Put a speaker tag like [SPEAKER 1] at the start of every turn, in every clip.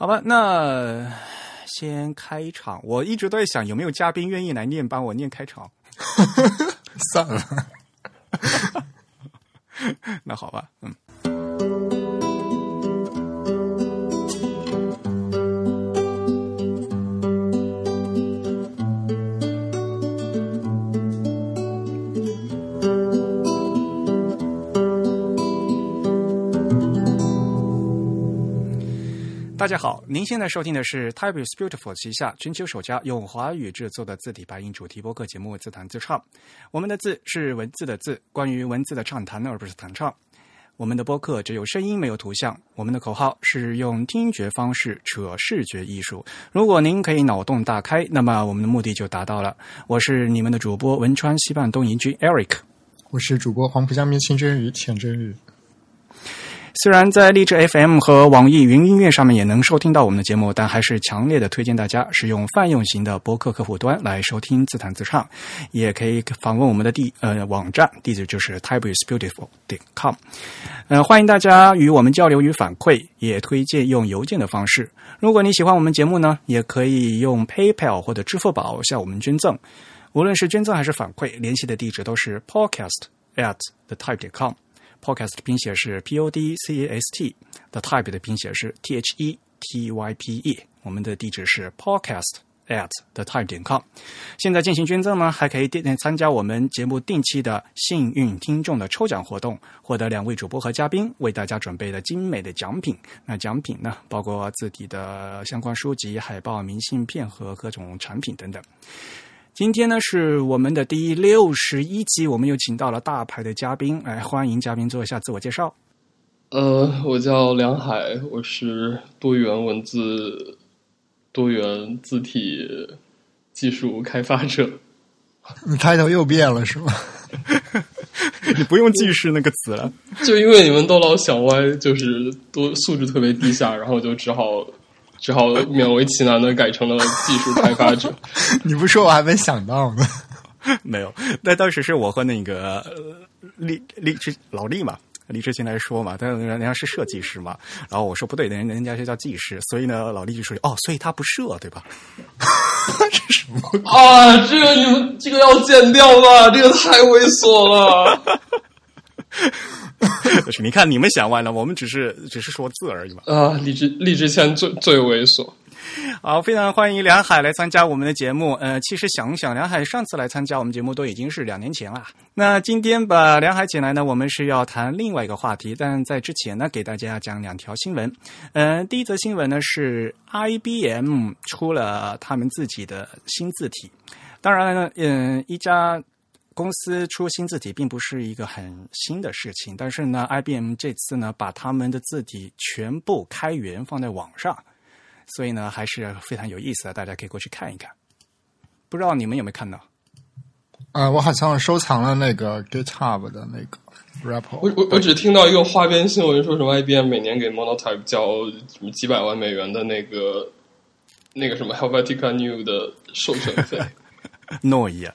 [SPEAKER 1] 好吧，那先开场。我一直都在想，有没有嘉宾愿意来念，帮我念开场。
[SPEAKER 2] 算了，
[SPEAKER 1] 那好吧，嗯。大家好，您现在收听的是 Type is Beautiful 旗下全球首家用华语制作的字体白音主题播客节目《自弹自唱》。我们的字是文字的字，关于文字的畅谈而不是弹唱。我们的播客只有声音没有图像。我们的口号是用听觉方式扯视觉艺术。如果您可以脑洞大开，那么我们的目的就达到了。我是你们的主播文川西半东营居 Eric，
[SPEAKER 2] 我是主播黄浦江边清真鱼浅真鱼。
[SPEAKER 1] 虽然在荔枝 FM 和网易云音乐上面也能收听到我们的节目，但还是强烈的推荐大家使用泛用型的播客客户端来收听自弹自唱。也可以访问我们的地呃网站，地址就是 typeisbeautiful 点 com。呃，欢迎大家与我们交流与反馈，也推荐用邮件的方式。如果你喜欢我们节目呢，也可以用 PayPal 或者支付宝向我们捐赠。无论是捐赠还是反馈，联系的地址都是 podcast at the type 点 com。Podcast 的拼写是 P O D C A S T，The Type 的拼写是 T H E T Y P E。我们的地址是 Podcast at the type 点 com。现在进行捐赠呢，还可以参加我们节目定期的幸运听众的抽奖活动，获得两位主播和嘉宾为大家准备的精美的奖品。那奖品呢，包括字体的相关书籍、海报、明信片和各种产品等等。今天呢是我们的第六十一集，我们又请到了大牌的嘉宾，来欢迎嘉宾做一下自我介绍。
[SPEAKER 3] 呃，我叫梁海，我是多元文字、多元字体技术开发者。
[SPEAKER 2] 你开头又变了是吗？
[SPEAKER 1] 你不用“技师”那个词了，
[SPEAKER 3] 就因为你们都老想歪，就是都素质特别低下，然后就只好。只好勉为其难的改成了技术开发者。
[SPEAKER 2] 你不说我还没想到呢。
[SPEAKER 1] 没有，那当时是我和那个李李志老李嘛，李志进来说嘛，但人家是设计师嘛，然后我说不对，人人家是叫技师，所以呢，老李就说哦，所以他不设对吧？
[SPEAKER 2] 这什么
[SPEAKER 3] 啊？这个你们这个要剪掉吧？这个太猥琐了。
[SPEAKER 1] 你看，你们想歪了，我们只是只是说字而已嘛。
[SPEAKER 3] 啊，李志李志谦最最猥琐。
[SPEAKER 1] 好，非常欢迎梁海来参加我们的节目。呃，其实想想，梁海上次来参加我们节目都已经是两年前了。那今天把梁海请来呢，我们是要谈另外一个话题。但在之前呢，给大家讲两条新闻。嗯，第一则新闻呢是 IBM 出了他们自己的新字体。当然了，嗯，一家。公司出新字体并不是一个很新的事情，但是呢，IBM 这次呢把他们的字体全部开源放在网上，所以呢还是非常有意思的，大家可以过去看一看。不知道你们有没有看到？
[SPEAKER 2] 啊，我好像收藏了那个 GitHub 的那个 repo。
[SPEAKER 3] 我我我只听到一个花边新闻，说什么 IBM 每年给 Monotype 交什么几百万美元的那个那个什么 Helvetica New 的授权费。
[SPEAKER 1] 诺伊啊，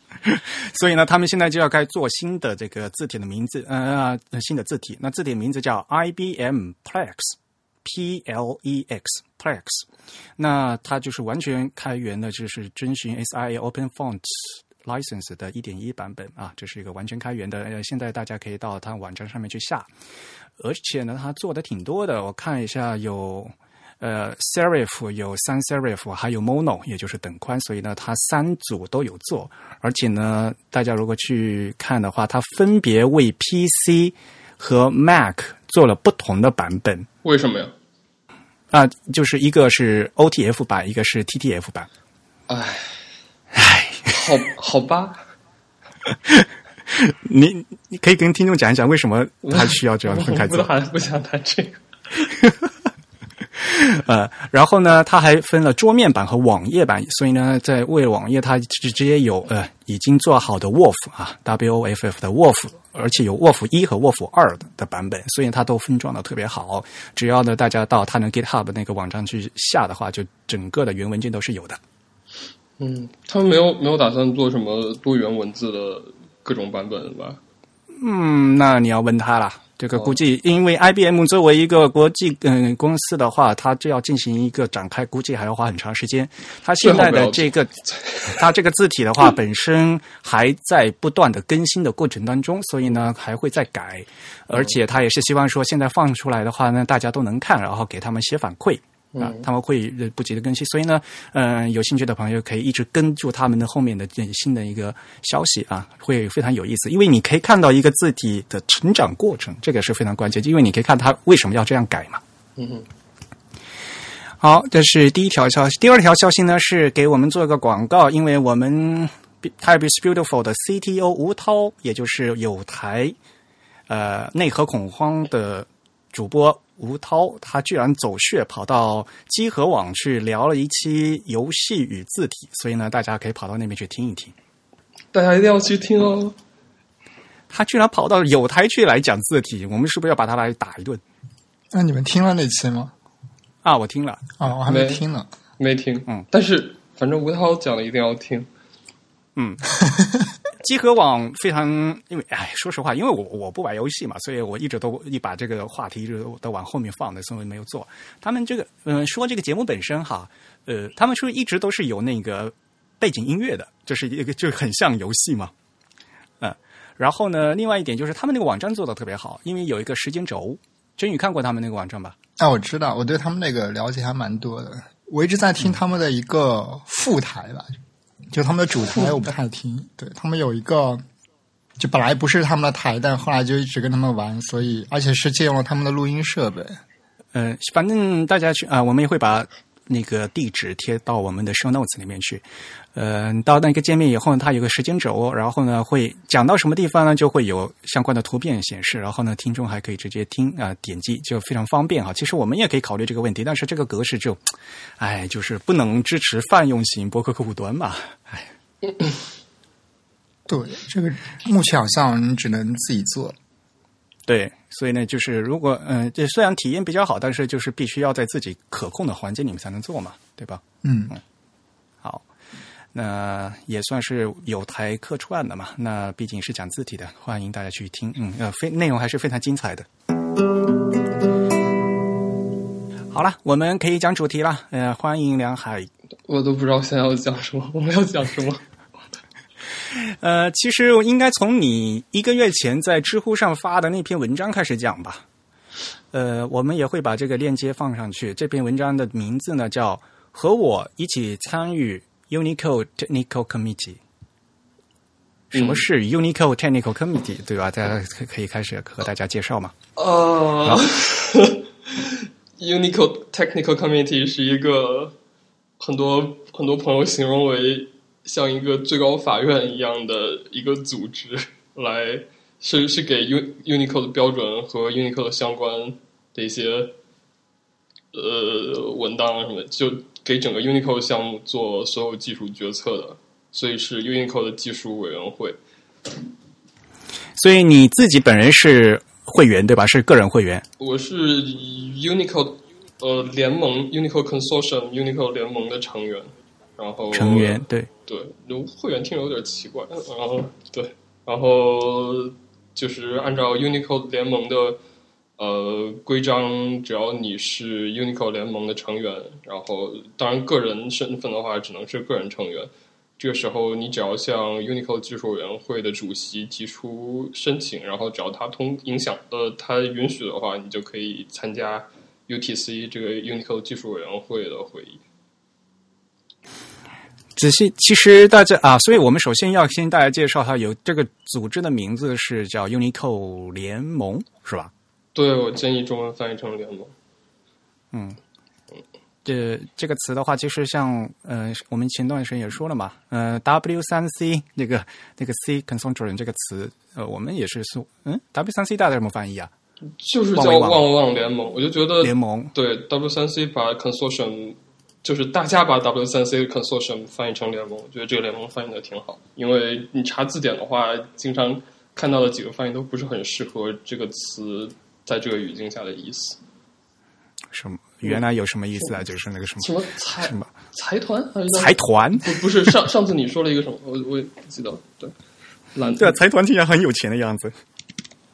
[SPEAKER 1] 所以呢，他们现在就要该做新的这个字体的名字，呃，新的字体。那字体名字叫 IBM Plex，P L E X Plex。那它就是完全开源的，就是遵循 SIA Open Font License 的一点一版本啊，这是一个完全开源的。呃，现在大家可以到它网站上面去下，而且呢，它做的挺多的。我看一下有。呃，Serif 有 Sans Serif，还有 Mono，也就是等宽，所以呢，它三组都有做。而且呢，大家如果去看的话，它分别为 PC 和 Mac 做了不同的版本。
[SPEAKER 3] 为什么呀？
[SPEAKER 1] 啊，就是一个是 OTF 版，一个是 TTF 版。
[SPEAKER 3] 唉，
[SPEAKER 1] 唉，
[SPEAKER 3] 好好吧。
[SPEAKER 1] 你你可以跟听众讲一讲，为什么他需要这样分开做？
[SPEAKER 3] 我还不想谈这个。
[SPEAKER 1] 呃，然后呢，它还分了桌面版和网页版，所以呢，在为网页它直接有呃已经做好的 Wolf 啊，W O F F 的 Wolf，而且有 Wolf 一和 Wolf 二的版本，所以它都分装的特别好。只要呢大家到它的 GitHub 那个网站去下的话，就整个的原文件都是有的。
[SPEAKER 3] 嗯，他们没有没有打算做什么多元文字的各种版本吧？
[SPEAKER 1] 嗯，那你要问他了。这个估计，因为 IBM 作为一个国际嗯公司的话，它就要进行一个展开，估计还要花很长时间。它现在的这个，它这个字体的话，本身还在不断的更新的过程当中，所以呢还会再改。而且它也是希望说，现在放出来的话呢，大家都能看，然后给他们写反馈。啊，他们会不急的更新，所以呢，嗯，有兴趣的朋友可以一直跟住他们的后面的这新的一个消息啊，会非常有意思，因为你可以看到一个字体的成长过程，这个是非常关键，因为你可以看它为什么要这样改嘛。
[SPEAKER 3] 嗯哼。
[SPEAKER 1] 好，这是第一条消息。第二条消息呢，是给我们做一个广告，因为我们 Type is Beautiful 的 CTO 吴涛，也就是有台呃内核恐慌的主播。吴涛他居然走穴跑到机核网去聊了一期游戏与字体，所以呢，大家可以跑到那边去听一听。
[SPEAKER 3] 大家一定要去听哦！
[SPEAKER 1] 他居然跑到有台去来讲字体，我们是不是要把他来打一顿？
[SPEAKER 2] 那你们听了那期吗？
[SPEAKER 1] 啊，我听了
[SPEAKER 2] 啊，我还没听呢，
[SPEAKER 3] 没听。嗯，但是反正吴涛讲的一定要听。
[SPEAKER 1] 嗯。集合网非常，因为哎，说实话，因为我我不玩游戏嘛，所以我一直都一把这个话题一直都往后面放的，所以没有做。他们这个嗯，说这个节目本身哈，呃，他们说一直都是有那个背景音乐的，就是一个就很像游戏嘛，嗯。然后呢，另外一点就是他们那个网站做的特别好，因为有一个时间轴。真宇看过他们那个网站吧？
[SPEAKER 2] 啊，我知道，我对他们那个了解还蛮多的。我一直在听他们的一个副台吧。就他们的主台我不太听，对他们有一个，就本来不是他们的台，但后来就一直跟他们玩，所以而且是借用了他们的录音设备。
[SPEAKER 1] 嗯，反正大家去啊，我们也会把。那个地址贴到我们的 show notes 里面去，呃，到那个界面以后呢，它有个时间轴，然后呢会讲到什么地方呢，就会有相关的图片显示，然后呢听众还可以直接听啊，点击就非常方便哈。其实我们也可以考虑这个问题，但是这个格式就，哎，就是不能支持泛用型博客客户端嘛，哎。
[SPEAKER 2] 对，这个目前好像你只能自己做。
[SPEAKER 1] 对，所以呢，就是如果嗯，这虽然体验比较好，但是就是必须要在自己可控的环境里面才能做嘛，对吧？
[SPEAKER 2] 嗯
[SPEAKER 1] 嗯，好，那也算是有台客串的嘛。那毕竟是讲字体的，欢迎大家去听。嗯，呃，非内容还是非常精彩的。好了，我们可以讲主题了。呃，欢迎梁海。
[SPEAKER 3] 我都不知道现在要讲什么，我们要讲什么。
[SPEAKER 1] 呃，其实我应该从你一个月前在知乎上发的那篇文章开始讲吧。呃，我们也会把这个链接放上去。这篇文章的名字呢叫“和我一起参与 Unicode Technical Committee”。什么是 Unicode Technical Committee？对吧？大家可可以开始和大家介绍嘛。
[SPEAKER 3] 呃，Unicode Technical Committee 是一个很多很多朋友形容为。像一个最高法院一样的一个组织，来是是给 Un Unicode 的标准和 Unicode 相关的一些呃文档啊什么，就给整个 Unicode 项目做所有技术决策的，所以是 Unicode 的技术委员会。
[SPEAKER 1] 所以你自己本人是会员对吧？是个人会员？
[SPEAKER 3] 我是 Unicode 呃联盟 Unicode Consortium Unicode 联盟的成员。然后
[SPEAKER 1] 成员对
[SPEAKER 3] 对，会员听着有点奇怪。然后对，然后就是按照 Unicode 联盟的呃规章，只要你是 Unicode 联盟的成员，然后当然个人身份的话，只能是个人成员。这个时候，你只要向 Unicode 技术委员会的主席提出申请，然后只要他通影响呃他允许的话，你就可以参加 UTC 这个 Unicode 技术委员会的会议。
[SPEAKER 1] 仔细，其实大家啊，所以我们首先要先大家介绍它，有这个组织的名字是叫 Unicode 联盟，是吧？
[SPEAKER 3] 对，我建议中文翻译成联盟。
[SPEAKER 1] 嗯，这这个词的话，其实像呃，我们前段时间也说了嘛，呃，W 三 C 那个那个 C consortium 这个词，呃，我们也是说，嗯，W 三 C 大概怎么翻译啊？
[SPEAKER 3] 就是叫旺旺旺联盟，我就觉得
[SPEAKER 1] 联盟
[SPEAKER 3] 对 W 三 C 把 consortium。就是大家把 W 三 C consortium 翻译成联盟，我觉得这个联盟翻译的挺好。因为你查字典的话，经常看到的几个翻译都不是很适合这个词在这个语境下的意思。
[SPEAKER 1] 什么？原来有什么意思啊？就是那个什么
[SPEAKER 3] 什么财
[SPEAKER 1] 什么
[SPEAKER 3] 财团？
[SPEAKER 1] 财团？
[SPEAKER 3] 不不是上上次你说了一个什么？我我也不记得了。对，懒
[SPEAKER 1] 对啊，财团听起来很有钱的样子。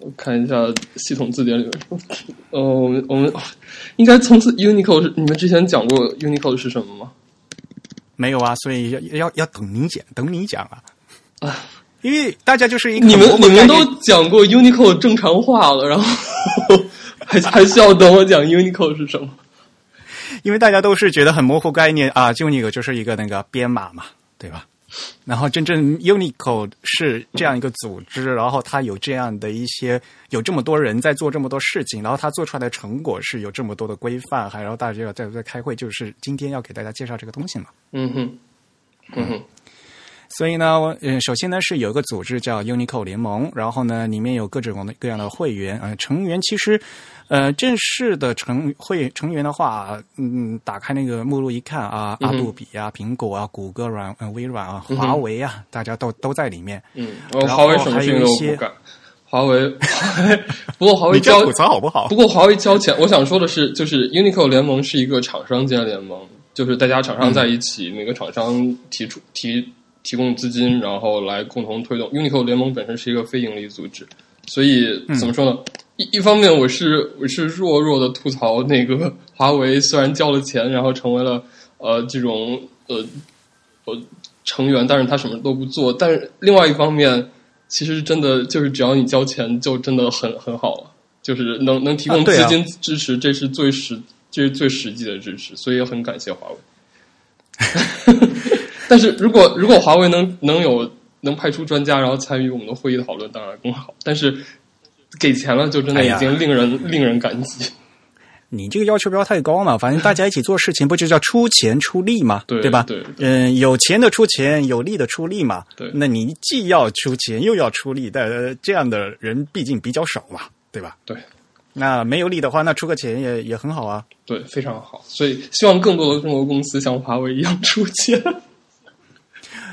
[SPEAKER 3] 我看一下系统字典里面说，呃，我们我们 应该从此 Unicode 是你们之前讲过 Unicode 是什么吗？
[SPEAKER 1] 没有啊，所以要要要等你讲，等你讲啊
[SPEAKER 3] 啊，
[SPEAKER 1] 因为大家就是一个
[SPEAKER 3] 你们你们都讲过 Unicode 正常化了，然后 还还需要等我讲 Unicode 是什么？
[SPEAKER 1] 因为大家都是觉得很模糊概念啊，Unicode 就是一个那个编码嘛，对吧？然后真正 UNICO 是这样一个组织，然后它有这样的一些有这么多人在做这么多事情，然后它做出来的成果是有这么多的规范，还然后大家要在在开会，就是今天要给大家介绍这个东西嘛。
[SPEAKER 3] 嗯哼，嗯哼，
[SPEAKER 1] 所以呢，我嗯，首先呢是有一个组织叫 UNICO 联盟，然后呢里面有各种各样的会员，呃，成员其实，呃，正式的成会成员的话，嗯，打开那个目录一看啊，阿杜比啊、苹果啊、谷歌软、呃、微软啊、华为啊，大家都都在里面。
[SPEAKER 3] 嗯，呃
[SPEAKER 1] 然后
[SPEAKER 3] 华为什么事情都
[SPEAKER 1] 还有一些
[SPEAKER 3] 不干，华为，不过华为交
[SPEAKER 1] 吐槽好不好
[SPEAKER 3] 不？过华为交钱，我想说的是，就是 Unicode 联盟是一个厂商间联盟，就是大家厂商在一起，每个厂商提出提提供资金，然后来共同推动。Unicode 联盟本身是一个非盈利组织，所以怎么说呢？一一方面，我是我是弱弱的吐槽那个华为，虽然交了钱，然后成为了呃这种呃呃成员，但是他什么都不做。但是另外一方面，其实真的就是只要你交钱，就真的很很好了，就是能能提供资金支持，这是最实这是最实际的支持，所以也很感谢华为。但是如果如果华为能能有能派出专家，然后参与我们的会议讨论，当然更好。但是给钱了，就真的已经令人、令人感激。
[SPEAKER 1] 你这个要求不要太高嘛？反正大家一起做事情，不就叫出钱出力嘛？
[SPEAKER 3] 对
[SPEAKER 1] 吧？
[SPEAKER 3] 对
[SPEAKER 1] 嗯、有钱的出钱，有力的出力嘛。
[SPEAKER 3] 对
[SPEAKER 1] 那你既要出钱又要出力，但、呃这样的人毕竟比较少嘛，对吧？
[SPEAKER 3] 对
[SPEAKER 1] 那没有力的话，那出个钱也也很好啊。
[SPEAKER 3] 对，非常好。所以希望更多的中国公司像华为一样出钱。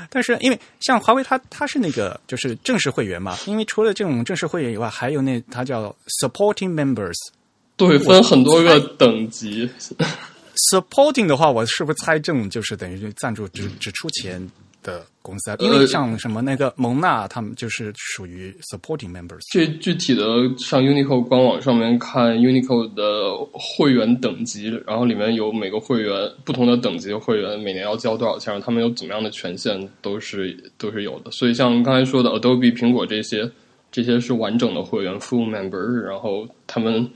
[SPEAKER 1] 但是因为像华为它，它是那个就是正式会员嘛，因为除了这种正式会员以外，还有那它叫 supporting members。
[SPEAKER 3] 对，分很多个等级。
[SPEAKER 1] supporting 的话，我是不是猜这种就是等于赞助只只出钱的公司啊？因为
[SPEAKER 3] 呃
[SPEAKER 1] 像什么那个蒙娜，他们就是属于 supporting members。
[SPEAKER 3] 这具体的上 Unicode 官网上面看 Unicode 的会员等级，然后里面有每个会员不同的等级的会员每年要交多少钱，他们有怎么样的权限，都是都是有的。所以像刚才说的 Adobe、苹果这些，这些是完整的会员 full member，然后他们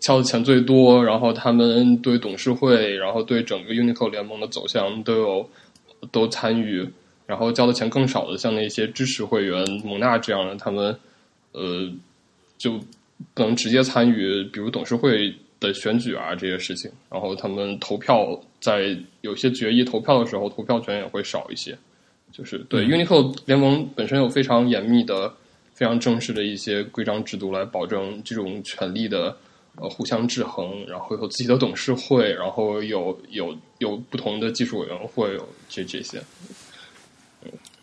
[SPEAKER 3] 交的钱最多，然后他们对董事会，然后对整个 Unicode 联盟的走向都有都参与。然后交的钱更少的，像那些支持会员蒙纳这样的，他们呃就不能直接参与，比如董事会的选举啊这些事情。然后他们投票，在有些决议投票的时候，投票权也会少一些。就是对、Unicode 联盟本身有非常严密的、非常正式的一些规章制度来保证这种权利的呃互相制衡，然后有自己的董事会，然后有有有不同的技术委员会，有这这些。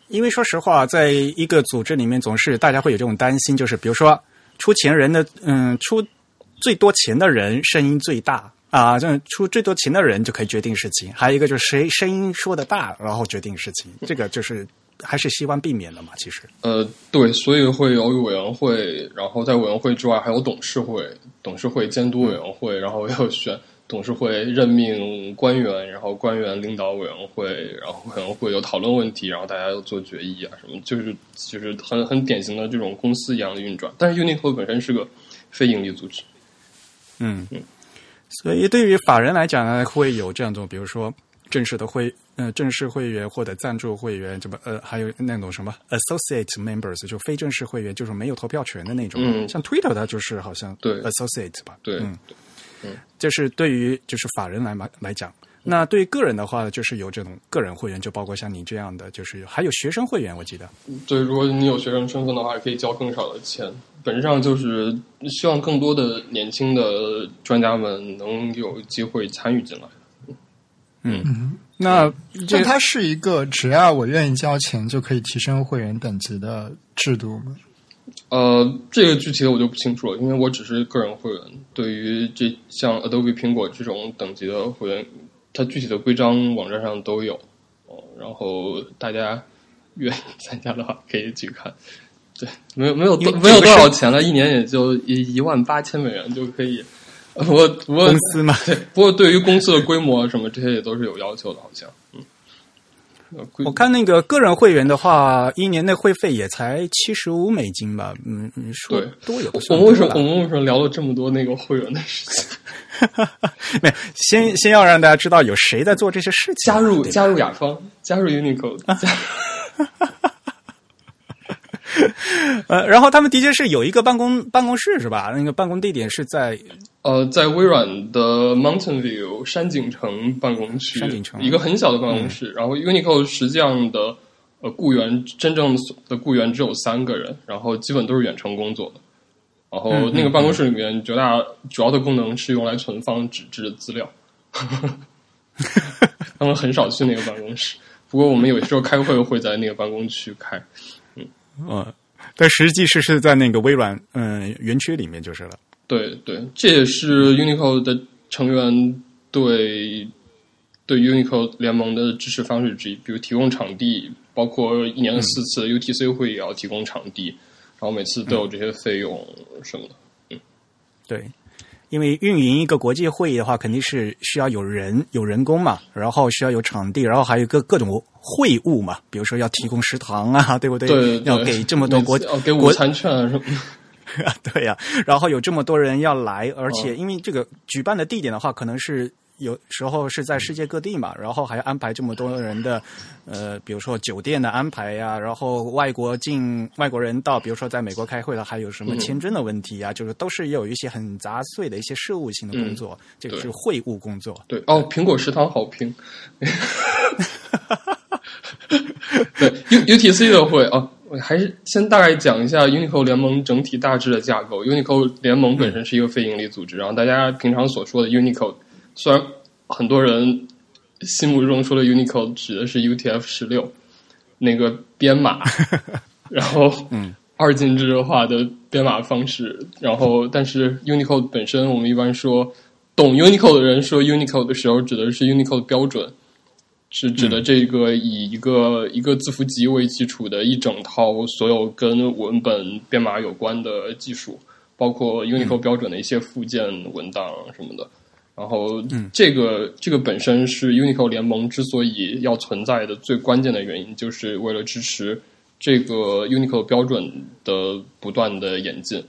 [SPEAKER 1] 因为说实话，在一个组织里面，总是大家会有这种担心，就是比如说出钱人的，嗯，出最多钱的人声音最大啊，这出最多钱的人就可以决定事情。还有一个就是谁声音说的大，然后决定事情，这个就是还是希望避免的嘛。其实，
[SPEAKER 3] 呃，对，所以会有委员会，然后在委员会之外还有董事会、董事会监督委员会，然后要选董事会任命官员，然后官员领导委员会，然后可能会有讨论问题，然后大家要做决议啊什么，就是就是很很典型的这种公司一样的运转。但是 Unicode 本身是个非盈利组织，
[SPEAKER 1] 嗯，所以对于法人来讲呢，会有这样种，比如说正式的会，呃，正式会员或者赞助会员，什么呃，还有那种什么 associate members，就非正式会员，就是没有投票权的那种。
[SPEAKER 3] 嗯。
[SPEAKER 1] 像 Twitter 它就是好像
[SPEAKER 3] 对。
[SPEAKER 1] associate 吧，
[SPEAKER 3] 对，
[SPEAKER 1] 嗯，这是对于就是法人来来来讲。那对于个人的话，就是有这种个人会员，就包括像你这样的，就是还有学生会员，我记得。
[SPEAKER 3] 对，如果你有学生身份的话，可以交更少的钱。本质上就是希望更多的年轻的专家们能有机会参与进来。
[SPEAKER 1] 嗯那这
[SPEAKER 2] 但它是一个只要我愿意交钱就可以提升会员等级的制度吗？
[SPEAKER 3] 呃，这个具体的我就不清楚了，因为我只是个人会员。对于这像 Adobe、苹果这种等级的会员，它具体的规章网站上都有。哦，然后大家愿意参加的话，可以去看。对，没有没有
[SPEAKER 1] 多
[SPEAKER 3] 没有多少钱了，一年也就一一万八千美元就可以。不过不过
[SPEAKER 1] 公司嘛，
[SPEAKER 3] 对，不过对于公司的规模什么这些也都是有要求的，好像
[SPEAKER 1] 我看那个个人会员的话，一年的会费也才七十五美金吧，嗯，嗯说
[SPEAKER 3] 对。
[SPEAKER 1] 多也不
[SPEAKER 3] 我
[SPEAKER 1] 算多了
[SPEAKER 3] 们为什么我们为什么聊了这么多那个会员的事情？
[SPEAKER 1] 没有，先先要让大家知道有谁在做这些事情，
[SPEAKER 3] 加入加入雅芳，加入 Uniqlo，加
[SPEAKER 1] 呃，然后他们的确是有一个办公办公室是吧？那个办公地点是在
[SPEAKER 3] 呃，在微软的 Mountain View 山景城办公区，
[SPEAKER 1] 山景城
[SPEAKER 3] 一个很小的办公室。然后 Uniqlo 实际上的呃雇员真正的雇员只有三个人，然后基本都是远程工作的。然后
[SPEAKER 1] 嗯
[SPEAKER 3] 那个办公室里面绝大主要的功能是用来存放纸质的资料，他们很少去那个办公室。不过我们有时候开会会在那个办公区开。
[SPEAKER 1] 嗯，但实际是是在那个微软嗯园区里面就是了。
[SPEAKER 3] 对对，这也是 Uniqlo 的成员对对 Uniqlo 联盟的支持方式之一，比如提供场地，包括一年四次的 UTC 会也要提供场地，然后每次都有这些费用什么的。
[SPEAKER 1] 嗯对，因为运营一个国际会议的话，肯定是需要有人有人工嘛，然后需要有场地，然后还有各各种会务嘛，比如说要提供食堂啊，对不对？
[SPEAKER 3] 对，
[SPEAKER 1] 要给这么多国
[SPEAKER 3] 哦给午
[SPEAKER 1] 国
[SPEAKER 3] 餐券啊什么。
[SPEAKER 1] 对呀、然后有这么多人要来，而
[SPEAKER 3] 哦
[SPEAKER 1] 且因为这个举办的地点的话，可能是有时候是在世界各地嘛，然后还要安排这么多人的，呃，比如说酒店的安排呀、然后外国进外国人到，比如说在美国开会了，还有什么
[SPEAKER 3] 嗯
[SPEAKER 1] 签证的问题呀、就是都是有一些很杂碎的一些事务性的工作，这个是会务工作。
[SPEAKER 3] 对哦，苹果食堂好评。对 U UTC 的会哦，我还是先大概讲一下 Uniqlo 联盟整体大致的架构。Uniqlo 联盟本身是一个非盈利组织，然后大家平常所说的 Uniqlo，虽然很多人心目中说的 Unicode 指的是 UTF 十六那个编码，然后
[SPEAKER 1] 嗯
[SPEAKER 3] 二进制化的编码方式，然后但是 Unicode 本身，我们一般说懂 Unicode 的人说 Unicode 的时候，指的是 Unicode 标准，是指的这个以一个、一个字符集为基础的一整套所有跟文本编码有关的技术，包括 Unicode 标准的一些附件文档什么的。然后，这个这个本身是 Uniqlo 联盟之所以要存在的最关键的原因，就是为了支持这个 Uniqlo 标准的不断的演进。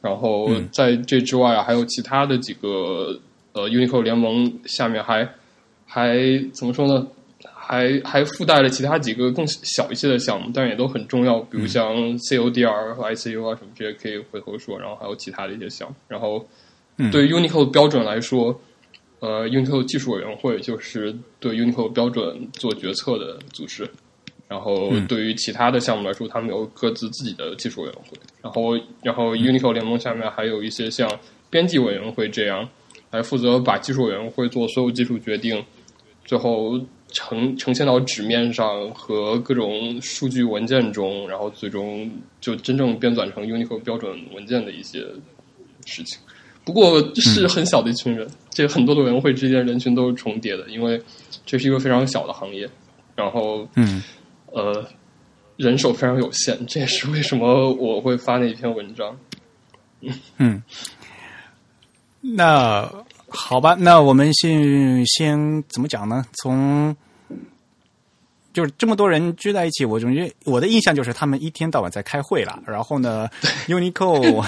[SPEAKER 3] 然后在这之外啊，还有其他的几个呃 Uniqlo 联盟下面还还怎么说呢？还还附带了其他几个更小一些的项目，但是也都很重要，比如像 CODR 和 ICU 啊什么这些可以回头说。然后还有其他的一些项目。然后对于 Uniqlo 标准来说，呃，Uniqlo 技术委员会就是对 Uniqlo 标准做决策的组织。然后对于其他的项目来说，他们有各自自己的技术委员会。然后，然后 Uniqlo 联盟下面还有一些像编辑委员会这样，来负责把技术委员会做所有技术决定，最后呈呈现到纸面上和各种数据文件中，然后最终就真正编纂成 Uniqlo 标准文件的一些事情。不过是很小的一群人，这很多的委员会之间人群都是重叠的，因为这是一个非常小的行业。然后，
[SPEAKER 1] 嗯，
[SPEAKER 3] 呃，人手非常有限，这也是为什么我会发那一篇文章。
[SPEAKER 1] 嗯，那好吧，那我们先先怎么讲呢？从就是这么多人聚在一起，我总觉得我的印象就是他们一天到晚在开会了。然后呢，Uniqlo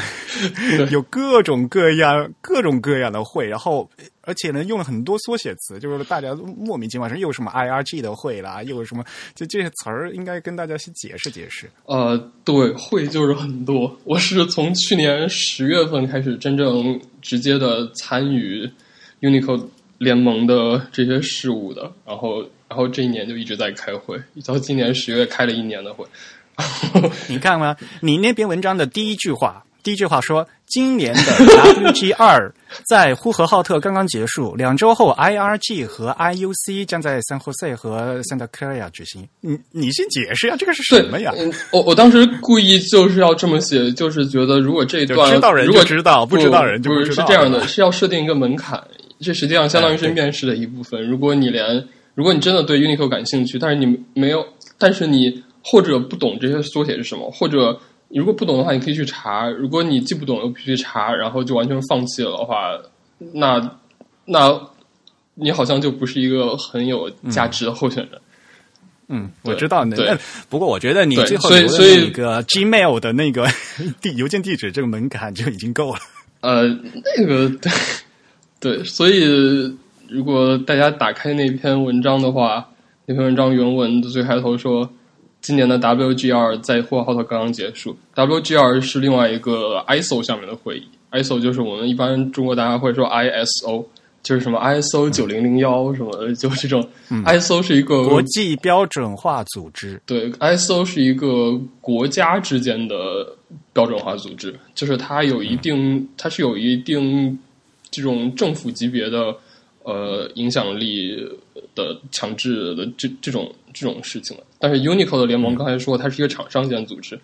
[SPEAKER 1] 有各种各样、各种各样的会，然后而且呢用了很多缩写词，就是大家莫名其妙，又什么 IRG 的会啦，又有什么，就这些词儿应该跟大家先解释解释。
[SPEAKER 3] 呃，对，会就是很多。我是从去年十月份开始真正直接的参与 Uniqlo 联盟的这些事务的，然后，然后这一年就一直在开会，到今年十月开了一年的会。
[SPEAKER 1] 你看吗？你那篇文章的第一句话，第一句话说，今年的 WG 二在呼和浩特刚刚结束，两周后 IRG 和 IUC 将在 San Jose 和 Santa Clara 举行。你你先解释呀，这个是什么呀？
[SPEAKER 3] 嗯，我我当时故意就是要这么写，就是觉得如果这一段
[SPEAKER 1] 知道人就知道不知道人就
[SPEAKER 3] 不
[SPEAKER 1] 不知道
[SPEAKER 3] 是这样的，是要设定一个门槛，这实际上相当于是面试的一部分。如果你连如果你真的对 Unicode 感兴趣，但是你没有，但是你或者不懂这些缩写是什么，或者你如果不懂的话，你可以去查；如果你既不懂又必须查，然后就完全放弃了的话，那那你好像就不是一个很有价值的候选人。
[SPEAKER 1] 嗯，
[SPEAKER 3] 对
[SPEAKER 1] 我知道那
[SPEAKER 3] 对
[SPEAKER 1] 不过我觉得你最后
[SPEAKER 3] 所以
[SPEAKER 1] 那个 Gmail 的那个 地邮件地址这个门槛就已经够了。
[SPEAKER 3] 呃，那个对对，所以如果大家打开那篇文章的话，那篇文章原文的最开头说，今年的 WGR 在呼和浩特刚刚结束。WGR 是另外一个 ISO 下面的会议，ISO 就是我们一般中国大家会说 ISO，就是什么 ISO 九零零幺什么的，就这种。ISO 是一个
[SPEAKER 1] 国际标准化组织，
[SPEAKER 3] 对，ISO 是一个国家之间的标准化组织，就是它有一定，它是有一定这种政府级别的呃影响力的强制的这这种这种事情了。但是 Unicode 的联盟刚才说它是一个厂商间组织，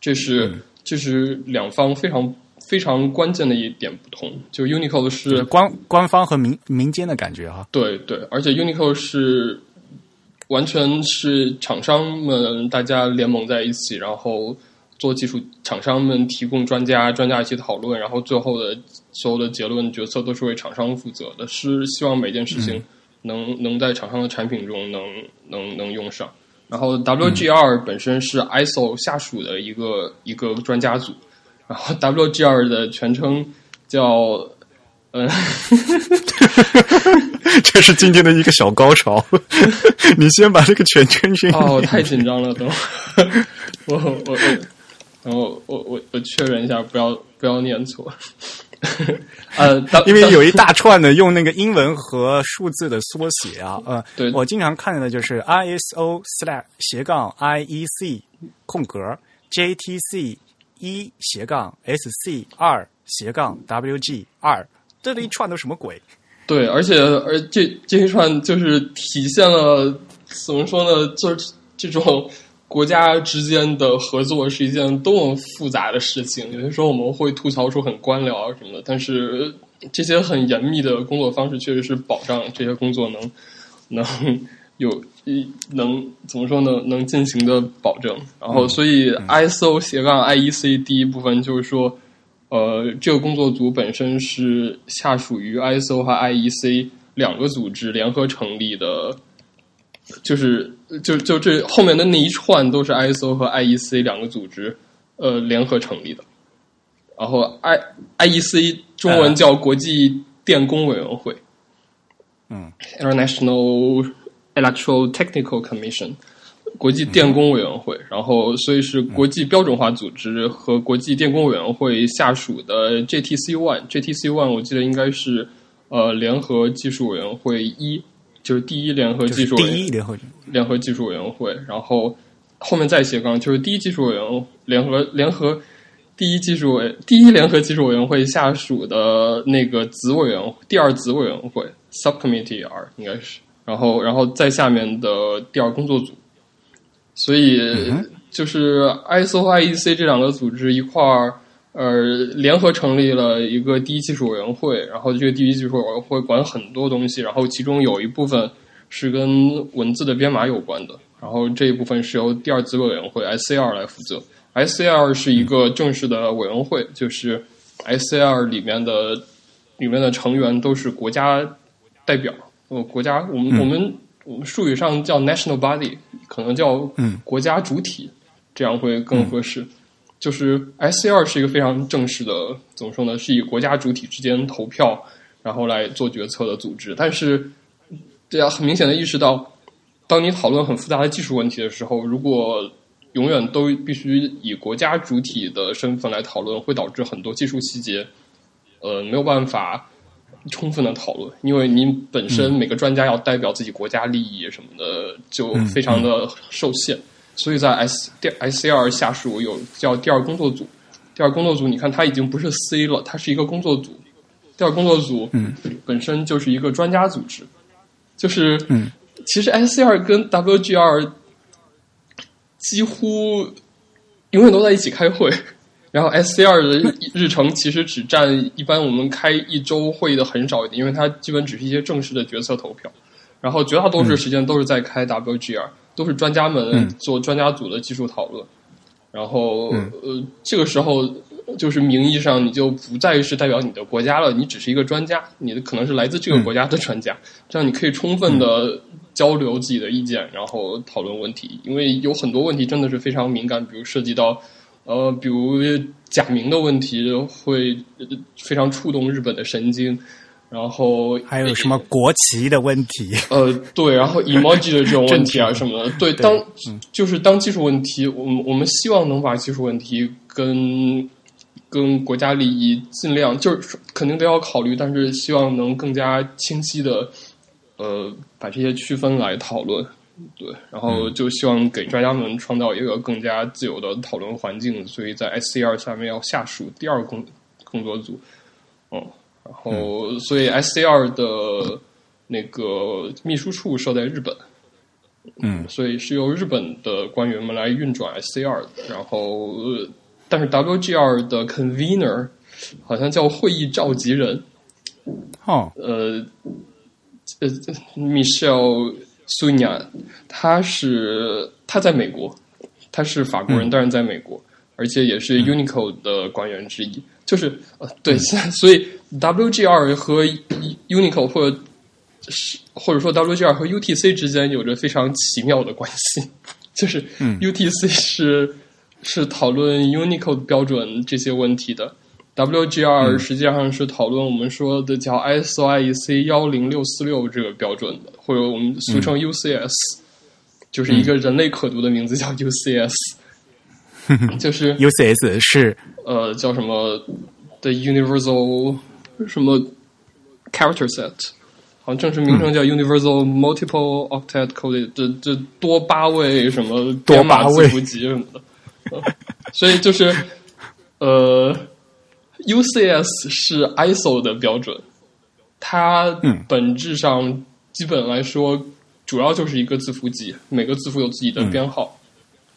[SPEAKER 3] 这是、这是两方非常非常关键的一点不同。就 Unicode 是
[SPEAKER 1] 官官方和民民间的感觉哈。
[SPEAKER 3] 对对，而且 Unicode 是完全是厂商们大家联盟在一起，然后做技术，厂商们提供专家，专家一起讨论，然后最后的所有的结论决策都是为厂商负责的，是希望每件事情能、能在厂商的产品中能能能用上。然后 WGR 本身是 ISO 下属的一个一个专家组，然后 WGR 的全称叫嗯。
[SPEAKER 1] 这是今天的一个小高潮。你先把这个全圈圈
[SPEAKER 3] 哦，太紧张了，等会儿我我 我，然后我我我确认一下，不要不要念错。呃，当
[SPEAKER 1] 因为有一大串的用那个英文和数字的缩写啊，呃，
[SPEAKER 3] 对
[SPEAKER 1] 我经常看到的就是 ISO slash 斜杠 IEC 空格 JTC 一斜杠 SC 二斜杠 WG 二，这一串都什么鬼？
[SPEAKER 3] 对，而且而这这一串就是体现了怎么说呢？就是这种国家之间的合作是一件多么复杂的事情。有些时候我们会吐槽说很官僚啊什么的，但是这些很严密的工作方式确实是保障这些工作能 能有一能怎么说呢？能进行的保证。然后，所以 ISO 斜杠 IEC 第一部分就是说。呃，这个工作组本身是下属于 ISO 和 IEC 两个组织联合成立的，就是就就这后面的那一串都是 ISO 和 IEC 两个组织呃联合成立的。然后 I IEC 中文叫国际电工委员会，
[SPEAKER 1] 嗯
[SPEAKER 3] ，International Electro Technical Commission。国际电工委员会，然后所以是国际标准化组织和国际电工委员会下属的 JTC One，JTC One 我记得应该是呃联合技术委员会一，就是第一联合技术
[SPEAKER 1] 第一联合
[SPEAKER 3] 联合技术委员会，然后后面再斜杠就是第一技术委员联合联合第一技术委第一联合技术委员会下属的那个子委员第二子委员会 Subcommittee R 应该是，然后然后在下面的第二工作组。所以就是 ISO 和 IEC 这两个组织一块儿，呃，联合成立了一个第一技术委员会，然后这个第一技术委员会管很多东西，然后其中有一部分是跟文字的编码有关的，然后这一部分是由第二资委员会 （SCR） 来负责。SCR 是一个正式的委员会，就是 SCR 里面的里面的成员都是国家代表，呃，国家我们、我们。我们术语上叫 national body，可能叫国家主体，这样会更合适。就是 SCR 是一个非常正式的，怎么说呢？是以国家主体之间投票，然后来做决策的组织。但是，对啊很明显的意识到，当你讨论很复杂的技术问题的时候，如果永远都必须以国家主体的身份来讨论，会导致很多技术细节，呃，没有办法。充分的讨论，因为你本身每个专家要代表自己国家利益什么的，就非常的受限。所以在 S 第 SCR 下属有叫第二工作组，第二工作组，你看它已经不是 C 了，它是一个工作组。第二工作组本身就是一个专家组织，就是其实 S C R 跟 WGR 几乎永远都在一起开会。然后 SCR 的日程其实只占一般我们开一周会议的很少一点，因为它基本只是一些正式的决策投票。然后绝大多数时间都是在开 WGR，、都是专家们做专家组的技术讨论。然后呃，这个时候就是名义上你就不再是代表你的国家了，你只是一个专家，你的可能是来自这个国家的专家，这样你可以充分的交流自己的意见，然后讨论问题，因为有很多问题真的是非常敏感，比如涉及到呃，比如假名的问题会非常触动日本的神经。然后
[SPEAKER 1] 还有什么国旗的问题？
[SPEAKER 3] 呃，对，然后 emoji 的这种问题啊 什么的，对，当就是当技术问题，我们我们希望能把技术问题跟跟国家利益尽量就是肯定都要考虑，但是希望能更加清晰的呃把这些区分来讨论，对，然后就希望给专家们创造一个更加自由的讨论环境，所以在 SCR 下面要下属第二工工作组，哦。然后，所以 SCR 的那个秘书处设在日本，
[SPEAKER 1] 嗯，
[SPEAKER 3] 所以是由日本的官员们来运转 SCR 的。然后，但是 WGR 的 convener 好像叫会议召集人，
[SPEAKER 1] 哦，
[SPEAKER 3] 呃，呃，Michelle s u n a 他是他在美国，他是法国人，但是在美国，而且也是 Unicode 的官员之一。就是呃，对，所以 WGR 和 Unicode 或者是或者说 WGR 和 UTC 之间有着非常奇妙的关系。就是 UTC 是是讨论 Unicode 标准这些问题的，WGR 实际上是讨论我们说的叫 ISO IEC 幺零六四六这个标准的，或者我们俗称 UCS，就是一个人类可读的名字叫 UCS。就是
[SPEAKER 1] UCS 是。
[SPEAKER 3] 呃叫什么？The Universal 什么 Character Set，好像正式名称叫 Universal Multiple Octet Coded，这这多八位什么编码字符集什么的。呃所以就是呃 UCS 是 ISO 的标准，它本质上基本来说主要就是一个字符集，每个字符有自己的编号。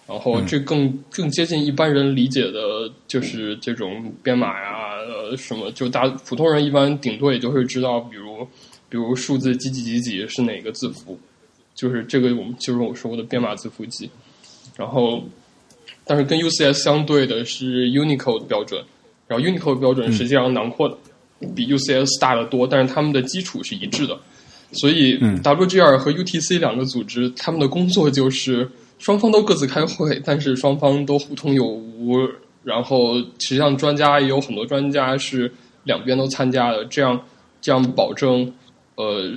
[SPEAKER 3] 然后这更更接近一般人理解的，就是这种编码呀，呃，什么就大普通人一般顶多也就会知道，比如比如数字几几几几是哪个字符，就是这个我们就是我说过的编码字符集。然后，但是跟 UCS 相对的是 Unicode 标准，然后 Unicode 标准实际上囊括的比 UCS 大得多，但是他们的基础是一致的，所以 WGR 和 UTC 两个组织他们的工作就是。双方都各自开会，但是双方都互通有无。然后，实际上专家也有很多专家是两边都参加的，这样这样保证呃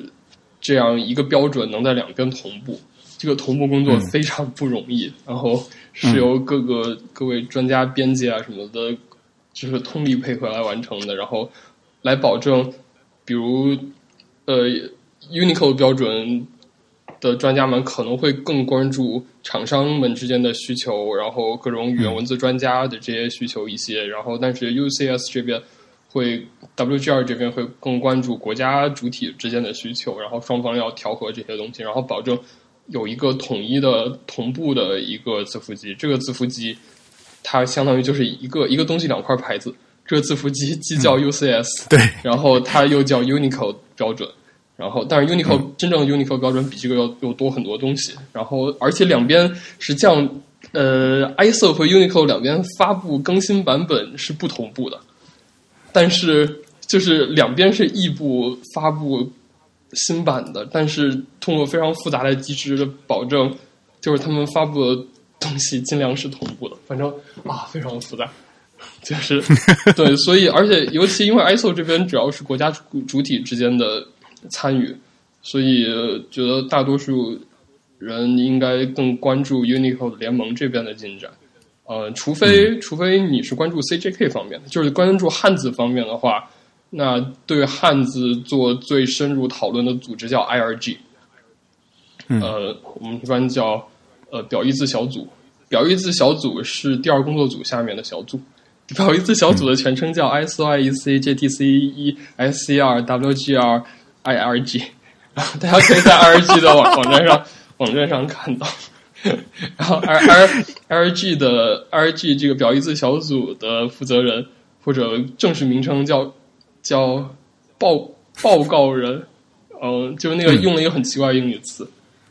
[SPEAKER 3] 这样一个标准能在两边同步。这个同步工作非常不容易，然后是由各个各位专家编辑啊什么的，就是通力配合来完成的。然后来保证，比如呃 Unicode 标准。的专家们可能会更关注厂商们之间的需求，然后各种语言文字专家的这些需求一些，然后但是 UCS 这边会 WGR 这边会更关注国家主体之间的需求，然后双方要调和这些东西，然后保证有一个统一的同步的一个字符集。这个字符集它相当于就是一个一个东西两块牌子，这个字符集既叫 UCS，
[SPEAKER 1] 对，
[SPEAKER 3] 然后它又叫 Unicode 标准。然后，但是 Unicode 真正的 Unicode 标准比这个要要多很多东西。然后，而且两边实际上，呃，ISO 和 Unicode 两边发布更新版本是不同步的。但是，就是两边是异步发布新版的，但是通过非常复杂的机制保证，就是他们发布的东西尽量是同步的。反正啊，非常复杂，就是 对，所以而且尤其因为 ISO 这边主要是国家主主体之间的。参与，所以觉得大多数人应该更关注 Unicode 联盟这边的进展。呃，除非除非你是关注 CJK 方面的，就是关注汉字方面的话，那对汉字做最深入讨论的组织叫 IRG。呃，我们一般叫呃表意字小组。表意字小组是第二工作组下面的小组。表意字小组的全称叫 ISO IEC JTC SCR WGR。I R G，大家可以在 I R G 的网网站上网站上看到。然后 R R R G 的 R G 这个表意字小组的负责人或者正式名称叫叫报报告人，嗯，就是那个用了一个很奇怪的英语词，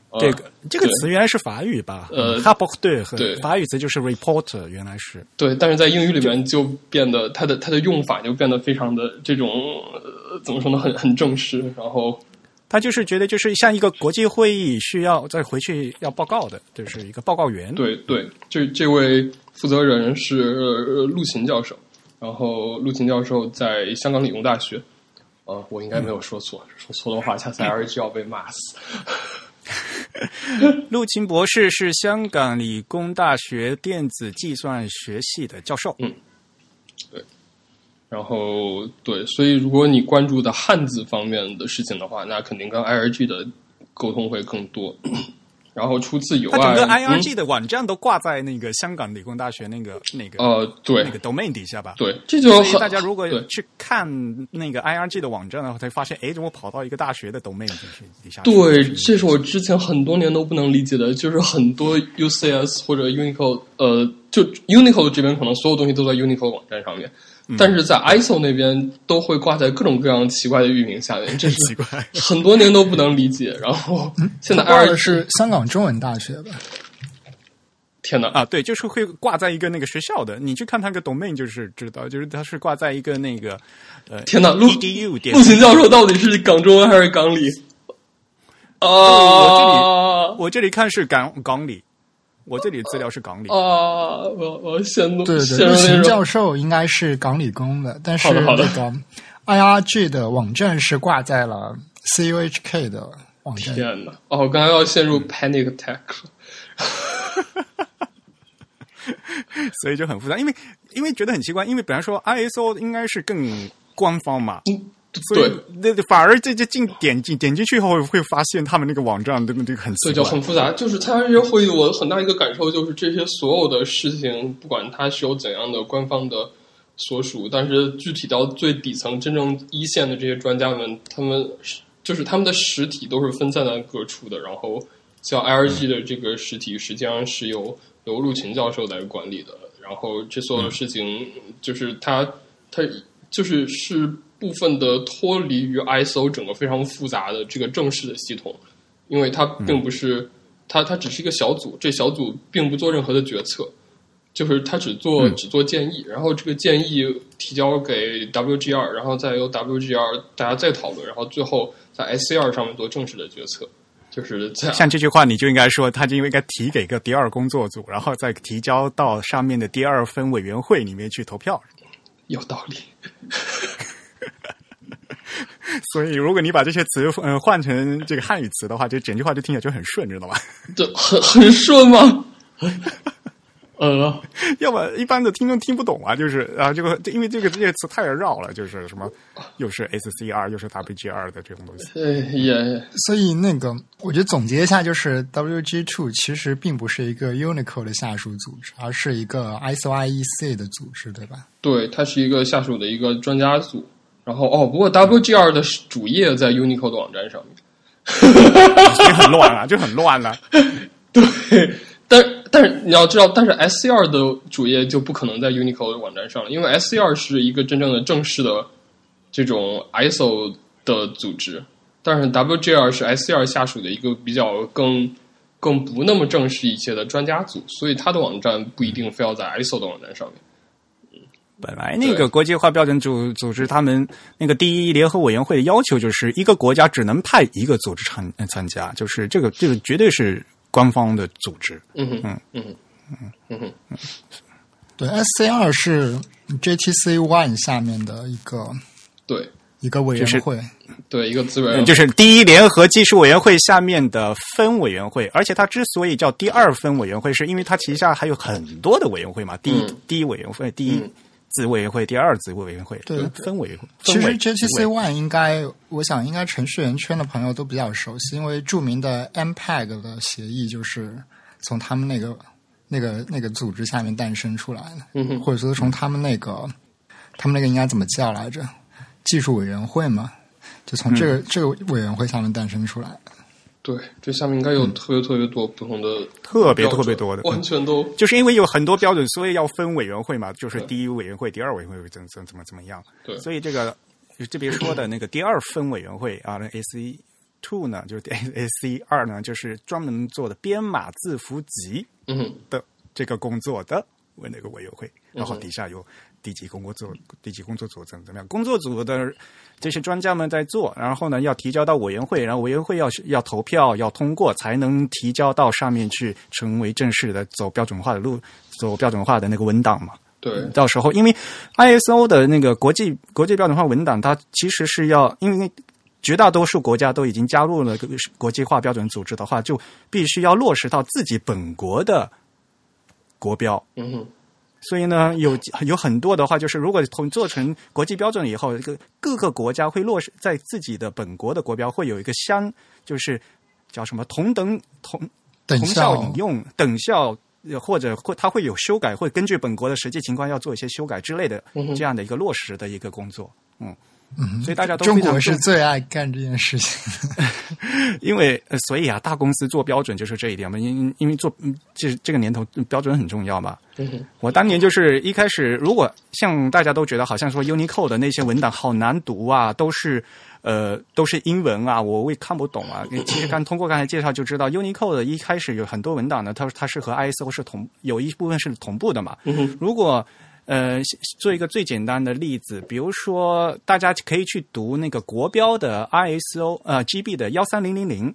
[SPEAKER 3] 呃
[SPEAKER 1] 这个这个词原来是法语吧？
[SPEAKER 3] 呃
[SPEAKER 1] h a p o r 对和
[SPEAKER 3] 对
[SPEAKER 1] 法语词就是 reporter，原来是
[SPEAKER 3] 对，但是在英语里面就变得它的它的用法就变得非常的这种呃怎么说呢，很很正式，然后
[SPEAKER 1] 他就是觉得就是像一个国际会议需要再回去要报告的，就是一个报告员。
[SPEAKER 3] 对对，这这位负责人是呃陆勤教授，然后陆勤教授在香港理工大学，呃，我应该没有说错，说错的话，下次 L G 要被骂死。
[SPEAKER 1] 陆勤博士是香港理工大学电子计算学系的教授。
[SPEAKER 3] 然后对，所以如果你关注的汉字方面的事情的话，那肯定跟 IRG 的沟通会更多。然后除此以外，
[SPEAKER 1] 他整个
[SPEAKER 3] 嗯
[SPEAKER 1] IRG 的网站都挂在那个香港理工大学那个那个、
[SPEAKER 3] 呃，对
[SPEAKER 1] 那个 domain 底下吧？
[SPEAKER 3] 对，这就
[SPEAKER 1] 所以大家如果去看那个 IRG 的网站的话，才发现，哎，怎么跑到一个大学的 domain 底下？
[SPEAKER 3] 对，这是我之前很多年都不能理解的，就是很多 UCS 或者 Unicode，呃，就 Unicode 这边可能所有东西都在 Unicode 网站上面，
[SPEAKER 1] 嗯
[SPEAKER 3] 但是在 ISO 那边都会挂在各种各样奇怪的域名下面，这是
[SPEAKER 1] 奇怪。
[SPEAKER 3] 很多年都不能理解。然后现在
[SPEAKER 2] 他报
[SPEAKER 3] IR
[SPEAKER 2] 的是香港中文大学吧？
[SPEAKER 3] 天哪，
[SPEAKER 1] 啊，对，就是会挂在一个那个学校的，你去看它个 domain 就是知道，就是他是挂在一个那个呃
[SPEAKER 3] 天哪，陆
[SPEAKER 1] edu 点
[SPEAKER 3] 陆勤教授到底是港中文还是港理？啊，
[SPEAKER 1] 我这里我这里看是港港里，我这里资料是港理。
[SPEAKER 3] 啊，我我陷入
[SPEAKER 2] 对对对，陆教授应该是港理工的，但是
[SPEAKER 3] 好的好的
[SPEAKER 2] 那个 IRG 的网站是挂在了 CUHK 的网站。
[SPEAKER 3] 天哪！哦，我刚刚要陷入 panic attack 了。
[SPEAKER 1] 所以就很复杂，因为因为觉得很奇怪，因为本来说 ISO 应该是更官方嘛，所以那反而这这进点进点进去以后会发现他们那个网站这个这个很奇
[SPEAKER 3] 对，就，很复杂。就是参加这些会议，我很大一个感受就是，这些所有的事情，不管它是有怎样的官方的所属，但是具体到最底层、真正一线的这些专家们，他们就是他们的实体都是分散在各处的。然后，像 IRG 的这个实体，实际上是由由陆勤教授来管理的。然后，这所有的事情，就是他他就是是部分的脱离于 ISO 整个非常复杂的这个正式的系统。因为它并不是，它它只是一个小组，这小组并不做任何的决策，就是它只做、只做建议，然后这个建议提交给 WGR，然后再由 WGR 大家再讨论，然后最后在 SCR 上面做正式的决策，就是这样。
[SPEAKER 1] 像这句话，你就应该说，他就应该提给个第二工作组，然后再提交到上面的第二分委员会里面去投票。
[SPEAKER 3] 有道理，
[SPEAKER 1] 所以，如果你把这些词嗯、呃、换成这个汉语词的话，这整句话就听起来就很顺，知道吧？
[SPEAKER 3] 这很很顺吗？呃，
[SPEAKER 1] 要么一般的听众听不懂啊，就是啊，这个因为这个这些词太绕了，就是什么又是 SCR 又是 WGR 的这种东西。
[SPEAKER 3] 呃也
[SPEAKER 2] 所以那个，我觉得总结一下，就是 WG Two 其实并不是一个 Unicode 的下属组织，而是一个 ISO IEC 的组织，对吧？
[SPEAKER 3] 对，它是一个下属的一个专家组。然后哦，不过 WGR 的主页在 Unicode 网站上面。
[SPEAKER 1] 就很乱了，就很乱了。
[SPEAKER 3] 对，但但是你要知道，但是 SCR 的主页就不可能在 Unicode 网站上了，因为 SCR 是一个真正的正式的这种 ISO 的组织，但是 WGR 是 SCR 下属的一个比较更更不那么正式一些的专家组，所以它的网站不一定非要在 ISO 的网站上面。
[SPEAKER 1] 本来那个国际化标准组组织，他们那个第一联合委员会的要求就是一个国家只能派一个组织参参加，就是这个这个绝对是官方的组织。
[SPEAKER 3] 嗯哼，
[SPEAKER 1] 嗯
[SPEAKER 3] 嗯哼，嗯哼，
[SPEAKER 2] 对，SCR 是 JTC One 下面的一个
[SPEAKER 3] 对
[SPEAKER 2] 一个委员会。
[SPEAKER 3] 对，一个资源
[SPEAKER 1] 嗯，就是第一联合技术委员会下面的分委员会，而且它之所以叫第二分委员会，是因为它旗下还有很多的委员会嘛。第一、
[SPEAKER 3] 嗯
[SPEAKER 1] 第一委员会、第一
[SPEAKER 3] 嗯
[SPEAKER 1] 子委员会、第二子委员会，
[SPEAKER 2] 对
[SPEAKER 1] 分委员会。
[SPEAKER 2] 其实 JTC One 应该，我想应该程序员圈的朋友都比较熟悉，因为著名的 MPEG 的协议就是从他们那个那个那个组织下面诞生出来的，
[SPEAKER 3] 嗯，
[SPEAKER 2] 或者说从他们那个他们那个应该怎么叫来着？技术委员会嘛，就从这个、
[SPEAKER 1] 嗯
[SPEAKER 2] 这个委员会下面诞生出来。
[SPEAKER 3] 对，这下面应该有特别特别多不同的
[SPEAKER 1] 嗯特别特别多的。
[SPEAKER 3] 完全都
[SPEAKER 1] 就是因为有很多标准，所以要分委员会嘛，就是第一委员会、第二委员会怎怎怎么怎么样。
[SPEAKER 3] 对。
[SPEAKER 1] 所以这个这边说的那个第二分委员会啊，那 AC Two 呢，就是 DSC 二呢，就是专门做的编码字符集
[SPEAKER 3] 嗯
[SPEAKER 1] 的这个工作的那个委员会，然后底下有第几工作组、第几工作组怎么怎么样，工作组的这些专家们在做，然后呢要提交到委员会，然后委员会要要投票要通过，才能提交到上面去，成为正式的走标准化的路，走标准化的那个文档嘛。
[SPEAKER 3] 对，
[SPEAKER 1] 到时候，因为 ISO 的那个国际国际标准化文档，它其实是要，因为绝大多数国家都已经加入了这个国际化标准组织的话，就必须要落实到自己本国的国标。
[SPEAKER 3] 嗯哼，
[SPEAKER 1] 所以呢，有有很多的话，就是如果同做成国际标准以后，这个各个国家会落实在自己的本国的国标会有一个相，就是叫什么同等同同
[SPEAKER 2] 等效。
[SPEAKER 1] 效引用、等效，呃或者会它会有修改，会根据本国的实际情况要做一些修改之类的这样的一个落实的一个工作。嗯，
[SPEAKER 2] 嗯
[SPEAKER 1] 所以大家都
[SPEAKER 2] 中国是最爱干这件事情。
[SPEAKER 1] 因为呃，所以啊，大公司做标准就是这一点嘛，因因为做嗯这这个年头嗯标准很重要嘛。我当年就是一开始，如果像大家都觉得好像说 Unicode 的那些文档好难读啊，都是呃都是英文啊，我我也看不懂啊。其实刚通过刚才介绍就知道，Unicode 的一开始有很多文档呢，它它是和 ISO 是同有一部分是同步的嘛。
[SPEAKER 3] 嗯，
[SPEAKER 1] 如果呃做一个最简单的例子，比如说大家可以去读那个国标的 ISO 呃 GB 的幺三零零零。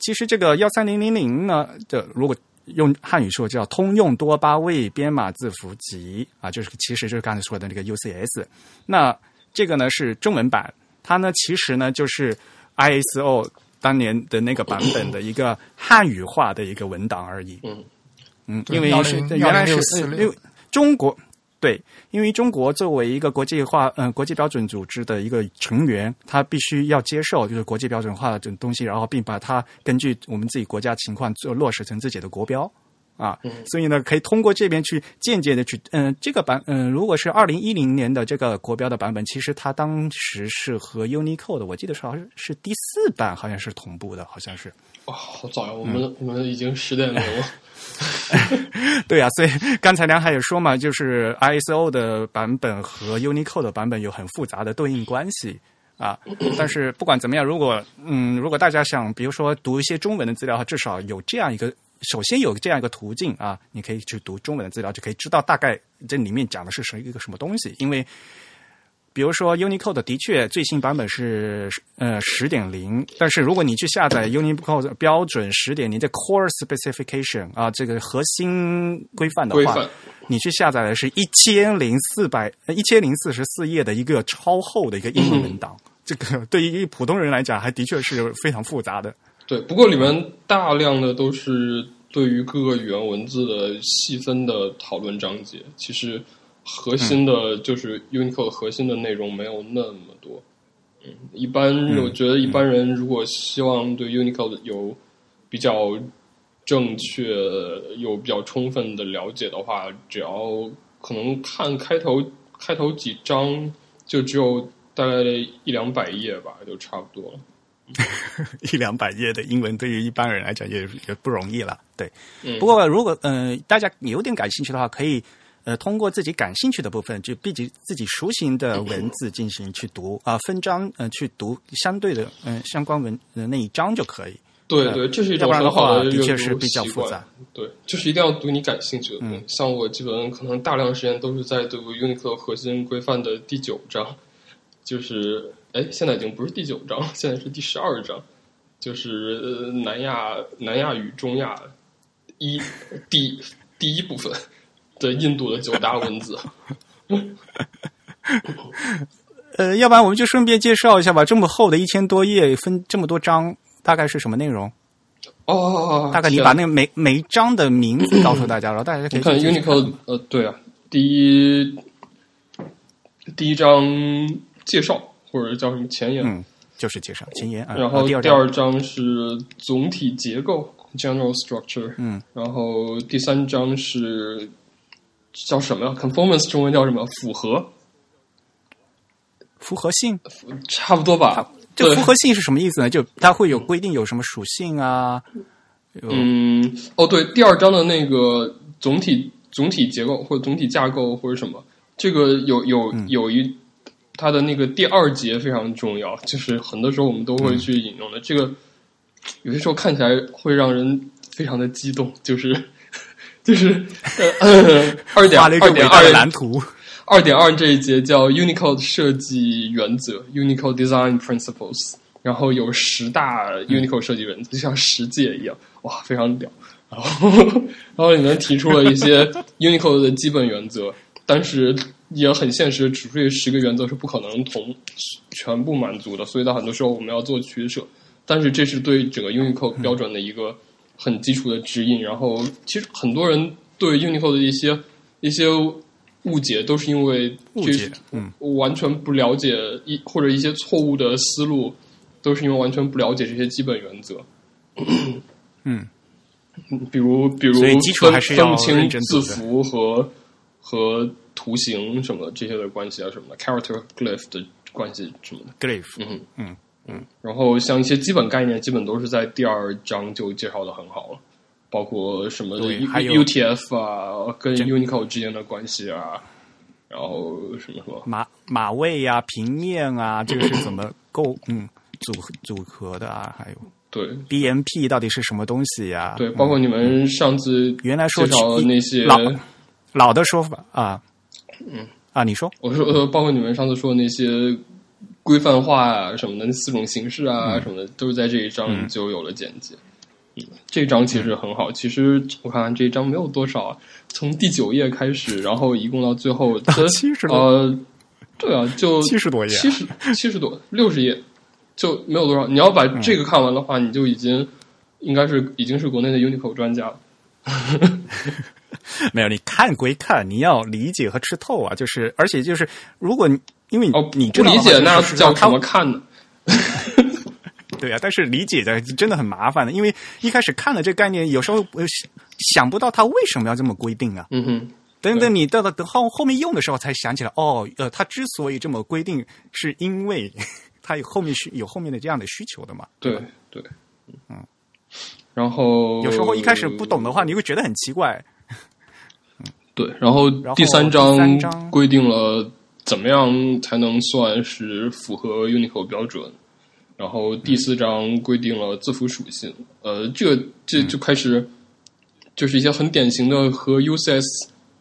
[SPEAKER 1] 其实这个幺三零零零呢，这如果用汉语说叫通用多八位编码字符集啊，就是其实就是刚才说的那个 UCS。那这个呢是中文版，它呢其实呢就是 ISO 当年的那个版本的一个汉语化的一个文档而已。
[SPEAKER 3] 嗯
[SPEAKER 1] 嗯，因为是
[SPEAKER 2] 10
[SPEAKER 1] 原来是
[SPEAKER 2] 10646
[SPEAKER 1] 呃因为中国对，因为中国作为一个国际化嗯、呃国际标准组织的一个成员，它必须要接受就是国际标准化的这种东西，然后并把它根据我们自己国家情况做落实成自己的国标。啊，所以呢，可以通过这边去间接的去，嗯、这个版，嗯、如果是二零一零年的这个国标的版本，其实它当时是和 Unicode，我记得是好像是第四版，好像是同步的，好像是。
[SPEAKER 3] 哇，好早呀！我们我们已经十点零了。
[SPEAKER 1] 对啊，所以刚才梁海也说嘛，就是 ISO 的版本和 Unicode 的版本有很复杂的对应关系啊。但是不管怎么样，如果嗯，如果大家想，比如说读一些中文的资料，至少有这样一个，首先有这样一个途径啊，你可以去读中文的资料，就可以知道大概这里面讲的是什一个什么东西，因为。比如说 Unicode 的确最新版本是呃十点零，但是如果你去下载 Unicode 标准十点零的 Core Specification 啊，这个核心规范的话
[SPEAKER 3] 规范，
[SPEAKER 1] 你去下载的是一千零四百一千零四十四页的一个超厚的一个英文文档，这个对于普通人来讲，还的确是非常复杂的。
[SPEAKER 3] 对，不过里面大量的都是对于各个语言文字的细分的讨论章节，其实核心的就是 Unicode 核心的内容没有那么多。嗯，一般我觉得一般人如果希望对 Unicode 有比较正确、有比较充分的了解的话，只要可能看开头开头几章，就只有大概一两百页吧，就差不多了。
[SPEAKER 1] 一两百页的英文对于一般人来讲也也不容易了。对，
[SPEAKER 3] 嗯
[SPEAKER 1] 不过如果呃大家有点感兴趣的话，可以呃通过自己感兴趣的部分，就毕竟自己熟悉的文字进行去读啊、分章呃去读相对的嗯、呃相关文的那一章就可以。
[SPEAKER 3] 对对，这是一种
[SPEAKER 1] 要不然的
[SPEAKER 3] 很好
[SPEAKER 1] 话的
[SPEAKER 3] 阅读
[SPEAKER 1] 确是比较
[SPEAKER 3] 习惯
[SPEAKER 1] 复杂。
[SPEAKER 3] 对，就是一定要读你感兴趣的。
[SPEAKER 1] 嗯
[SPEAKER 3] 像我基本可能大量时间都是在读 Unicode 核心规范的第九章，就是哎，现在已经不是第九章，现在是第十二章，就是呃南亚南亚与中亚一第第一部分的印度的九大文字。
[SPEAKER 1] 呃，要不然我们就顺便介绍一下吧，这么厚的一千多页，分这么多章，大概是什么内容？
[SPEAKER 3] 哦，
[SPEAKER 1] 大概你把那个每每一章的名字告诉大家，然后大家 可以
[SPEAKER 3] 你看
[SPEAKER 1] 去自己
[SPEAKER 3] Unicode，呃，对啊，第一第一章介绍或者叫什么前言，
[SPEAKER 1] 嗯，就是介绍前言啊，
[SPEAKER 3] 然后
[SPEAKER 1] 第二
[SPEAKER 3] 第二章是总体结构 （general structure），
[SPEAKER 1] 嗯，
[SPEAKER 3] 然后第三章是叫什么呀？conformance 中文叫什么？符合，
[SPEAKER 1] 符合性。
[SPEAKER 3] 差不多吧。对
[SPEAKER 1] 这符合性是什么意思呢？就它会有规定有什么属性啊？
[SPEAKER 3] 嗯，哦，对，第二章的那个总体总体结构或者总体架构或者什么，这个有有
[SPEAKER 1] 嗯
[SPEAKER 3] 有一它的那个第二节非常重要，就是很多时候我们都会去引用的。这个有些时候看起来会让人非常的激动，就是就是呃 二点二点二
[SPEAKER 1] 的蓝图。
[SPEAKER 3] 二点二这一节叫 Unicode 设计原则 （Unicode Design Principles），然后有十大 Unicode 设计原则，就像十诫一样，哇，非常屌。然后，然后里面提出了一些 Unicode 的基本原则，但是也很现实，指出这十个原则是不可能同全部满足的，所以到很多时候我们要做取舍。但是这是对整个 Unicode 标准的一个很基础的指引。然后，其实很多人对 Unicode 的一些一些误解，都是因为这
[SPEAKER 1] 误解，嗯，
[SPEAKER 3] 完全不了解一或者一些错误的思路，都是因为完全不了解这些基本原则。
[SPEAKER 1] 嗯，
[SPEAKER 3] 比如比如
[SPEAKER 1] 基础
[SPEAKER 3] 分
[SPEAKER 1] 还是要
[SPEAKER 3] 分不清字符和和图形什么这些的关系啊什么的，character glyph 的关系什么的。
[SPEAKER 1] glyph，
[SPEAKER 3] 嗯
[SPEAKER 1] 嗯
[SPEAKER 3] 嗯，然后像一些基本概念，基本都是在第二章就介绍的很好了，包括什么
[SPEAKER 1] 对
[SPEAKER 3] U-
[SPEAKER 1] 还有
[SPEAKER 3] UTF 啊，跟 Unicode 之间的关系啊，然后什么什么，
[SPEAKER 1] 马马位呀、平面啊，这个是怎么 构嗯组合组合的啊？还有
[SPEAKER 3] 对。
[SPEAKER 1] BMP 到底是什么东西呀、
[SPEAKER 3] 对，
[SPEAKER 1] 嗯。
[SPEAKER 3] 包括你们上次
[SPEAKER 1] 原来说
[SPEAKER 3] 介绍的那些，
[SPEAKER 1] 老老的说法啊，嗯。啊，你说。
[SPEAKER 3] 我说呃，包括你们上次说的那些规范化啊什么的那四种形式啊、什么的，都是在这一章就有了简介。嗯，这一章其实很好。其实我看看这一章没有多少啊，从第九页开始，然后一共到最后
[SPEAKER 1] 到
[SPEAKER 3] 这
[SPEAKER 1] 70多
[SPEAKER 3] 呃，对啊，就
[SPEAKER 1] 七十多页
[SPEAKER 3] 七十七十多六十页，就没有多少。你要把这个看完的话，你就已经应该是已经是国内的 Unicode 专家了。
[SPEAKER 1] 没有？你看归看，你要理解和吃透啊。就是而且就是，如果你因为你
[SPEAKER 3] 哦，
[SPEAKER 1] 你
[SPEAKER 3] 不理解那
[SPEAKER 1] 是
[SPEAKER 3] 叫怎么看呢？
[SPEAKER 1] 对啊，但是理解的真的很麻烦的，因为一开始看了这个概念，有时候呃想想不到他为什么要这么规定啊。
[SPEAKER 3] 嗯哼，
[SPEAKER 1] 等等，你到了等后后面用的时候才想起来，哦，呃，他之所以这么规定，是因为 他有后面需有后面的这样的需求的嘛。
[SPEAKER 3] 对对，嗯，然后
[SPEAKER 1] 有时候一开始不懂的话，你会觉得很奇怪。
[SPEAKER 3] 对，然后第三
[SPEAKER 1] 第三
[SPEAKER 3] 章
[SPEAKER 1] 章
[SPEAKER 3] 规定了怎么样才能算是符合 Unicode 标准，然后第四章规定了字符属性，呃，这个这就开始就是一些很典型的和 UCS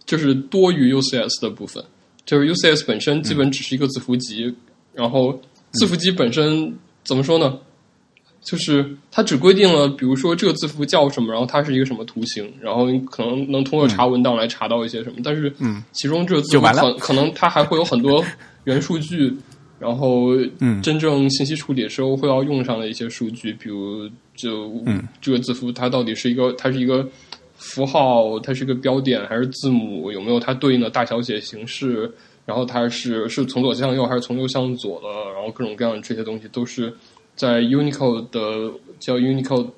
[SPEAKER 3] 就是多于 UCS 的部分，就是 UCS 本身基本只是一个字符集，然后字符集本身怎么说呢？就是它只规定了，比如说这个字符叫什么，然后它是一个什么图形，然后你可能能通过查文档来查到一些什么，但是
[SPEAKER 1] 嗯，
[SPEAKER 3] 其中这个字符可可能它还会有很多元数据，然后
[SPEAKER 1] 嗯。
[SPEAKER 3] 真正信息处理的时候会要用上的一些数据，比如就
[SPEAKER 1] 嗯。
[SPEAKER 3] 这个字符它到底是一个它是一个符号，它是一个标点还是字母，有没有它对应的大小写形式，然后它是是从左向右还是从右向左的，然后各种各样的这些东西都是在 Unicode 的叫 Unicode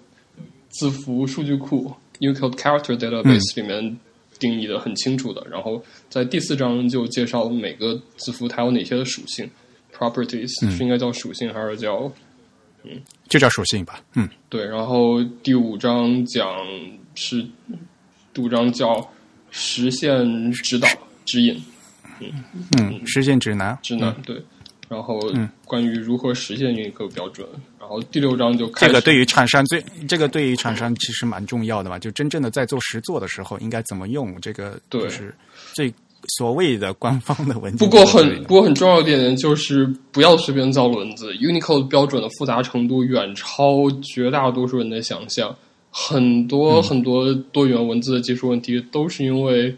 [SPEAKER 3] 字符数据库 Unicode Character Database 里面定义的很清楚的。然后在第四章就介绍每个字符它有哪些的属性 properties，、是应该叫属性还是叫嗯
[SPEAKER 1] 就叫属性吧。嗯，
[SPEAKER 3] 对？然后第五章讲是第五章叫实现指导指引
[SPEAKER 1] 嗯，实现指南。
[SPEAKER 3] 指南、对。然后关于如何实现 Unicode 标准，然后第六章就开始
[SPEAKER 1] 这个对于厂商最，这个对于厂商其实蛮重要的嘛。就真正的在做实做的时候，应该怎么用这个，
[SPEAKER 3] 对
[SPEAKER 1] 就是最所谓的官方的文件。
[SPEAKER 3] 不过很不过很重要的一点就是不要随便造轮子。Unicode 标准的复杂程度远超绝大多数人的想象，很多、很多多元文字的技术问题都是因为，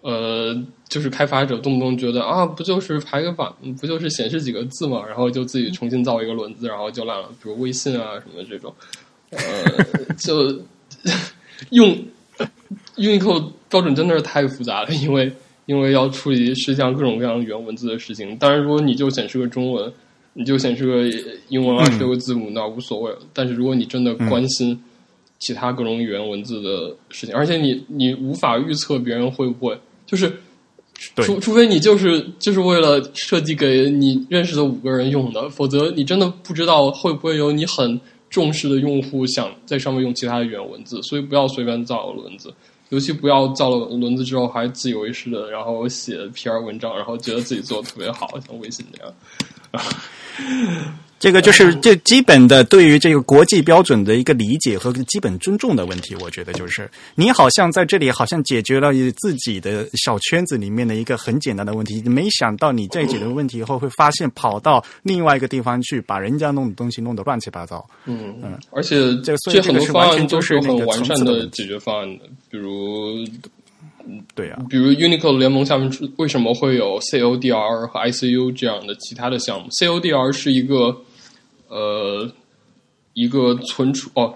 [SPEAKER 3] 呃，就是开发者动不动觉得啊，不就是排个版，不就是显示几个字嘛，然后就自己重新造一个轮子，然后就烂了。比如微信啊什么这种，呃，就 用 Unicode 标准真的是太复杂了，因为因为要处理实际上各种各样的语言文字的事情。当然，如果你就显示个中文，你就显示个英文二十六个字母，那无所谓。但是如果你真的关心其他各种语言文字的事情，而且你你无法预测别人会不会，就是除除非你就是就是为了设计给你认识的五个人用的，否则你真的不知道会不会有你很重视的用户想在上面用其他的语言文字，所以不要随便造轮子。尤其不要造了轮子之后还自以为是的，然后写 PR 文章，然后觉得自己做的特别好，像微信这样。
[SPEAKER 1] 这个就是这基本的对于这个国际标准的一个理解和基本尊重的问题，我觉得就是你好像在这里好像解决了自己的小圈子里面的一个很简单的问题，没想到你在解决问题以后会发现跑到另外一个地方去，把人家弄的东西弄得乱七八糟。
[SPEAKER 3] 嗯
[SPEAKER 1] 嗯，
[SPEAKER 3] 而且
[SPEAKER 1] 这个所以
[SPEAKER 3] 很多方案都
[SPEAKER 1] 是
[SPEAKER 3] 很完善的解决方案的，比如
[SPEAKER 1] 对啊，
[SPEAKER 3] 比如 Unicode 联盟下面为什么会有 CODR 和 ICU 这样的其他的项目？CODR 是一个呃一个存储哦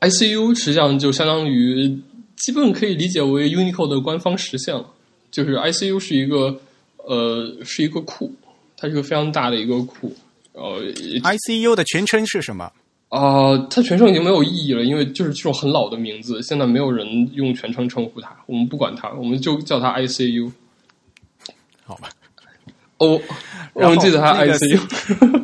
[SPEAKER 3] ，ICU 实际上就相当于基本可以理解为 Unicode 的官方实现了，就是 ICU 是一个呃是一个库，它是个非常大的一个库，呃
[SPEAKER 1] ICU 的全称是什么？
[SPEAKER 3] 啊、它全称已经没有意义了，因为就是这种很老的名字，现在没有人用全称称呼它，我们不管它，我们就叫它 ICU。
[SPEAKER 1] 好吧。
[SPEAKER 3] 哦，我们记得它 ICU。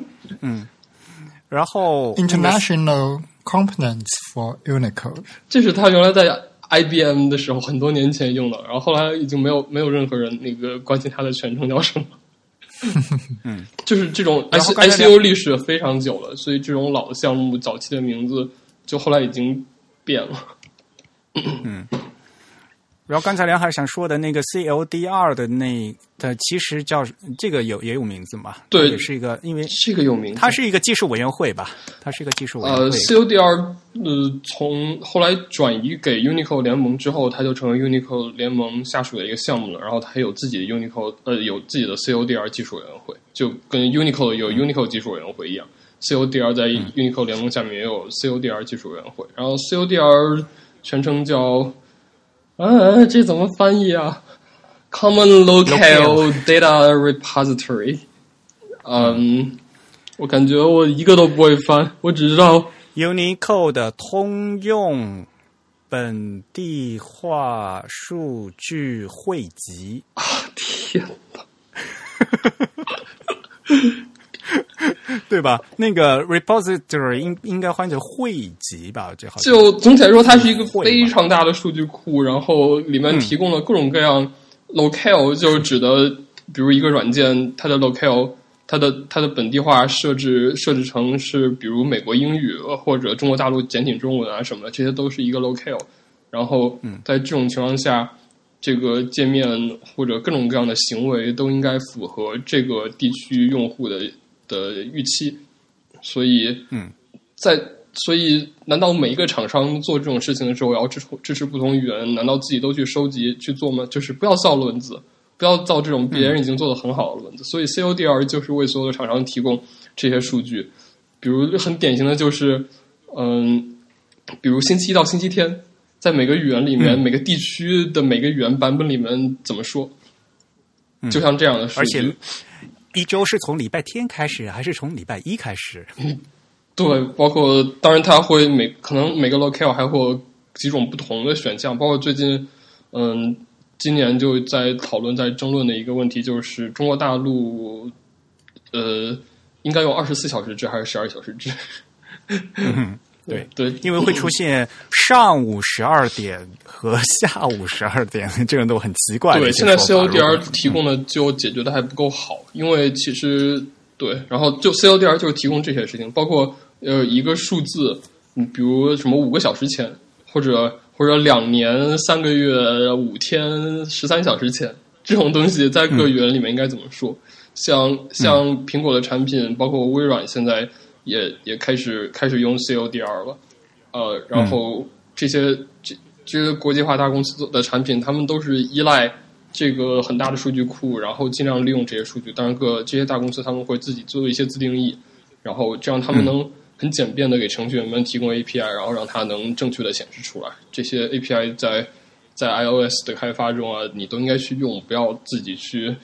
[SPEAKER 1] 然后
[SPEAKER 2] International Components for Unicode。
[SPEAKER 3] 这是他原来在 IBM 的时候很多年前用的，然后后来已经没有没有任何人那个关心它的全称叫什么。
[SPEAKER 1] 嗯，
[SPEAKER 3] 就是这种 ICICU 历史非常久了，所以这种老的项目早期的名字就后来已经变了。
[SPEAKER 1] 然后刚才梁海想说的那个 CLDR 的那，的其实叫这个有也有名字嘛？
[SPEAKER 3] 对
[SPEAKER 1] 它也是一个，因为
[SPEAKER 3] 这个有名字，
[SPEAKER 1] 它是一个技术委员会吧？它是一个技术委员
[SPEAKER 3] 呃
[SPEAKER 1] 会。
[SPEAKER 3] ，CODR 呃，从后来转移给 Unicode 联盟之后，它就成为 Unicode 联盟下属的一个项目了。然后它有自己的 Unicode 呃，有自己的 CODR 技术委员会，就跟 Unicode 有 Unicode 技术委员会一样。CODR 在 Unicode 联盟下面也有 CODR 技术委员会。然后 CODR 全称叫，啊，这怎么翻译啊？Common Local Data Repository。嗯，我感觉我一个都不会翻，我只知道
[SPEAKER 1] Unicode 的通用本地化数据汇集。
[SPEAKER 3] 啊天哪，
[SPEAKER 1] 对吧？那个 repository 应应该换成汇集吧？这好
[SPEAKER 3] 就总体来说，它是一个非常大的数据库，然后里面提供了各种各样 locale，就指的比如一个软件，它的 locale，它的它的本地化设置设置成是比如美国英语或者中国大陆简体中文啊什么的，这些都是一个 locale。然后在这种情况下，这个界面或者各种各样的行为都应该符合这个地区用户的的预期，所以
[SPEAKER 1] 嗯，
[SPEAKER 3] 在所以，难道每一个厂商做这种事情的时候，要支持支持不同语言？难道自己都去收集去做吗？就是不要造轮子，不要造这种别人已经做的很好的轮子。所以 CODR 就是为所有的厂商提供这些数据，比如很典型的就是，嗯，比如星期一到星期天，在每个语言里面，每个地区的每个语言版本里面怎么说？就像这样的数据，
[SPEAKER 1] 而且一周是从礼拜天开始，还是从礼拜一开始？
[SPEAKER 3] 对，包括当然它会每可能每个 locale 还会有几种不同的选项，包括最近嗯，今年就在讨论在争论的一个问题，就是中国大陆呃应该用二十四小时制还是十二小时制？
[SPEAKER 1] 嗯，对。
[SPEAKER 3] 对，
[SPEAKER 1] 因为会出现上午十二点和下午十二点，这种都很奇怪
[SPEAKER 3] 对，现在 CODR 提供的就解决的还不够好，因为其实对，然后就 CODR 就是提供这些事情，包括呃一个数字，嗯，比如什么五个小时前，或者或者两年三个月五天十三小时前，这种东西在各语言里面应该怎么说？像像苹果的产品，包括微软现在也也开始开始用 CODR 了，呃，然后这些这这些国际化大公司的产品，他们都是依赖这个很大的数据库，然后尽量利用这些数据。当然，各这些大公司他们会自己做一些自定义，然后这样他们能很简便的给程序员们提供 API，然后让它能正确的显示出来。这些 API 在在 iOS 的开发中啊，你都应该去用，不要自己去。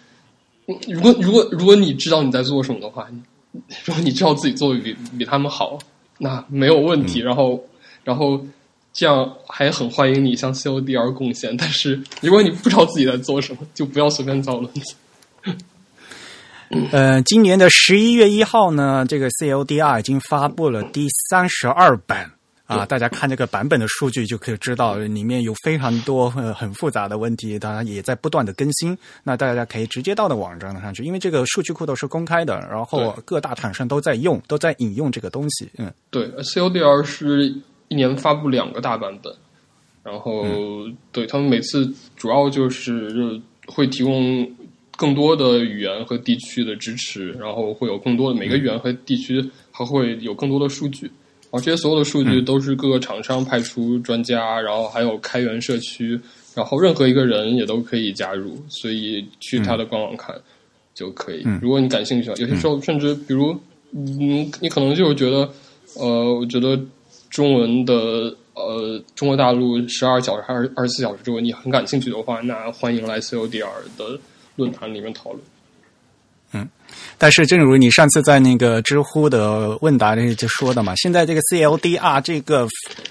[SPEAKER 3] 如果如果如果你知道你在做什么的话，你如果你知道自己做的比比他们好，那没有问题。然后然后这样还很欢迎你向 CODR 贡献。但是如果你不知道自己在做什么，就不要随便造轮子。
[SPEAKER 1] 呃，今年的十一月一号呢，这个 CODR 已经发布了第三十二版啊，大家看这个版本的数据就可以知道，里面有非常多呃很复杂的问题，当然也在不断的更新。那大家可以直接到的网站上去，因为这个数据库都是公开的，然后各大厂商都在用，都在引用这个东西。嗯，
[SPEAKER 3] 对，CODR 是一年发布两个大版本，然后对他们每次主要就是会提供更多的语言和地区的支持，然后会有更多的每个语言和地区还会有更多的数据。然后这些所有的数据都是各个厂商派出专家，然后还有开源社区，然后任何一个人也都可以加入，所以去他的官网看就可以。如果你感兴趣，有些时候甚至比如，嗯，你可能就是觉得，呃，我觉得中文的呃中国大陆十二小时还是二十四小时之后，你很感兴趣的话，那欢迎来 CODR 的论坛里面讨论。
[SPEAKER 1] 嗯，但是正如你上次在那个知乎的问答里就说的嘛，现在这个 CLDR 这个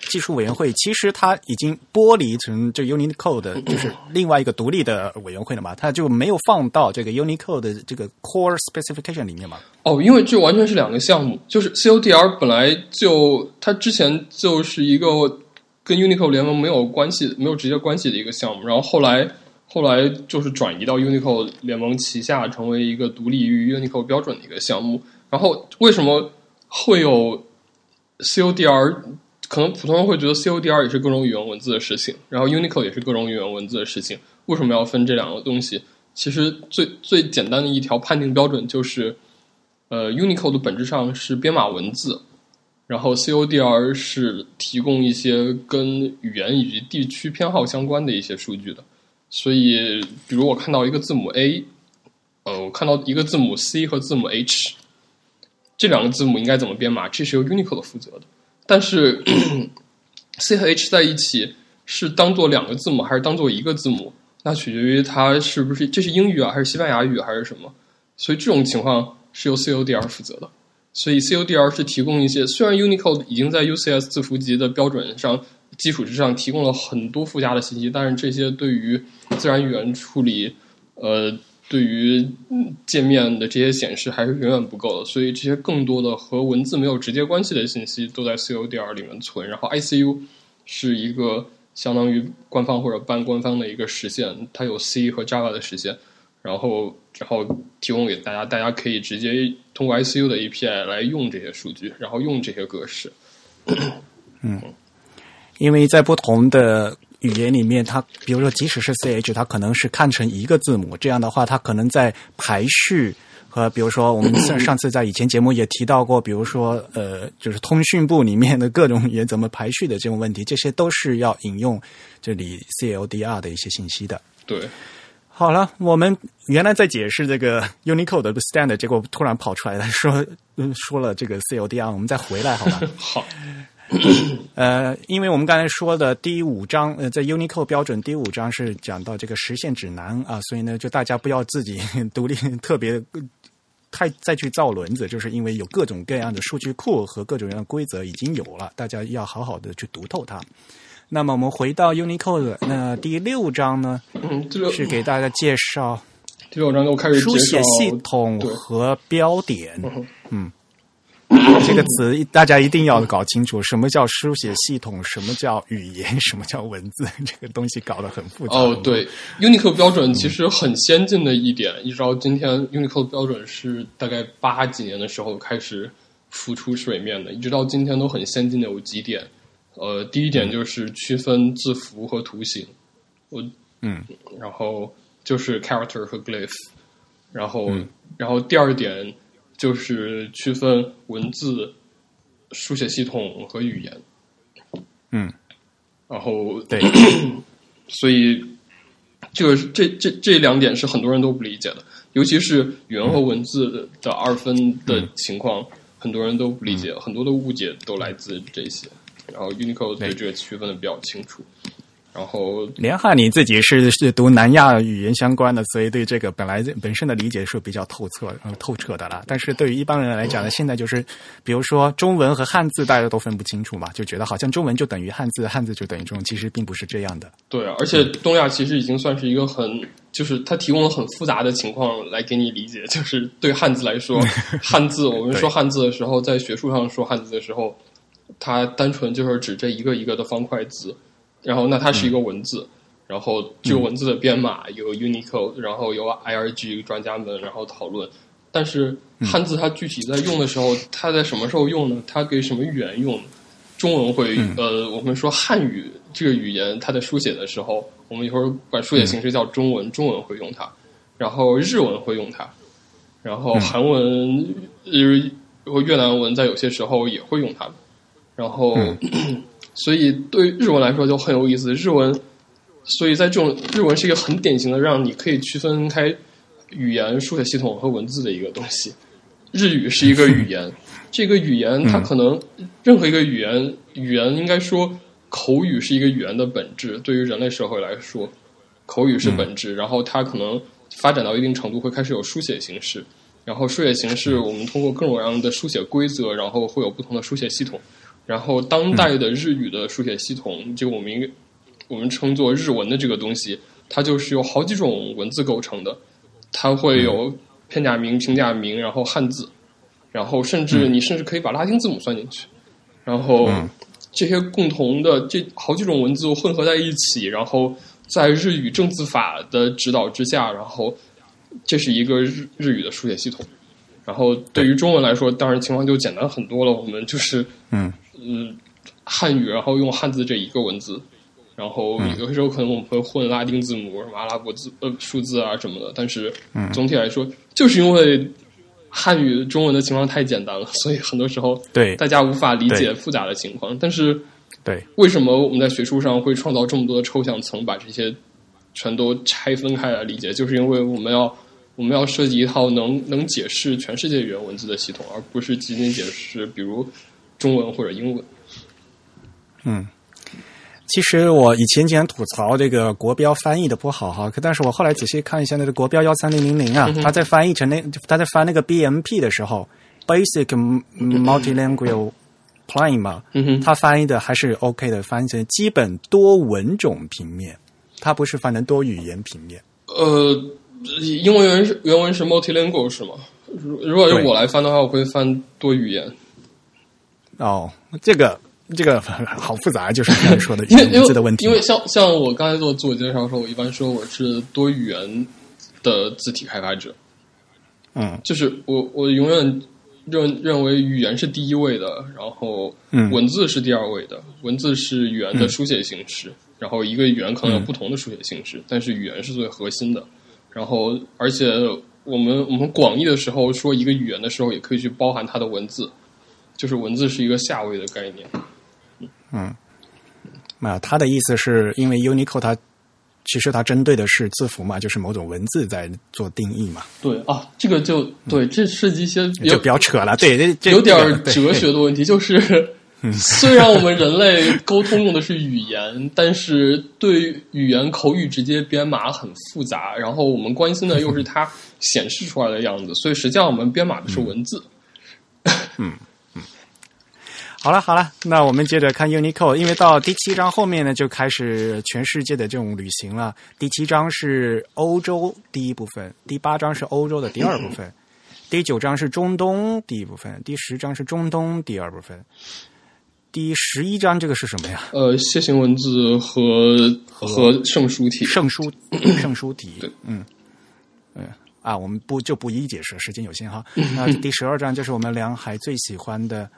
[SPEAKER 1] 技术委员会其实它已经剥离成这 Unicode 就是另外一个独立的委员会了嘛，它就没有放到这个 Unicode 的这个 Core Specification 里面嘛。
[SPEAKER 3] 哦，因为这完全是两个项目，就是 CLDR 本来就它之前就是一个跟 Unicode 联盟没有关系、没有直接关系的一个项目，然后后来。后来就是转移到 Unicode 联盟旗下，成为一个独立于 Unicode 标准的一个项目。然后为什么会有 CODR？可能普通人会觉得 CODR 也是各种语言文字的事情，然后 Unicode 也是各种语言文字的事情。为什么要分这两个东西？其实最最简单的一条判定标准就是，呃，Unicode 本质上是编码文字，然后 CODR 是提供一些跟语言以及地区偏好相关的一些数据的。所以，比如我看到一个字母 A，呃，我看到一个字母 C 和字母 H，这两个字母应该怎么编码？这是由 Unicode 负责的。但是 C 和 H 在一起是当做两个字母还是当做一个字母？那取决于它是不是这是英语啊，还是西班牙语还是什么？所以这种情况是由 CODR 负责的。所以 CODR 是提供一些，虽然 Unicode 已经在 UCS 字符集的标准上。基础之上提供了很多附加的信息，但是这些对于自然语言处理，呃，对于界面的这些显示还是远远不够的。所以这些更多的和文字没有直接关系的信息都在 CODR 里面存。然后 ICU 是一个相当于官方或者半官方的一个实现，它有 C 和 Java 的实现，然后然后提供给大家，大家可以直接通过 ICU 的 API 来用这些数据，然后用这些格式。
[SPEAKER 1] 嗯。因为在不同的语言里面，它比如说，即使是 C H，它可能是看成一个字母。这样的话，它可能在排序和比如说，我们上上次在以前节目也提到过，比如说，呃，就是通讯部里面的各种语言怎么排序的这种问题，这些都是要引用这里 C L D R 的一些信息的。
[SPEAKER 3] 对，
[SPEAKER 1] 好了，我们原来在解释这个 Unicode 的 standard，结果突然跑出来了，说说了这个 C L D R，我们再回来好吧？
[SPEAKER 3] 好。
[SPEAKER 1] 呃，因为我们刚才说的第五章，呃，在 Unicode 标准第五章是讲到这个实现指南啊，所以呢，就大家不要自己 独立 特别太再去造轮子，就是因为有各种各样的数据库和各种各样的规则已经有了，大家要好好的去读透它。那么我们回到 Unicode，那第六章呢，是给大家介绍
[SPEAKER 3] 第六章又开始
[SPEAKER 1] 书写系统和标点，嗯。这个词大家一定要搞清楚，什么叫书写系统，什么叫语言，什么叫文字，这个东西搞得很复杂。
[SPEAKER 3] 哦，对，Unicode 标准其实很先进的一点，一直到今天，Unicode 标准是大概八几年的时候开始浮出水面的，一直到今天都很先进的有几点。呃，第一点就是区分字符和图形，我
[SPEAKER 1] 嗯，
[SPEAKER 3] 然后就是 character 和 glyph，然后然后第二点。就是区分文字书写系统和语言，
[SPEAKER 1] 嗯，
[SPEAKER 3] 然后
[SPEAKER 1] 对，
[SPEAKER 3] 所以这个这这这两点是很多人都不理解的，尤其是语言和文字的二分的情况，很多人都不理解，很多的误解都来自这些。然后 Unicode 对。这个区分的比较清楚。然后，
[SPEAKER 1] 连汉你自己是是读南亚语言相关的，所以对这个本来本身的理解是比较透彻、透彻的啦。但是对于一般人来讲呢，现在就是，比如说中文和汉字，大家都分不清楚嘛，就觉得好像中文就等于汉字，汉字就等于中文，其实并不是这样的。
[SPEAKER 3] 对，而且东亚其实已经算是一个很，就是它提供了很复杂的情况来给你理解。就是对汉字来说，汉字我们说汉字的时候，在学术上说汉字的时候。它单纯就是指这一个一个的方块字，然后那它是一个文字，然后这个文字的编码有 Unicode，然后有 IRG 专家们然后讨论。但是汉字它具体在用的时候，它在什么时候用呢？它给什么语言用？中文会呃，我们说汉语这个语言，它在书写的时候，我们一会儿管书写形式叫中文，中文会用它，然后日文会用它，然后韩文、呃和越南文在有些时候也会用它，然后 所以对日文来说就很有意思。日文，所以在这种日文是一个很典型的让你可以区分开语言书写系统和文字的一个东西。日语是一个语言。这个语言，它可能任何一个语言，语言应该说口语是一个语言的本质。对于人类社会来说，口语是本质。然后它可能发展到一定程度，会开始有书写形式。然后书写形式，我们通过各种各样的书写规则，然后会有不同的书写系统。然后当代的日语的书写系统，就我们我们称作日文的这个东西，它就是由好几种文字构成的。它会有片假名、平假名，然后汉字。然后，甚至你甚至可以把拉丁字母算进去，然后这些共同的这好几种文字混合在一起，然后在日语正字法的指导之下，然后这是一个日日语的书写系统。然后对于中文来说，当然情况就简单很多了。我们就是
[SPEAKER 1] 嗯
[SPEAKER 3] 嗯汉语，然后用汉字这一个文字，然后有的时候可能我们会混拉丁字母、什么阿拉伯字呃数字啊什么的，但是总体来说，就是因为。汉语中文的情况太简单了，所以很多时候
[SPEAKER 1] 对
[SPEAKER 3] 大家无法理解复杂的情况。但是，
[SPEAKER 1] 对
[SPEAKER 3] 为什么我们在学术上会创造这么多的抽象层，把这些全都拆分开来理解？就是因为我们要我们要设计一套能能解释全世界语言文字的系统，而不是仅仅解释比如中文或者英文。
[SPEAKER 1] 嗯。其实我以前经常吐槽这个国标翻译的不好哈，可但是我后来仔细看一下那个国标幺三零零零啊，他在翻译成那他在翻那个 BMP 的时候，Basic Multilingual Plan 嘛，他翻译的还是 OK 的，翻译成基本多文种平面，它不是翻成多语言平面。
[SPEAKER 3] 呃，英文原是原文是 Multilingual 是吗？如如果是我来翻的话，我会翻多语言。
[SPEAKER 1] 哦，这个。这个好复杂，就是刚才说的 文字的问题。
[SPEAKER 3] 因为像像我刚才做自我介绍的时候，我一般说我是多语言的字体开发者。
[SPEAKER 1] 嗯，
[SPEAKER 3] 就是我我永远认认为语言是第一位的，然后文字是第二位的。文字是语言的书写形式，然后一个语言可能有不同的书写形式，但是语言是最核心的。然后，而且我们我们广义的时候说一个语言的时候，也可以去包含它的文字，就是文字是一个下位的概念。
[SPEAKER 1] 嗯，那他的意思是因为 Unicode 它其实它针对的是字符嘛，就是某种文字在做定义嘛。
[SPEAKER 3] 对啊，这个就对，这涉及一些
[SPEAKER 1] 就比较扯了，对，
[SPEAKER 3] 有点哲学的问题。就是 虽然我们人类沟通用的是语言，但是对语言口语直接编码很复杂，然后我们关心的又是它显示出来的样子，所以实际上我们编码的是文字。
[SPEAKER 1] 嗯。好了好了，那我们接着看 Unicode，因为到第七章后面呢，就开始全世界的这种旅行了。第七章是欧洲第一部分，第八章是欧洲的第二部分，第九章是中东第一部分，第十章是中东第二部分，第十一章这个是什么呀？
[SPEAKER 3] 呃，楔形文字和和圣书体，
[SPEAKER 1] 圣书圣书体，
[SPEAKER 3] 对，
[SPEAKER 1] 嗯嗯啊，我们不就不一一解释，时间有限哈。那第十二章就是我们梁海最喜欢的。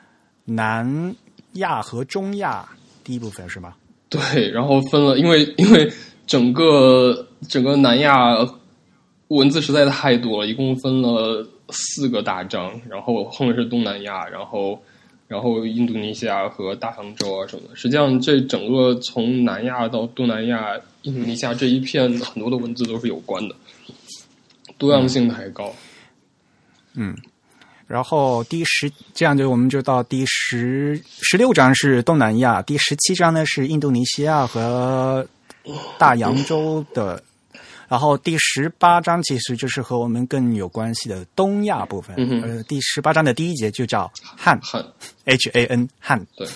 [SPEAKER 1] 南亚和中亚第一部分是吗？
[SPEAKER 3] 对，然后分了，因为 因为整个整个南亚文字实在太多了，一共分了四个大章，然后后面是东南亚，然后然后印度尼西亚和大洋洲啊什么的。实际上，这整个从南亚到东南亚、印度尼西亚这一片，很多的文字都是有关的，多样性太高。
[SPEAKER 1] 嗯。然后第十，这样就我们就到第十十六章是东南亚，第十七章呢是印度尼西亚和大洋洲的，然后第十八章其实就是和我们更有关系的东亚部分。呃，第十八章的第一节就叫汉
[SPEAKER 3] 汉。
[SPEAKER 1] H A N 汉，
[SPEAKER 3] 对，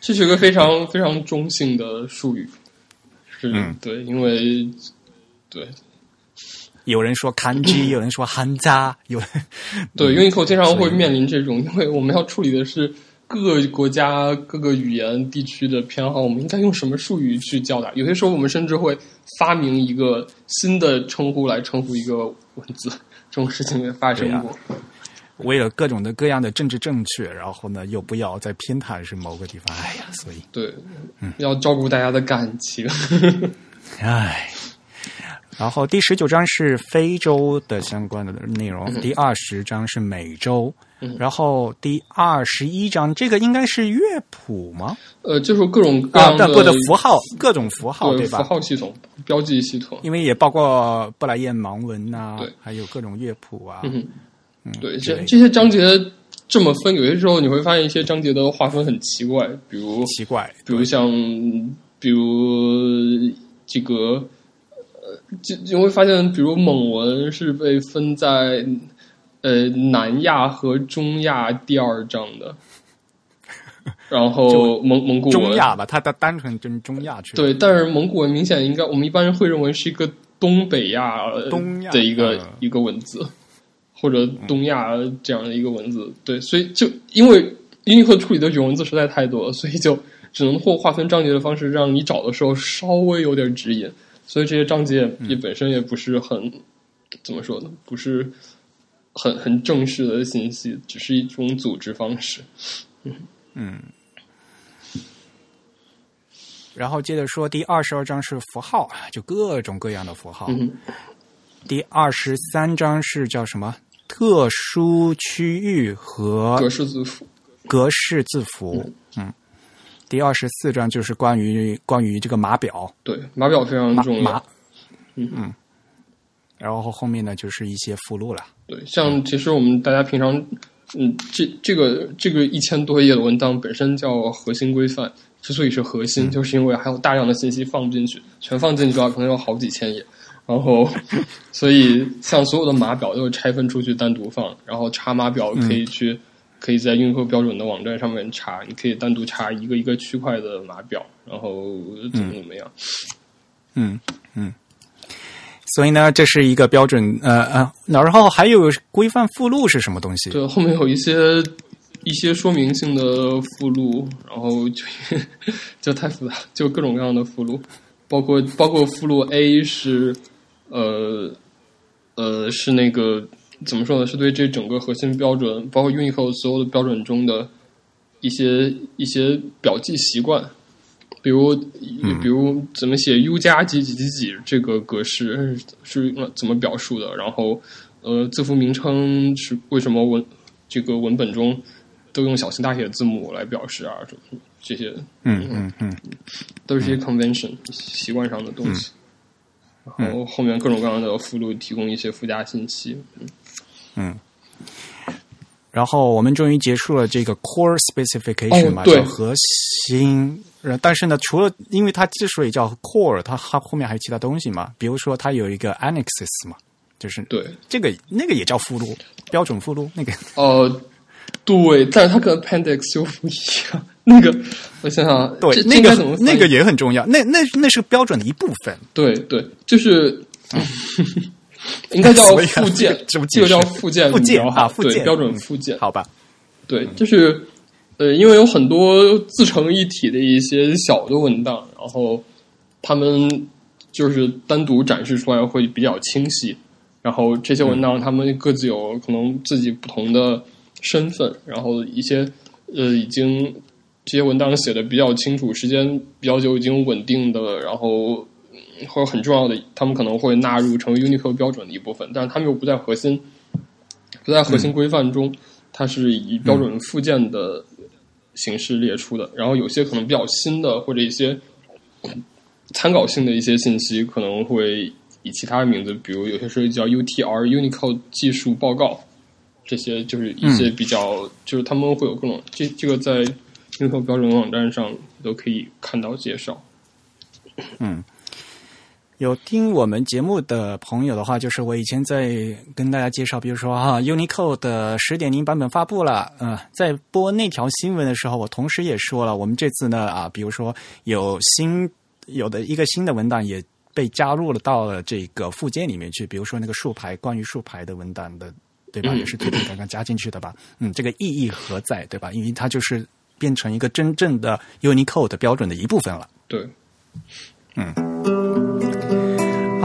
[SPEAKER 3] 这是一个非常非常中性的术语，是对，因为对。
[SPEAKER 1] 有人说看机，有人说汉家，有
[SPEAKER 3] 对，因为以后经常会面临这种，因为我们要处理的是各个国家、各个语言地区的偏好，我们应该用什么术语去叫它？有些时候，我们甚至会发明一个新的称呼来称呼一个文字，这种事情也发生过。
[SPEAKER 1] 为了各种的各样的政治正确，然后呢，又不要再偏袒是某个地方。哎呀，所以
[SPEAKER 3] 对，要照顾大家的感情。
[SPEAKER 1] 唉。然后第十九章是非洲的相关的内容，第二十章是美洲，然后第二十一章这个应该是乐谱吗？
[SPEAKER 3] 呃，就是各种各样的
[SPEAKER 1] 各的符号，各种符号对吧？
[SPEAKER 3] 符号系统、标记系统，
[SPEAKER 1] 因为也包括布莱燕盲文呐，
[SPEAKER 3] 对，
[SPEAKER 1] 还有各种乐谱啊。
[SPEAKER 3] 嗯，对，这这些章节这么分，有些时候你会发现一些章节的划分很奇怪，比如
[SPEAKER 1] 奇怪，
[SPEAKER 3] 比如像，比如这个。就你会发现，比如蒙文是被分在呃南亚和中亚第二章的，然后蒙蒙古
[SPEAKER 1] 中亚吧，它它单纯跟中亚去
[SPEAKER 3] 对，但是蒙古文明显应该我们一般人会认为是一个东北亚
[SPEAKER 1] 东亚
[SPEAKER 3] 的一个一个文字，或者东亚这样的一个文字，对，所以就因为英语课处理的语文字实在太多了，所以就只能或划分章节的方式，让你找的时候稍微有点指引。所以这些章节也本身也不是很怎么说呢？不是很很正式的信息，只是一种组织方式。
[SPEAKER 1] 嗯嗯。然后接着说，第二十二章是符号，就各种各样的符号。第二十三章是叫什么？特殊区域和
[SPEAKER 3] 格式字符。
[SPEAKER 1] 格式字符。嗯。第二十四章就是关于关于这个码表，
[SPEAKER 3] 对码表非常重
[SPEAKER 1] 要。嗯嗯，然后后面呢就是一些附录了。
[SPEAKER 3] 对，像其实我们大家平常，嗯，这这个这个一千多页的文档本身叫核心规范，之所以是核心，就是因为还有大量的信息放不进去，全放进去的话可能有好几千页。然后，所以像所有的码表都是拆分出去单独放，然后查码表可以去。可以在运扣标准的网站上面查，你可以单独查一个一个区块的码表，然后怎么怎么样。
[SPEAKER 1] 嗯嗯。所以呢，这是一个标准，呃呃，然后还有规范附录是什么东西？
[SPEAKER 3] 对，后面有一些一些说明性的附录，然后就就太复杂，就各种各样的附录，包括包括附录 A 是呃呃是那个。怎么说呢？是对这整个核心标准，包括 Unicode 所有的标准中的一些一些表记习惯，比如比如怎么写 U 加几几几几这个格式是怎么表述的？然后呃，字符名称是为什么文这个文本中都用小型大写字母来表示啊？什么这些？
[SPEAKER 1] 嗯嗯嗯，
[SPEAKER 3] 都是些 convention 习惯上的东西。然后后面各种各样的附录提供一些附加信息。嗯。
[SPEAKER 1] 嗯，然后我们终于结束了这个 core specification 嘛，
[SPEAKER 3] 叫
[SPEAKER 1] 核心。但是呢，除了因为它之所以叫 core，它它后面还有其他东西嘛，比如说它有一个 annexes 嘛，就是
[SPEAKER 3] 对
[SPEAKER 1] 这个那个也叫附录，标准附录那个。
[SPEAKER 3] 哦，对，但是它跟 appendix 又不一样。那个我想想，
[SPEAKER 1] 对，那个那个也很重要，那那那是标准的一部分。
[SPEAKER 3] 对对，就是。应该叫附件，这个叫附件，
[SPEAKER 1] 附件
[SPEAKER 3] 啊，
[SPEAKER 1] 附件
[SPEAKER 3] 标准附件，
[SPEAKER 1] 好吧？
[SPEAKER 3] 对，就是呃，因为有很多自成一体的一些小的文档，然后他们就是单独展示出来会比较清晰。然后这些文档他们各自有可能自己不同的身份，然后一些呃已经这些文档写的比较清楚，时间比较久，已经稳定的，然后。或者很重要的，他们可能会纳入成为 Unicode 标准的一部分，但是他们又不在核心，不在核心规范中，它是以标准附件的形式列出的。然后有些可能比较新的，或者一些参考性的一些信息，可能会以其他的名字，比如有些时候叫 UTR Unicode 技术报告，这些就是一些比较，就是他们会有各种这这个在 Unicode 标准网站上都可以看到介绍。
[SPEAKER 1] 嗯。有听我们节目的朋友的话，就是我以前在跟大家介绍，比如说哈，Unicode 的十点零版本发布了，嗯，在播那条新闻的时候，我同时也说了，我们这次呢啊，比如说有新有的一个新的文档也被加入了到了这个附件里面去，比如说那个竖排关于竖排的文档的，对吧？也是最近刚刚加进去的吧？嗯，这个意义何在，对吧？因为它就是变成一个真正的 Unicode 标准的一部分了。
[SPEAKER 3] 对，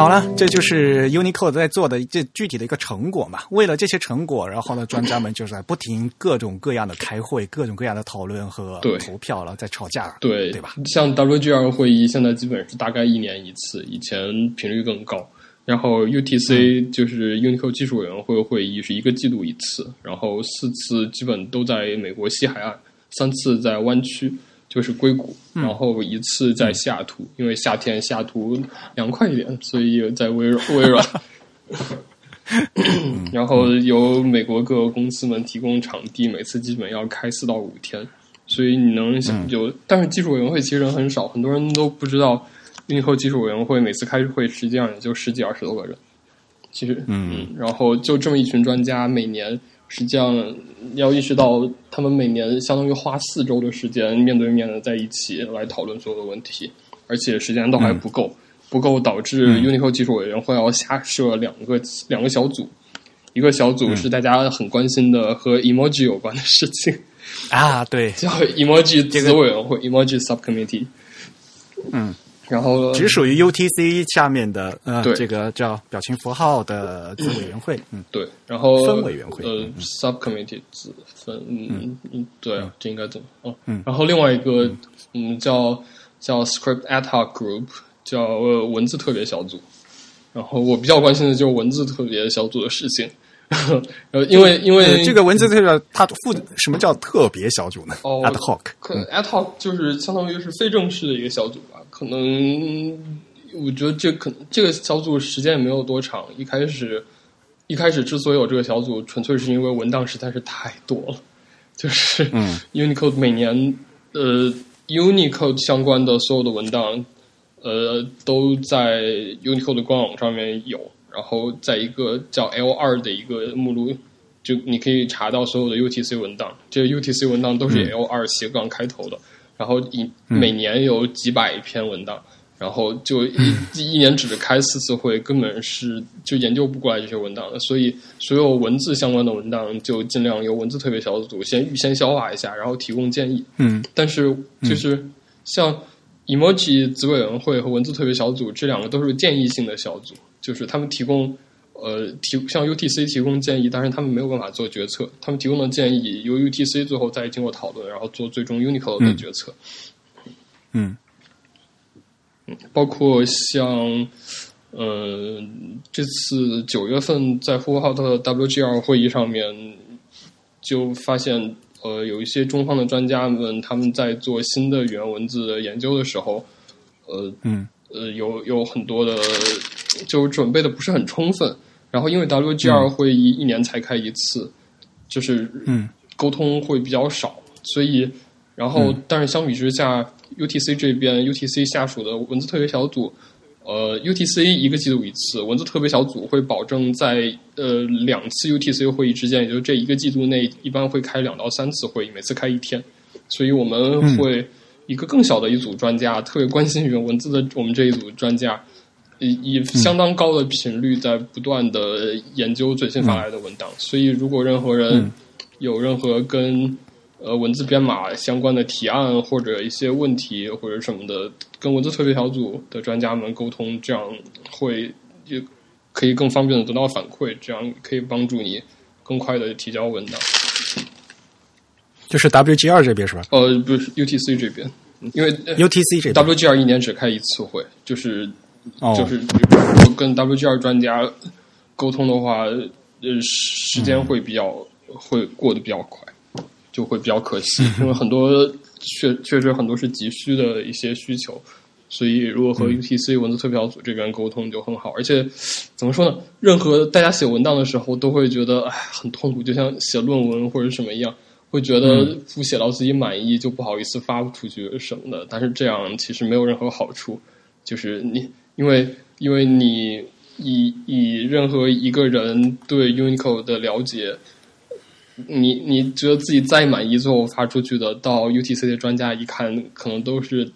[SPEAKER 1] 好了，这就是 Unicode 在做的这具体的一个成果嘛。为了这些成果，然后呢，专家们就是在不停各种各样的开会、各种各样的讨论和投票了，在吵架，
[SPEAKER 3] 对
[SPEAKER 1] 对吧？
[SPEAKER 3] 像 WGR 会议现在基本是大概一年一次，以前频率更高。然后 UTC 就是 Unicode 技术委员会会议是一个季度一次，然后四次基本都在美国西海岸，三次在湾区，就是硅谷，然后一次在西雅图，因为夏天西雅图凉快一点，所以在微软微软。然后由美国各个公司们提供场地，每次基本要开四到五天，所以你能想就，但是技术委员会其实人很少，很多人都不知道，Unicode 技术委员会每次开会实际上也就十几二十多个人，其实，
[SPEAKER 1] 嗯，
[SPEAKER 3] 然后就这么一群专家，每年实际上要意识到，他们每年相当于花四周的时间面对面的在一起来讨论所有的问题，而且时间都还不够。不够导致 Unicode 技术委员会要下设两个两个小组，一个小组是大家很关心的和 emoji 有关的事情，
[SPEAKER 1] 啊，对，
[SPEAKER 3] 叫 emoji 子委员会、emoji subcommittee。
[SPEAKER 1] 嗯，
[SPEAKER 3] 然后
[SPEAKER 1] 只属于 UTC 下面的呃，
[SPEAKER 3] 对。
[SPEAKER 1] 这个叫表情符号的子委员会，嗯。
[SPEAKER 3] 对，然后
[SPEAKER 1] 分委员会
[SPEAKER 3] 呃，subcommittee 子分，嗯嗯，对啊，这应该怎么？哦，
[SPEAKER 1] 嗯。
[SPEAKER 3] 然后另外一个嗯。叫叫 script ad hoc group，叫呃文字特别小组。然后我比较关心的就是文字特别小组的事情，呃，因为因为
[SPEAKER 1] 呃这个文字特别，它负什么叫特别小组呢？
[SPEAKER 3] 哦
[SPEAKER 1] ？ad hoc，
[SPEAKER 3] 可 ad hoc 就是相当于是非正式的一个小组吧，可能我觉得这可能这个小组时间也没有多长。一开始一开始之所以有这个小组，纯粹是因为文档实在是太多了，就是
[SPEAKER 1] 嗯
[SPEAKER 3] Unicode 每年呃 Unicode 相关的所有的文档呃都在 Unicode 的官网上面有，然后在一个叫 L 二的一个目录。就你可以查到所有的 UTC 文档，这 UTC 文档都是 L 二斜杠开头的，然后一每年有几百篇文档，然后就一 一年只开四次会，根本是就研究不过来这些文档的，所以所有文字相关的文档就尽量由文字特别小组先预先消化一下，然后提供建议。
[SPEAKER 1] 嗯。
[SPEAKER 3] 但是就是像 emoji 子委员会和文字特别小组这两个都是建议性的小组，就是他们提供呃提向 UTC 提供建议，但是他们没有办法做决策，他们提供的建议由 UTC 最后再经过讨论，然后做最终 Unicode 的决策。嗯。
[SPEAKER 1] 嗯
[SPEAKER 3] 包括像呃这次九月份在呼和浩特 WGR 会议上面，就发现呃有一些中方的专家们他们在做新的语言文字的研究的时候，呃
[SPEAKER 1] 嗯。
[SPEAKER 3] 呃有有很多的就准备的不是很充分，然后因为 WGR 会议一年才开一次，就是
[SPEAKER 1] 嗯。
[SPEAKER 3] 沟通会比较少，所以然后、但是相比之下，UTC 这边 UTC 下属的文字特别小组，呃，UTC 一个季度一次，文字特别小组会保证在呃两次 UTC 会议之间，也就是这一个季度内，一般会开两到三次会议，每次开一天，所以我们会一个更小的一组专家，特别关心语言文字的我们这一组专家。以以相当高的频率在不断的研究最新发来的文档，所以如果任何人有任何跟呃文字编码相关的提案或者一些问题或者什么的，跟文字特别小组的专家们沟通，这样会就可以更方便的得到反馈，这样可以帮助你更快的提交文档。
[SPEAKER 1] 就是 WGR 这边是吧？
[SPEAKER 3] 呃，不是 UTC 这边，因为呃
[SPEAKER 1] ？UTC 这边。
[SPEAKER 3] WGR 一年只开一次会，就是
[SPEAKER 1] 哦，
[SPEAKER 3] 就是比如说跟 WGR 专家沟通的话，呃，时间会比较、会过得比较快，就会比较可惜，因为很多确确实很多是急需的一些需求，所以如果和 UTC 文字特别小组这边沟通就很好，而且怎么说呢？任何大家写文档的时候都会觉得哎很痛苦，就像写论文或者什么一样。会觉得不写到自己满意就不好意思发出去什么的，但是这样其实没有任何好处。就是你，因为因为你以以任何一个人对 Unicode 的了解，你你觉得自己再满意，最后发出去的，到 UTC 的专家一看，可能都是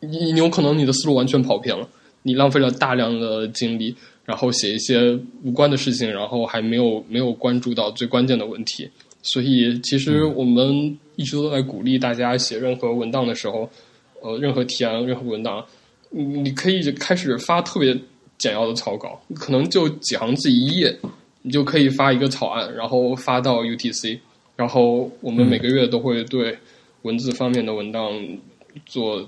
[SPEAKER 3] 你你有可能你的思路完全跑偏了，你浪费了大量的精力，然后写一些无关的事情，然后还没有没有关注到最关键的问题。所以，其实我们一直都在鼓励大家写任何文档的时候，呃，任何提案、任何文档，你你可以开始发特别简要的草稿，可能就几行字一页，你就可以发一个草案，然后发到 UTC，然后我们每个月都会对文字方面的文档做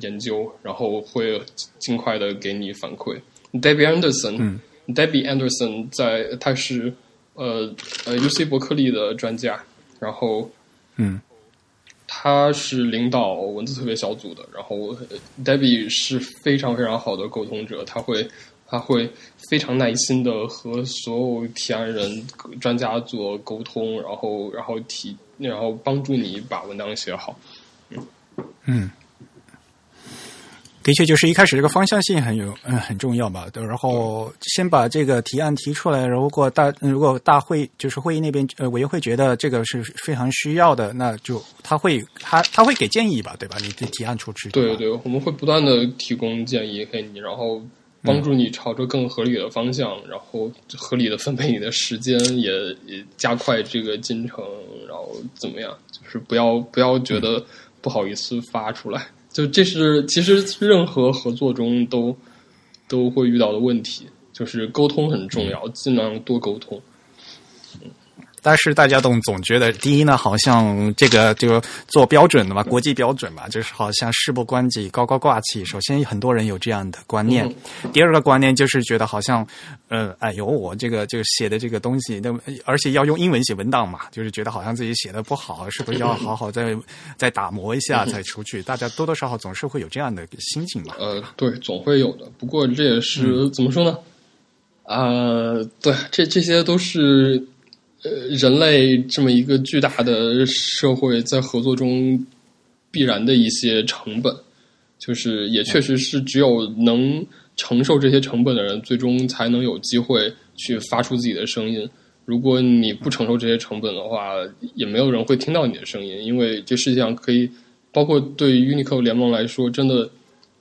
[SPEAKER 3] 研究，然后会尽快的给你反馈。Debbie Anderson，
[SPEAKER 1] 嗯
[SPEAKER 3] Debbie Anderson 在他是呃呃 UC 伯克利的专家，然后
[SPEAKER 1] 嗯
[SPEAKER 3] 他是领导文字特别小组的，然后呃 Debbie 是非常非常好的沟通者，他会他会非常耐心的和所有提案人、专家做沟通，然后然后提然后帮助你把文档写好。
[SPEAKER 1] 嗯。的确，就是一开始这个方向性很有嗯很重要吧。然后先把这个提案提出来，如果大如果大会就是会议那边呃委员会觉得这个是非常需要的，那就他会他他会给建议吧，对吧？你的提案出去，
[SPEAKER 3] 对对，我们会不断的提供建议给你，然后帮助你朝着更合理的方向，然后合理的分配你的时间，也也加快这个进程，然后怎么样？就是不要不要觉得不好意思发出来。就这是其实任何合作中都都会遇到的问题，就是沟通很重要，尽量多沟通。
[SPEAKER 1] 但是大家都总觉得，第一呢，好像这个就做标准的嘛，国际标准嘛，就是好像事不关己，高高挂起。首先，很多人有这样的观念。第二个观念就是觉得好像，呃，哎呦，我这个就写的这个东西，那而且要用英文写文档嘛，就是觉得好像自己写的不好，是不是要好好再再打磨一下才出去？大家多多少少总是会有这样的心情嘛。
[SPEAKER 3] 呃，对，总会有的。不过这也是、怎么说呢？啊、对，这这些都是。呃，人类这么一个巨大的社会，在合作中必然的一些成本，就是也确实是只有能承受这些成本的人，最终才能有机会去发出自己的声音。如果你不承受这些成本的话，也没有人会听到你的声音，因为这世界上可以，包括对于 UNICO 联盟来说，真的，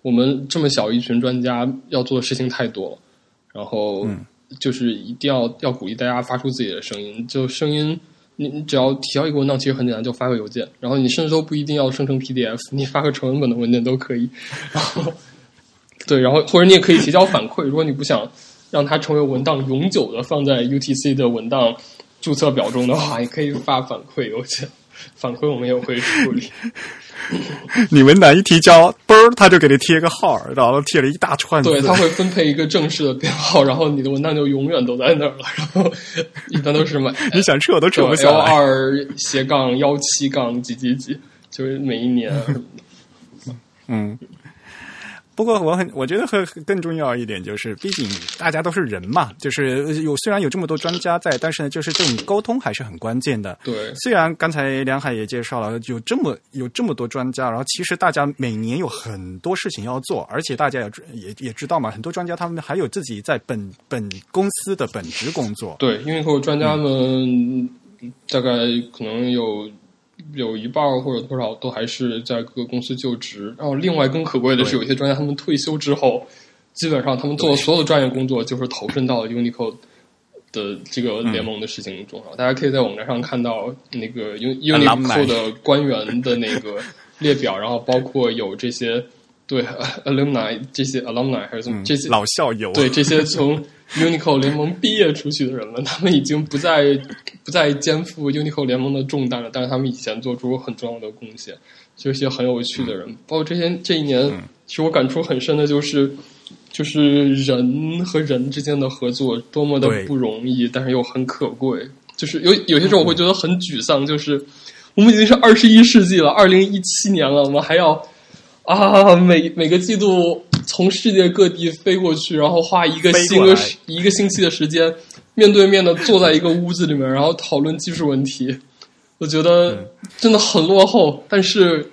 [SPEAKER 3] 我们这么小一群专家要做的事情太多了，然后。就是一定要要鼓励大家发出自己的声音，就声音，你你只要提交一个文档，其实很简单，就发个邮件，然后你甚至都不一定要生成 PDF，你发个纯文本的文件都可以。然后，对，然后或者你也可以提交反馈，如果你不想让它成为文档永久的放在 UTC 的文档注册表中的话，也可以发反馈邮件，反馈我们也会处理。
[SPEAKER 1] 你文档一提交，嘣儿，他就给你贴个号，然后贴了一大串。
[SPEAKER 3] 对，他会分配一个正式的编号，然后你的文档就永远都在那儿了。然后一般都是什么，
[SPEAKER 1] 你想撤都撤不下
[SPEAKER 3] 来。L 二斜杠幺七杠几几几，就是每一年。
[SPEAKER 1] 嗯。不过我很，我觉得很更重要一点就是，毕竟大家都是人嘛，就是有虽然有这么多专家在，但是呢，就是这种沟通还是很关键的。
[SPEAKER 3] 对，
[SPEAKER 1] 虽然刚才梁海也介绍了，有这么有这么多专家，然后其实大家每年有很多事情要做，而且大家也也也知道嘛，很多专家他们还有自己在本本公司的本职工作。
[SPEAKER 3] 对，因为和专家们大概可能有。有一半或者多少都还是在各个公司就职，然后另外更可贵的是，有些专家他们退休之后，基本上他们做的所有的专业工作就是投身到 Unicode 的这个联盟的事情中。大家可以在网站上看到那个 Unicode 的官员的那个列表，然后包括有这些对 alumni 这些 alumni 还是这些
[SPEAKER 1] 老校友，
[SPEAKER 3] 对这些从 Unicode 联盟毕业出去的人们，他们已经不再。不再肩负 Unicode 联盟的重担了，但是他们以前做出很重要的贡献，就是一些很有趣的人。包括这些这一年，其实我感触很深的就是，就是人和人之间的合作多么的不容易，但是又很可贵。就是有有些时候我会觉得很沮丧，就是我们已经是二十一世纪了，二零一七年了，我们还要啊每每个季度从世界各地飞过去，然后花一个星个一个星期的时间。面对面的坐在一个屋子里面，然后讨论技术问题，我觉得真的很落后。但是，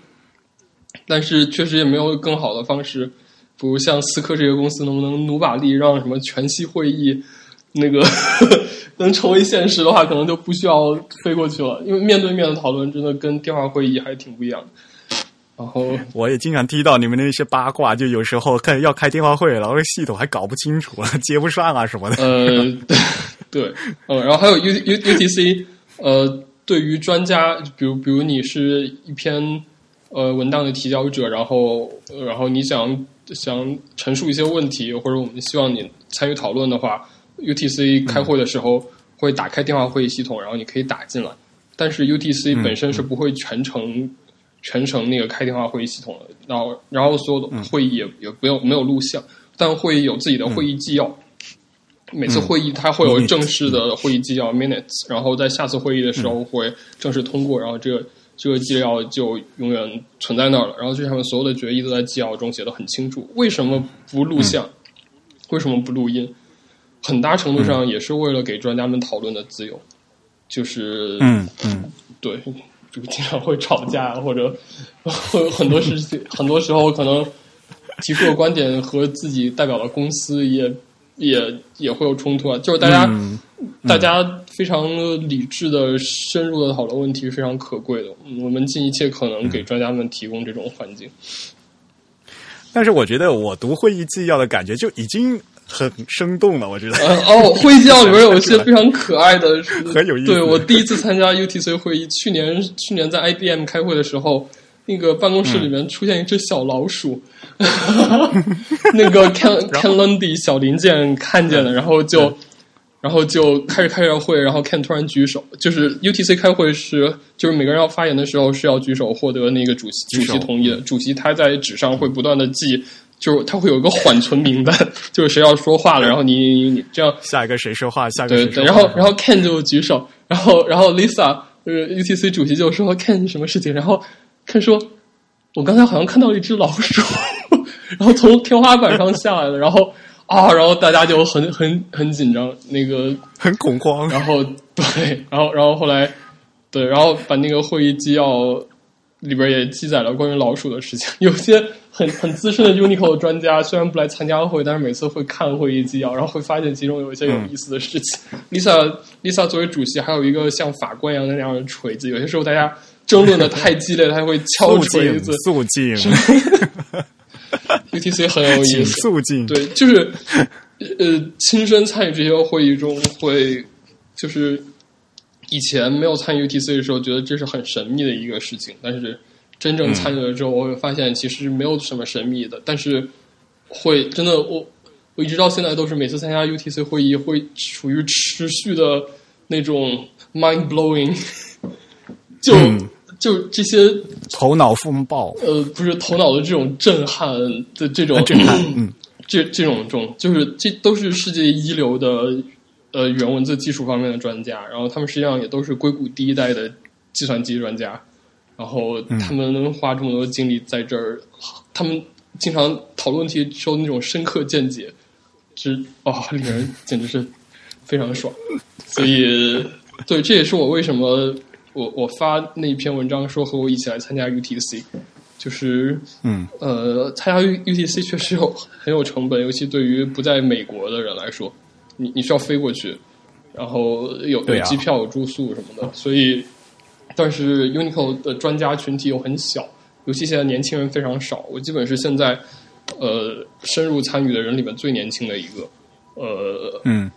[SPEAKER 3] 但是确实也没有更好的方式，比如像思科这个公司，能不能努把力让什么全息会议那个 能成为现实的话，可能就不需要飞过去了。因为面对面的讨论真的跟电话会议还挺不一样的。然后
[SPEAKER 1] 我也经常听到你们的那些八卦，就有时候开要开电话会，然后系统还搞不清楚，接不上啊什么的。
[SPEAKER 3] 呃，对，呃，然后还有 U U U T C，呃，对于专家，比如比如你是一篇呃文档的提交者，然后呃然后你想想陈述一些问题，或者我们希望你参与讨论的话，UTC 开会的时候会打开电话会议系统，然后你可以打进来。但是 UTC 本身是不会全程、全程那个开电话会议系统的，然后然后所有的会议也、也没有没有录像，但会议有自己的会议纪要。每次会议它会有正式的会议纪要 minutes，然后在下次会议的时候会正式通过，然后这个这个纪要就永远存在那儿了。然后这上面所有的决议都在纪要中写的很清楚。为什么不录像？为什么不录音？很大程度上也是为了给专家们讨论的自由。就是
[SPEAKER 1] 嗯嗯，
[SPEAKER 3] 对，这个经常会吵架，或者会有很多事情，很多时候可能提出的观点和自己代表的公司也也也会有冲突啊。就是大家、
[SPEAKER 1] 嗯
[SPEAKER 3] 大家非常理智的、深入的讨论问题是非常可贵的。嗯我们尽一切可能给专家们提供这种环境。
[SPEAKER 1] 但是我觉得我读会议纪要的感觉就已经很生动了，我觉得。
[SPEAKER 3] 呃哦，会议纪要里边有一些非常可爱的，
[SPEAKER 1] 很有意思。
[SPEAKER 3] 对我第一次参加 UTC 会议，去年去年在 IBM 开会的时候，那个办公室里面出现一只小老鼠，那个 Ken Ken Lundy 小零件看见了，然后就。然后就开始开着会，然后 Ken 突然举手，就是 UTC 开会是，就是每个人要发言的时候是要举手获得那个主席主席同意的，主席他在纸上会不断的记，就是他会有一个缓存名单，就是谁要说话了，然后你你你你这样
[SPEAKER 1] 下一个谁说话？下一个
[SPEAKER 3] 对对，
[SPEAKER 1] 谁说话？
[SPEAKER 3] 然后然后 Ken 就举手，然后然后 Lisa 呃 UTC 主席就说 Ken 什么事情，然后 Ken 说，我刚才好像看到一只老鼠，然后从天花板上下来了，然后啊，然后大家就很很很紧张，那个
[SPEAKER 1] 很恐慌。
[SPEAKER 3] 然后对，然后然后后来对，然后把那个会议纪要里边也记载了关于老鼠的事情。有些很很资深的 Uniqlo 的专家虽然不来参加会，但是每次会看会议纪要，然后会发现其中有一些有意思的事情。Lisa Lisa 作为主席，还有一个像法官一样的那样的锤子，有些时候大家争论的太激烈，他会敲锤子。，
[SPEAKER 1] 肃静，
[SPEAKER 3] UTC 很有意思，
[SPEAKER 1] 肃静。
[SPEAKER 3] 对，就是呃，亲身参与这些会议中会，就是以前没有参与 UTC 的时候，觉得这是很神秘的一个事情，但是真正参与了之后，我会发现其实没有什么神秘的，但是会真的我我一直到现在都是每次参加 UTC 会议会处于持续的那种 mind blowing，就、
[SPEAKER 1] 嗯
[SPEAKER 3] 就这些
[SPEAKER 1] 头脑风暴，
[SPEAKER 3] 呃，不是头脑的这种震撼的这种
[SPEAKER 1] 震撼。嗯
[SPEAKER 3] 这这种这种就是这都是世界一流的呃语言文字技术方面的专家，然后他们实际上也都是硅谷第一代的计算机专家，然后他们能花这么多精力在这儿，他们经常讨论问题时候那种深刻见解，之啊、令人简直是非常爽。所以，对，这也是我为什么我我发那篇文章说和我一起来参加 UTC，就是
[SPEAKER 1] 嗯。
[SPEAKER 3] 呃，参加 U UTC 确实有很有成本，尤其对于不在美国的人来说，你你需要飞过去，然后有有机票、有住宿什么的，所以，但是 Uniqlo 的专家群体又很小，尤其现在年轻人非常少，我基本是现在呃深入参与的人里面最年轻的一个，呃，
[SPEAKER 1] 嗯。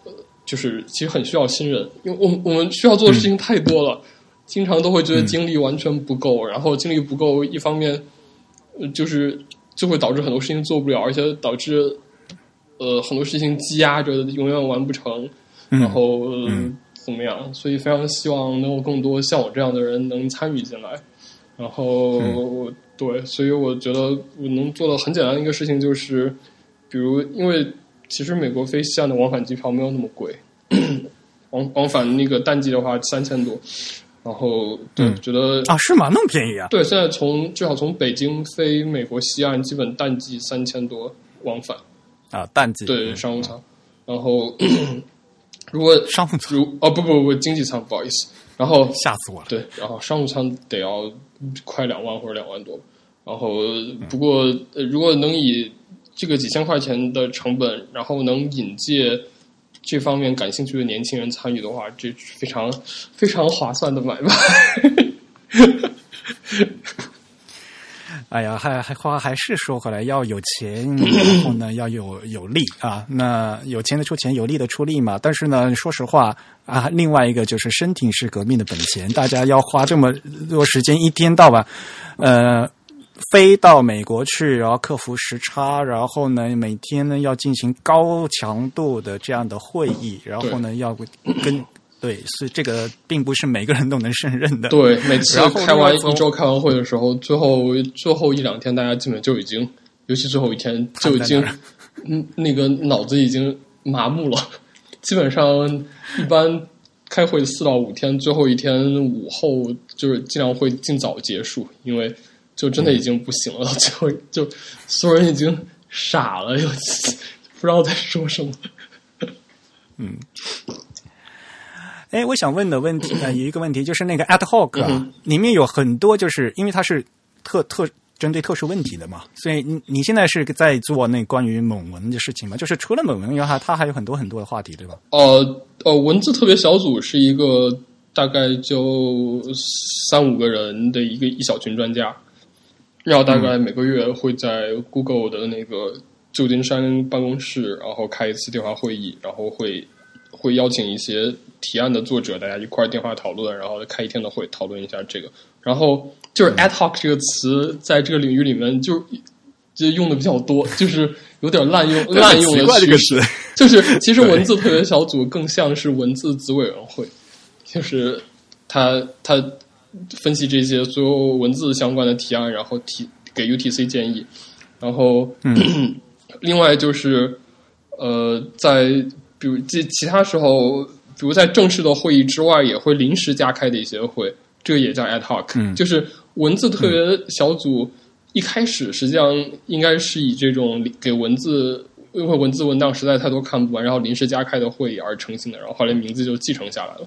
[SPEAKER 3] 就是其实很需要新人，因为我们我们需要做的事情太多了，经常都会觉得精力完全不够，然后精力不够，一方面呃就是就会导致很多事情做不了，而且导致呃很多事情积压着，永远完不成，
[SPEAKER 1] 嗯
[SPEAKER 3] 然后、呃怎么样？所以非常希望能有更多像我这样的人能参与进来，然后、对，所以我觉得我能做的很简单的一个事情就是，比如因为其实美国飞西岸的往返机票没有那么贵，往往返那个淡季的话三千多，然后对，
[SPEAKER 1] 嗯
[SPEAKER 3] 觉得
[SPEAKER 1] 啊，是吗？那么便宜啊？
[SPEAKER 3] 对，现在从至少从北京飞美国西岸，基本淡季三千多往返，
[SPEAKER 1] 啊，淡季
[SPEAKER 3] 对商务舱，然后 如果
[SPEAKER 1] 商务舱
[SPEAKER 3] 如哦不不不经济舱不好意思，然后
[SPEAKER 1] 吓死我了。
[SPEAKER 3] 对，然后商务舱得要快两万或者两万多，然后不过、呃如果能以这个几千块钱的成本，然后能引介这方面感兴趣的年轻人参与的话，这是非常非常划算的买卖。
[SPEAKER 1] 哎呀，还还话还是说回来，要有钱，然后呢要有有力啊。那有钱的出钱，有力的出力嘛。但是呢，说实话啊，另外一个就是身体是革命的本钱，大家要花这么多时间，一天到晚，呃。飞到美国去，然后克服时差，然后呢，每天呢要进行高强度的这样的会议，然后呢要跟对，所以这个并不是每个人都能胜任的。
[SPEAKER 3] 对，每次开完一周开完会的时候，最后最后一两天，大家基本就已经，尤其最后一天就已经，嗯，那个脑子已经麻木了。基本上一般开会四到五天，最后一天午后就是尽量会尽早结束，因为。就真的已经不行了，最后就所有人已经傻了，又 不知道在说什么。
[SPEAKER 1] 嗯，哎，我想问的问题呢，有一个问题就是那个 at hoc 啊，里面有很多就是因为它是特特针对特殊问题的嘛，所以你你现在是在做那关于蒙文的事情嘛？就是除了蒙文以外，它还有很多很多的话题，对吧？
[SPEAKER 3] 呃呃，文字特别小组是一个大概就三五个人的一个一小群专家。然后大概每个月会在 Google 的那个旧金山办公室，然后开一次电话会议，然后会会邀请一些提案的作者，大家一块儿电话讨论，然后开一天的会讨论一下这个。然后就是 ad hoc 这个词在这个领域里面就就用的比较多，就是有点滥用 滥用的
[SPEAKER 1] 趋势。
[SPEAKER 3] 就是其实文字特别小组更像是文字子委员会，就是他他。分析这些所有文字相关的提案，然后提给 UTC 建议，然后 另外就是呃，在比如这其他时候，比如在正式的会议之外，也会临时加开的一些会，这个也叫 ad hoc，就是文字特别小组一开始实际上应该是以这种给文字，因为文字文档实在太多看不完，然后临时加开的会议而成型的，然后后来名字就继承下来了。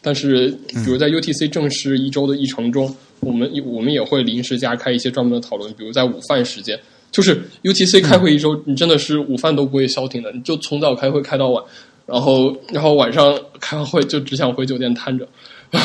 [SPEAKER 3] 但是，比如在 UTC 正式一周的议程中，我们我们也会临时加开一些专门的讨论。比如在午饭时间，就是 UTC 开会一周，你真的是午饭都不会消停的，你就从早开会开到晚，然后然后晚上开完会就只想回酒店瘫着，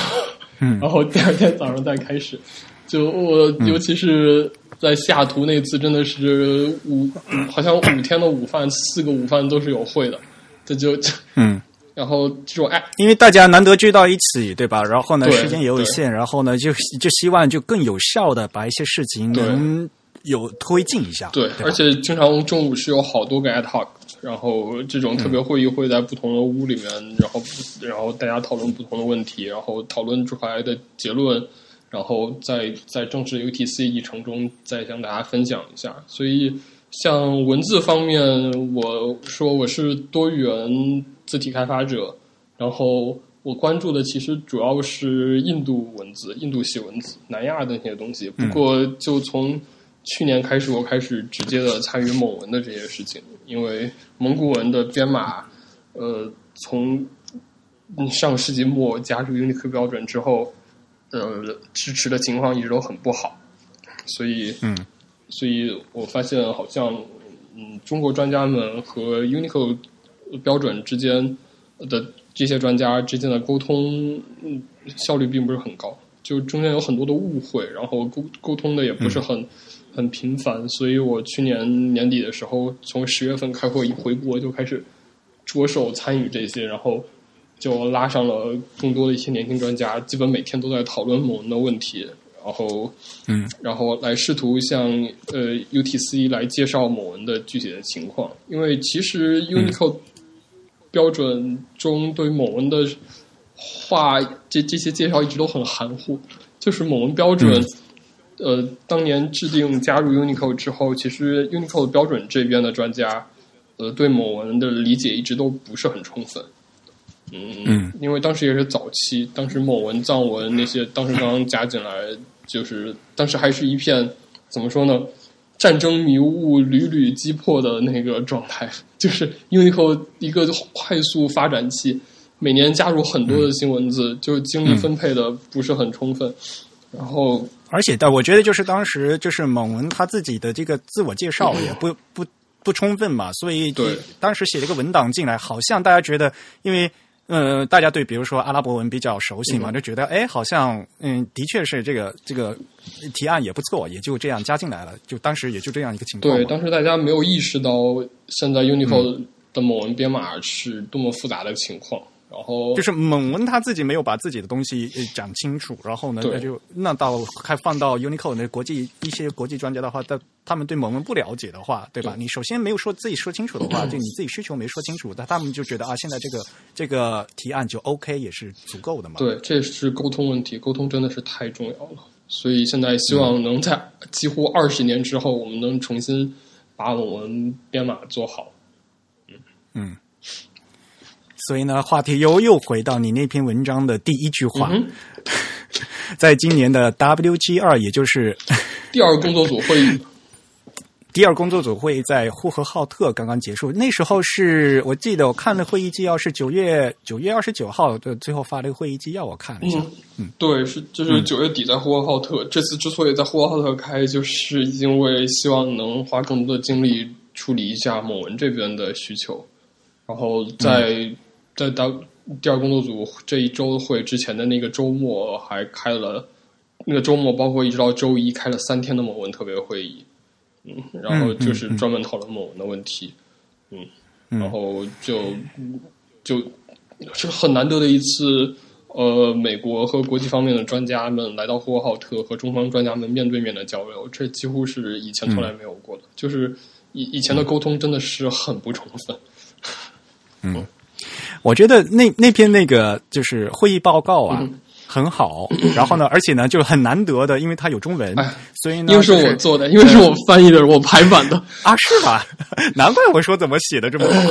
[SPEAKER 3] 然后第二天早上再开始。就我尤其是在西雅图那次，真的是五好像五天的午饭，四个午饭都是有会的，这就
[SPEAKER 1] 嗯。
[SPEAKER 3] 然后这种爱，
[SPEAKER 1] 因为大家难得聚到一起，对吧？然后呢，时间也有限，然后呢，就就希望就更有效的把一些事情能有推进一下。
[SPEAKER 3] 对，而且经常中午是有好多个 at talk，然后这种特别会议会在不同的屋里面，然后然后大家讨论不同的问题，然后讨论出来的结论，然后在在正式 UTC 议程中再向大家分享一下。所以，像文字方面，我说我是多元。字体开发者，然后我关注的其实主要是印度文字、印度系文字、南亚的那些东西。不过，就从去年开始，我开始直接的参与蒙文的这些事情，因为蒙古文的编码，呃，从上世纪末加入 Unicode 标准之后，呃，支持的情况一直都很不好，所以，
[SPEAKER 1] 嗯，
[SPEAKER 3] 所以我发现好像，嗯，中国专家们和 Unicode。标准之间的这些专家之间的沟通效率并不是很高，就中间有很多的误会，然后沟沟通的也不是很很频繁，所以我去年年底的时候，从十月份开会一回国就开始着手参与这些，然后就拉上了更多的一些年轻专家，基本每天都在讨论某人的问题，然后
[SPEAKER 1] 嗯，
[SPEAKER 3] 然后来试图向呃 UTC 来介绍某文的具体的情况，因为其实 Unicode。标准中对某文的话，这这些介绍一直都很含糊。就是某文标准，呃，当年制定加入 Unicode 之后，其实 Unicode 标准这边的专家，呃，对某文的理解一直都不是很充分。嗯，因为当时也是早期，当时某文藏文那些当时刚刚加进来，就是当时还是一片怎么说呢？战争迷雾屡屡击破的那个状态，就是 Unicode 一个快速发展期，每年加入很多的新文字，就精力分配的不是很充分。然后，
[SPEAKER 1] 而且的，我觉得就是当时就是蒙文他自己的这个自我介绍也不不不充分嘛，所以
[SPEAKER 3] 对
[SPEAKER 1] 当时写了一个文档进来，好像大家觉得，因为呃，大家对比如说阿拉伯文比较熟悉嘛，就觉得哎，好像嗯，的确是这个这个提案也不错，也就这样加进来了。就当时也就这样一个情况。
[SPEAKER 3] 对，当时大家没有意识到现在 Unicode 的某文编码是多么复杂的情况。然后
[SPEAKER 1] 就是蒙文他自己没有把自己的东西讲清楚，然后呢，那就那到还放到 Unicode 那国际一些国际专家的话，他他们对蒙文不了解的话，对吧？你首先没有说自己说清楚的话，就你自己需求没说清楚，那他们就觉得啊，现在这个这个提案就 OK 也是足够的嘛。
[SPEAKER 3] 对，这是沟通问题，沟通真的是太重要了。所以现在希望能在几乎二十年之后，我们能重新把我们编码做好。
[SPEAKER 1] 嗯嗯。所以呢，话题又又回到你那篇文章的第一句话，在今年的 WG 二，也就是
[SPEAKER 3] 第二工作组会议，
[SPEAKER 1] 第二工作组会议在呼和浩特刚刚结束。那时候是我记得我看的会议纪要是九月九月二十九号的最后发了一个会议纪要，我看了一下。
[SPEAKER 3] 嗯，对，是就是九月底在呼和浩特。这次之所以在呼和浩特开，就是因为希望能花更多的精力处理一下某文这边的需求，然后在。在当第二工作组这一周会之前的那个周末，还开了那个周末，包括一直到周一开了三天的某文特别会议，嗯，然后就是专门讨论某文的问题，嗯，然后就就是很难得的一次，呃，美国和国际方面的专家们来到呼和浩特和中方专家们面对面的交流，这几乎是以前从来没有过的，就是以以前的沟通真的是很不充分，
[SPEAKER 1] 嗯。我觉得那那篇那个就是会议报告啊，很好。然后呢，而且呢，就很难得的，因为它有中文，所以呢，
[SPEAKER 3] 因为是我做的，因为是我翻译的，我排版的
[SPEAKER 1] 啊，是吧？难怪我说怎么写的这么好。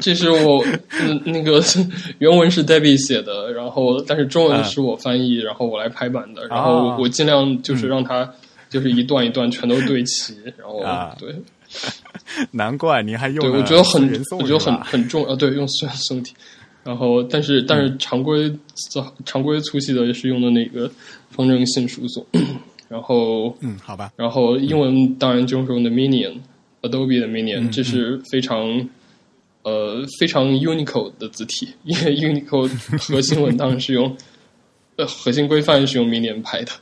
[SPEAKER 3] 这是我嗯那个 原文是 Debbie 写的，然后但是中文是我翻译，然后我来排版的，然后我尽量就是让它就是一段一段全都对齐，然后对。
[SPEAKER 1] 难怪你还用
[SPEAKER 3] 对，我觉得很，我觉得很很重啊。对，用酸宋体，然后但是但是常规常规粗细的也是用的那个方正性输送，然后
[SPEAKER 1] 嗯，好吧。
[SPEAKER 3] 然后英文当然就是用的 Minion，Adobe 的 Minion，这是非常呃非常 Unicode 的字体，因为 Unicode 核心文档是用呃核心规范是用 Minion 拍的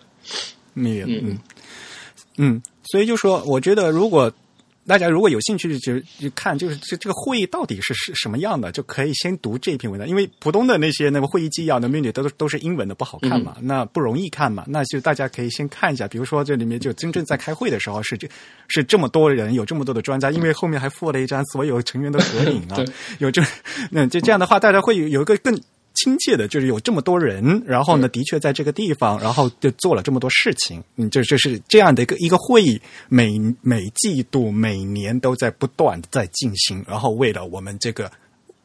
[SPEAKER 1] ，Minion，嗯。嗯，所以就说，我觉得如果。大家如果有兴趣，就就看，就是这这个会议到底是是什么样的，就可以先读这篇文章。因为普通的那些那个会议纪要的 menu 都都是英文的，不好看嘛，那不容易看嘛。那就大家可以先看一下，比如说这里面就真正在开会的时候是这是这么多人，有这么多的专家，因为后面还附了一张所有成员的合影啊，有这那就这样的话，大家会有一个更。亲切的，就是有这么多人，然后呢，的确在这个地方，然后就做了这么多事情。嗯，这这是这样的一个一个会议，每每季度、每年都在不断的在进行。然后为了我们这个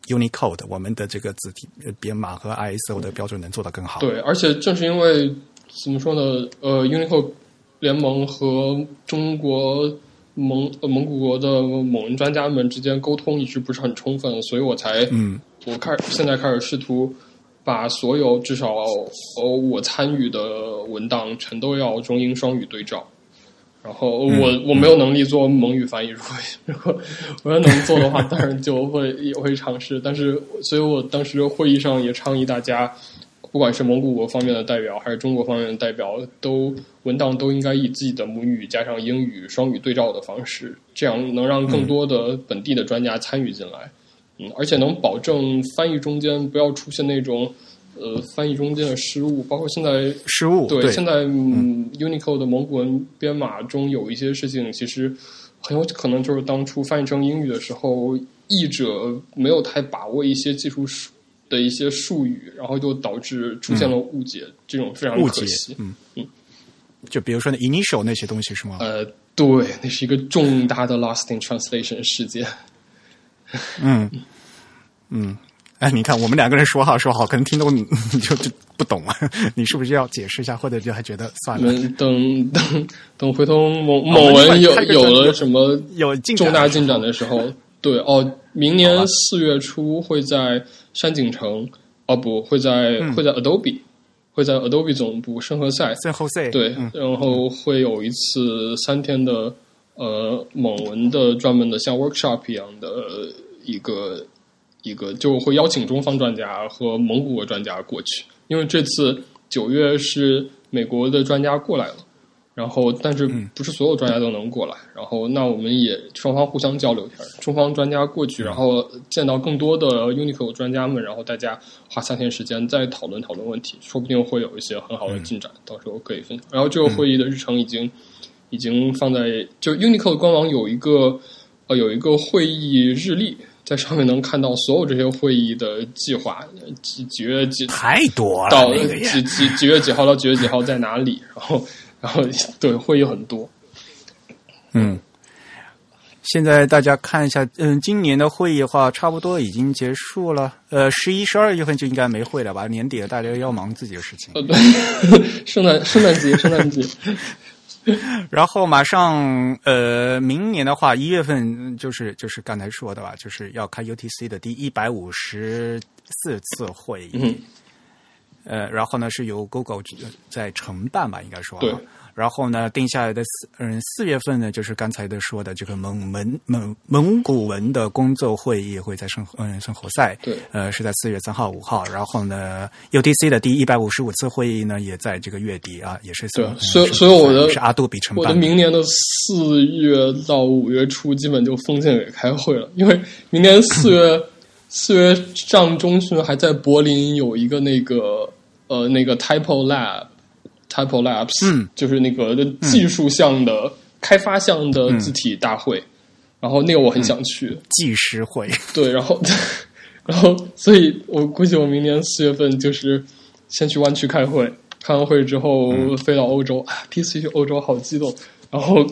[SPEAKER 1] Unicode，我们的这个字体编码和 ISO 的标准能做得更好。
[SPEAKER 3] 对，而且正是因为怎么说呢？呃，Unicode 联盟和中国蒙呃蒙古国的某人专家们之间沟通一直不是很充分，所以我才嗯。我开现在开始试图把所有至少呃我参与的文档全都要中英双语对照，然后我我没有能力做蒙语翻译，如果 如果我要能做的话，当然就会也会尝试。但是，所以我当时会议上也倡议大家，不管是蒙古国方面的代表还是中国方面的代表，都文档都应该以自己的母语加上英语双语对照的方式，这样能让更多的本地的专家参与进来。嗯，而且能保证翻译中间不要出现那种呃翻译中间的失误，包括现在
[SPEAKER 1] 失误。
[SPEAKER 3] 对，现在 Unicode 的蒙古文编码中有一些事情，其实很有可能就是当初翻译成英语的时候，译者没有太把握一些技术术的一些术语，然后就导致出现了误解，这种非常可惜。
[SPEAKER 1] 嗯嗯，就比如说那 initial 那些东西是吗？
[SPEAKER 3] 呃，对，那是一个重大的 lost in translation 事件。
[SPEAKER 1] 嗯嗯，哎，你看，我们两个人说好说好，可能听众 就就不懂了。你是不是要解释一下，或者就还觉得算了？
[SPEAKER 3] 等等等，回头某某文有有了什么
[SPEAKER 1] 有
[SPEAKER 3] 重大进展的时候，对哦，明年四月初会在山景城，哦不会在会在 Adobe，会在 Adobe 总部圣何塞，
[SPEAKER 1] 圣何塞
[SPEAKER 3] 对，然后会有一次三天的。呃，蒙文的专门的像 workshop 一样的一个一个，就会邀请中方专家和蒙古国专家过去，因为这次九月是美国的专家过来了。然后，但是不是所有专家都能过来。然后，那我们也双方互相交流一下，中方专家过去，然后见到更多的 Uniqlo 专家们，然后大家花三天时间再讨论讨论问题，说不定会有一些很好的进展，到时候可以分享。然后，这个会议的日程已经已经放在就 Uniqlo 官网有一个呃有一个会议日历，在上面能看到所有这些会议的计划，几几月几
[SPEAKER 1] 太多了，
[SPEAKER 3] 到几几几月几号到几月几号在哪里，然后。然后对会议很多，
[SPEAKER 1] 嗯，现在大家看一下，嗯，今年的会议的话，差不多已经结束了。呃，十一、十二月份就应该没会了吧？年底了，大家要忙自己的事情。
[SPEAKER 3] 呃，对，圣诞圣诞节，圣诞节。
[SPEAKER 1] 然后马上，呃，明年的话，一月份就是就是刚才说的吧，就是要开 UTC 的第一百五十四次会议。呃，然后呢，是由 Google 在承办吧，应该说。
[SPEAKER 3] 对。
[SPEAKER 1] 然后呢，定下来的四嗯四月份呢，就是刚才的说的这个蒙蒙蒙蒙古文的工作会议会在圣嗯圣何塞。
[SPEAKER 3] 对。
[SPEAKER 1] 呃，是在四月三号、五号。然后呢，UTC 的第一百五十五次会议呢，也在这个月底啊，也是。
[SPEAKER 3] 对。所以，所以我的
[SPEAKER 1] 是阿杜比承办。
[SPEAKER 3] 我的明年的四月到五月初，基本就封建给开会了，因为明年四月 四月上中旬还在柏林有一个那个呃那个 Typo Lab。Type Labs，
[SPEAKER 1] 嗯，
[SPEAKER 3] 就是那个技术项的开发项的字体大会，然后那个我很想去。
[SPEAKER 1] 技师会，
[SPEAKER 3] 对，然后，然后，所以我估计我明年四月份就是先去湾区开会，开完会之后飞到欧洲，啊，第一次去欧洲好激动，然后。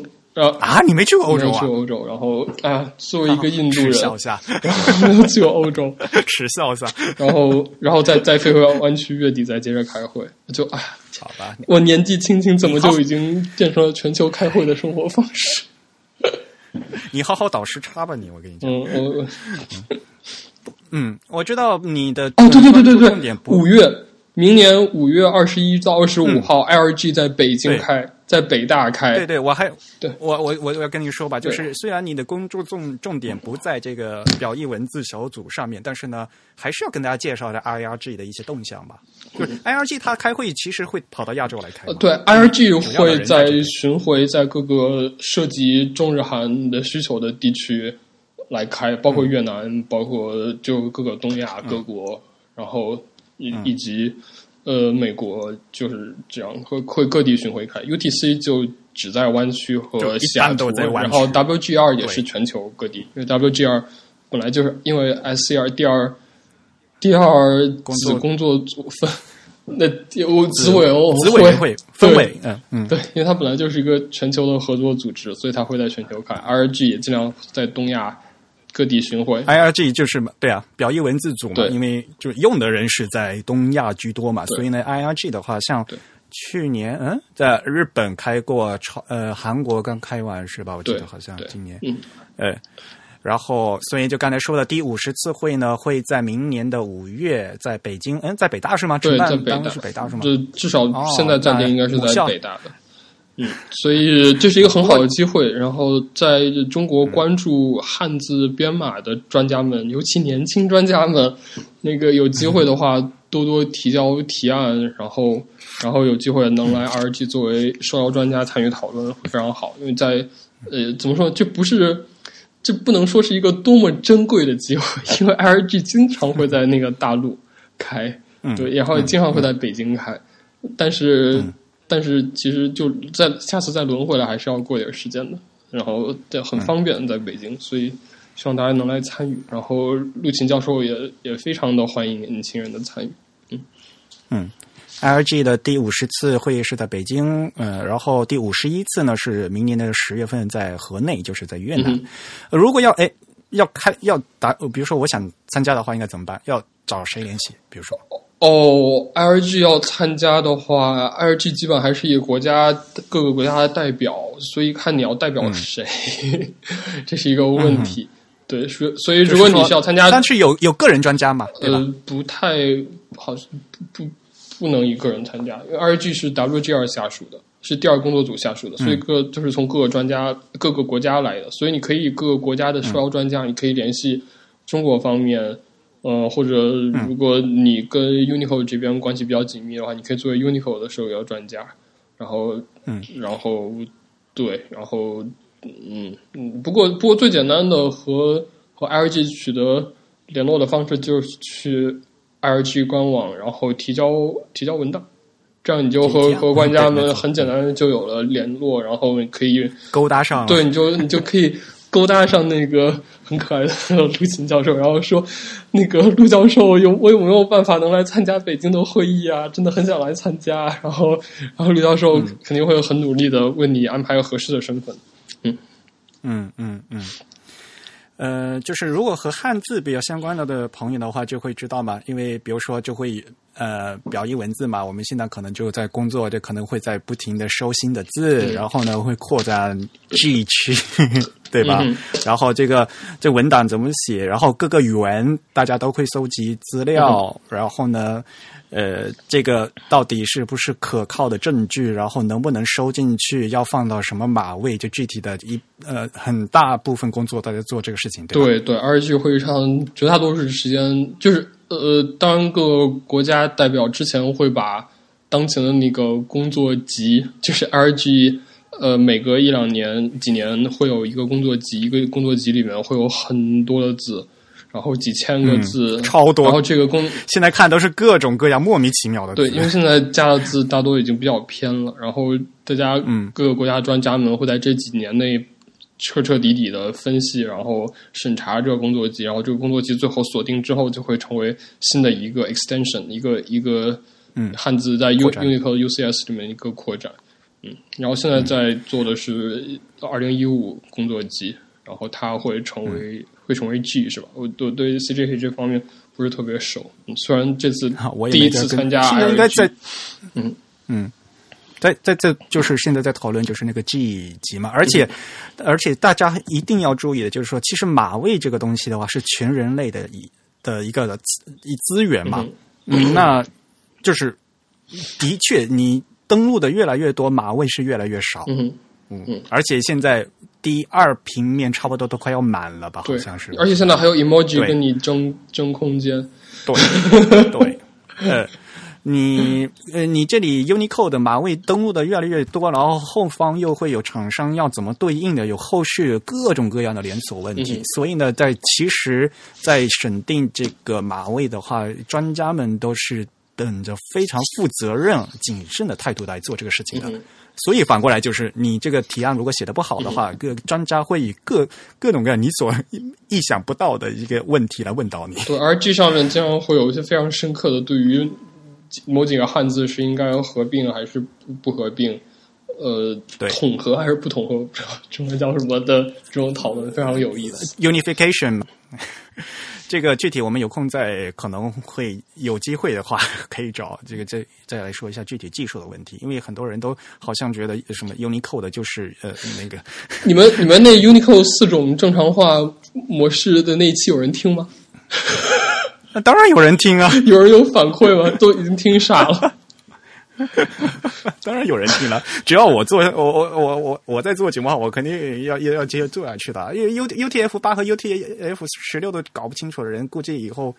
[SPEAKER 1] 啊，你没去过欧洲啊？
[SPEAKER 3] 去欧洲，然后啊，作为一个印度人，
[SPEAKER 1] 笑下，
[SPEAKER 3] 然后去过欧洲，
[SPEAKER 1] 耻笑下，
[SPEAKER 3] 然后，然后再再飞回湾区，月底再接着开会，就啊，
[SPEAKER 1] 好吧，
[SPEAKER 3] 我年纪轻轻，怎么就已经变成了全球开会的生活方式？
[SPEAKER 1] 你好好倒时差吧，你我跟你讲，
[SPEAKER 3] 嗯，我，
[SPEAKER 1] 嗯，我知道你的
[SPEAKER 3] 哦，对对对对对，五月，明年五月二十一到二十五号，LG 在北京开。在北大开，
[SPEAKER 1] 对对，我还
[SPEAKER 3] 对。
[SPEAKER 1] 我我我要跟你说吧，就是虽然你的工作重重点不在这个表意文字小组上面，但是呢，还是要跟大家介绍一下 I R G 的一些动向吧。就是 I R G 它开会其实会跑到亚洲来开，
[SPEAKER 3] 对 I R G 会在巡回在各个涉及中日韩的需求的地区来开，包括越南，包括就各个东亚各国，然后以以及。呃，美国就是这样，会会各地巡回开，UTC 就只在湾区和西雅图，然后 WGR 也是全球各地，因为 WGR 本来就是因为 SCR 第二第二子工作组分，那我
[SPEAKER 1] 子
[SPEAKER 3] 委哦，
[SPEAKER 1] 子委会分委，嗯嗯，
[SPEAKER 3] 对，因为它本来就是一个全球的合作组织，所以它会在全球开，RG 也尽量在东亚。各地巡回
[SPEAKER 1] ，I R G 就是对啊，表意文字组嘛，因为就用的人是在东亚居多嘛，所以呢，I R G 的话，像去年嗯，在日本开过，超呃，韩国刚开完是吧？我记得好像今年，
[SPEAKER 3] 嗯，
[SPEAKER 1] 呃，然后所以就刚才说的第五十次会呢，会在明年的五月在北京，嗯，在北大是吗？
[SPEAKER 3] 对，在
[SPEAKER 1] 北大是北大是吗？
[SPEAKER 3] 就至少现在暂定应该是在北大的。嗯，所以这是一个很好的机会。然后，在中国关注汉字编码的专家们，尤其年轻专家们，那个有机会的话，多多提交提案，然后，然后有机会能来 RG 作为受邀专家参与讨论，会非常好。因为在呃，怎么说，这不是，这不能说是一个多么珍贵的机会，因为 RG 经常会在那个大陆开，对，然后经常会在北京开，但是。但是其实就在下次再轮回来还是要过点时间的，然后在很方便在北京，所以希望大家能来参与。然后陆勤教授也也非常的欢迎年轻人的参与。嗯
[SPEAKER 1] 嗯，LG 的第五十次会议是在北京，呃，然后第五十一次呢是明年的十月份在河内，就是在越南。如果要哎要开要打，比如说我想参加的话，应该怎么办？要找谁联系？比如说。
[SPEAKER 3] 哦，LG 要参加的话，LG 基本还是以国家各个国家的代表，所以看你要代表谁，这是一个问题。对，所所以如果你是要参加，
[SPEAKER 1] 但是有有个人专家嘛？
[SPEAKER 3] 呃，不太好，不不不能一个人参加，因为 LG 是 WGR 下属的，是第二工作组下属的，所以各就是从各个专家各个国家来的，所以你可以各个国家的受邀专家，你可以联系中国方面。呃，或者如果你跟 Unicode 这边关系比较紧密的话，你可以作为 Unicode 的手游专家。然后，
[SPEAKER 1] 嗯，
[SPEAKER 3] 然后对，然后嗯嗯，不过不过最简单的和和 LG 取得联络的方式就是去 LG 官网，然后提交提交文档，这样你就和和玩家们很简单就有了联络，然后可以
[SPEAKER 1] 勾搭上，
[SPEAKER 3] 对，你就你就可以。勾搭上那个很可爱的陆勤教授，然后说：“那个陆教授有我有没有办法能来参加北京的会议啊？真的很想来参加。”然后，然后陆教授肯定会很努力的为你安排个合适的身份。
[SPEAKER 1] 嗯嗯嗯嗯。呃，就是如果和汉字比较相关的的朋友的话，就会知道嘛，因为比如说就会呃表意文字嘛，我们现在可能就在工作，就可能会在不停的收新的字，然后呢会扩展 G 区，对吧？然后这个这文档怎么写？然后各个语文大家都会搜集资料，然后呢。呃，这个到底是不是可靠的证据？然后能不能收进去？要放到什么码位？就具体的一呃，很大部分工作都在做这个事情，对
[SPEAKER 3] 对对。而且会议上绝大多数时间，就是呃，当个国家代表之前会把当前的那个工作集，就是 RG，呃，每隔一两年、几年会有一个工作集，一个工作集里面会有很多的字。然后几千个字，
[SPEAKER 1] 超多。
[SPEAKER 3] 然后这个工
[SPEAKER 1] 现在看都是各种各样莫名其妙的。
[SPEAKER 3] 对，因为现在加的字大多已经比较偏了。然后大家，嗯，各个国家专家们会在这几年内彻彻底底的分析，然后审查这个工作集。然后这个工作集最后锁定之后，就会成为新的一个 extension，一个一个
[SPEAKER 1] 嗯
[SPEAKER 3] 汉字在 U Unicode UCS 里面一个扩展。嗯，然后现在在做的是二零一五工作集，然后它会成为。会成为 G 是吧？我我对 CJK 这方面不是特别熟。虽然这次第一次参加，
[SPEAKER 1] 现在应该在
[SPEAKER 3] 嗯
[SPEAKER 1] 嗯，在在这就是现在在讨论就是那个 G 级嘛。而且而且大家一定要注意的就是说，其实马位这个东西的话是全人类的一的一个一资源嘛。嗯，那就是的确你登录的越来越多，马位是越来越少。
[SPEAKER 3] 嗯
[SPEAKER 1] 嗯，而且现在。第二平面差不多都快要满了吧？好像是。
[SPEAKER 3] 而且现在还有 emoji 跟你争争空间。
[SPEAKER 1] 对对，呃，你呃，你这里 Unicode 码位登录的越来越多，然后后方又会有厂商要怎么对应的，有后续各种各样的连锁问题。所以呢，在其实，在审定这个码位的话，专家们都是等着非常负责任、谨慎的态度来做这个事情的。所以反过来就是，你这个提案如果写的不好的话，各专家会以各各种各样你所意想不到的一个问题来问到你。
[SPEAKER 3] 对，而这上面经常会有一些非常深刻的，对于某几个汉字是应该合并还是不合并，呃，统合还是不统合，不知道中文叫什么的这种讨论非常有意思。
[SPEAKER 1] Unification。这个具体我们有空再可能会有机会的话，可以找这个再再来说一下具体技术的问题，因为很多人都好像觉得什么 Unicode 就是呃那个。
[SPEAKER 3] 你们你们那 Unicode 四种正常化模式的那一期有人听吗？
[SPEAKER 1] 那当然有人听啊，
[SPEAKER 3] 有人有反馈吗？都已经听傻了。
[SPEAKER 1] 当然有人听了，只要我做，我我我我我在做节目，我肯定要要要接着做下去的。因为 U U T F 八和 U T F 十六都搞不清楚的人，估计以后，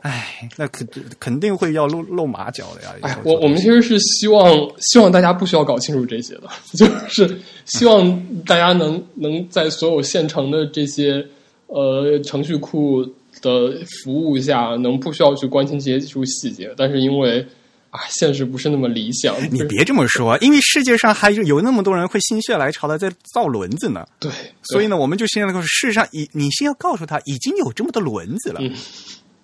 [SPEAKER 1] 哎，那肯肯定会要露露马脚的呀。
[SPEAKER 3] 哎，我我们其实是希望希望大家不需要搞清楚这些的，就是希望大家能能在所有现成的这些呃程序库的服务下，能不需要去关心这些技术细节。但是因为啊，现实不是那么理想。
[SPEAKER 1] 你别这么说，因为世界上还是有那么多人会心血来潮的在造轮子呢。
[SPEAKER 3] 对，
[SPEAKER 1] 所以呢，我们就现在告诉世界上，已你先要告诉他，已经有这么多轮子了。
[SPEAKER 3] 嗯，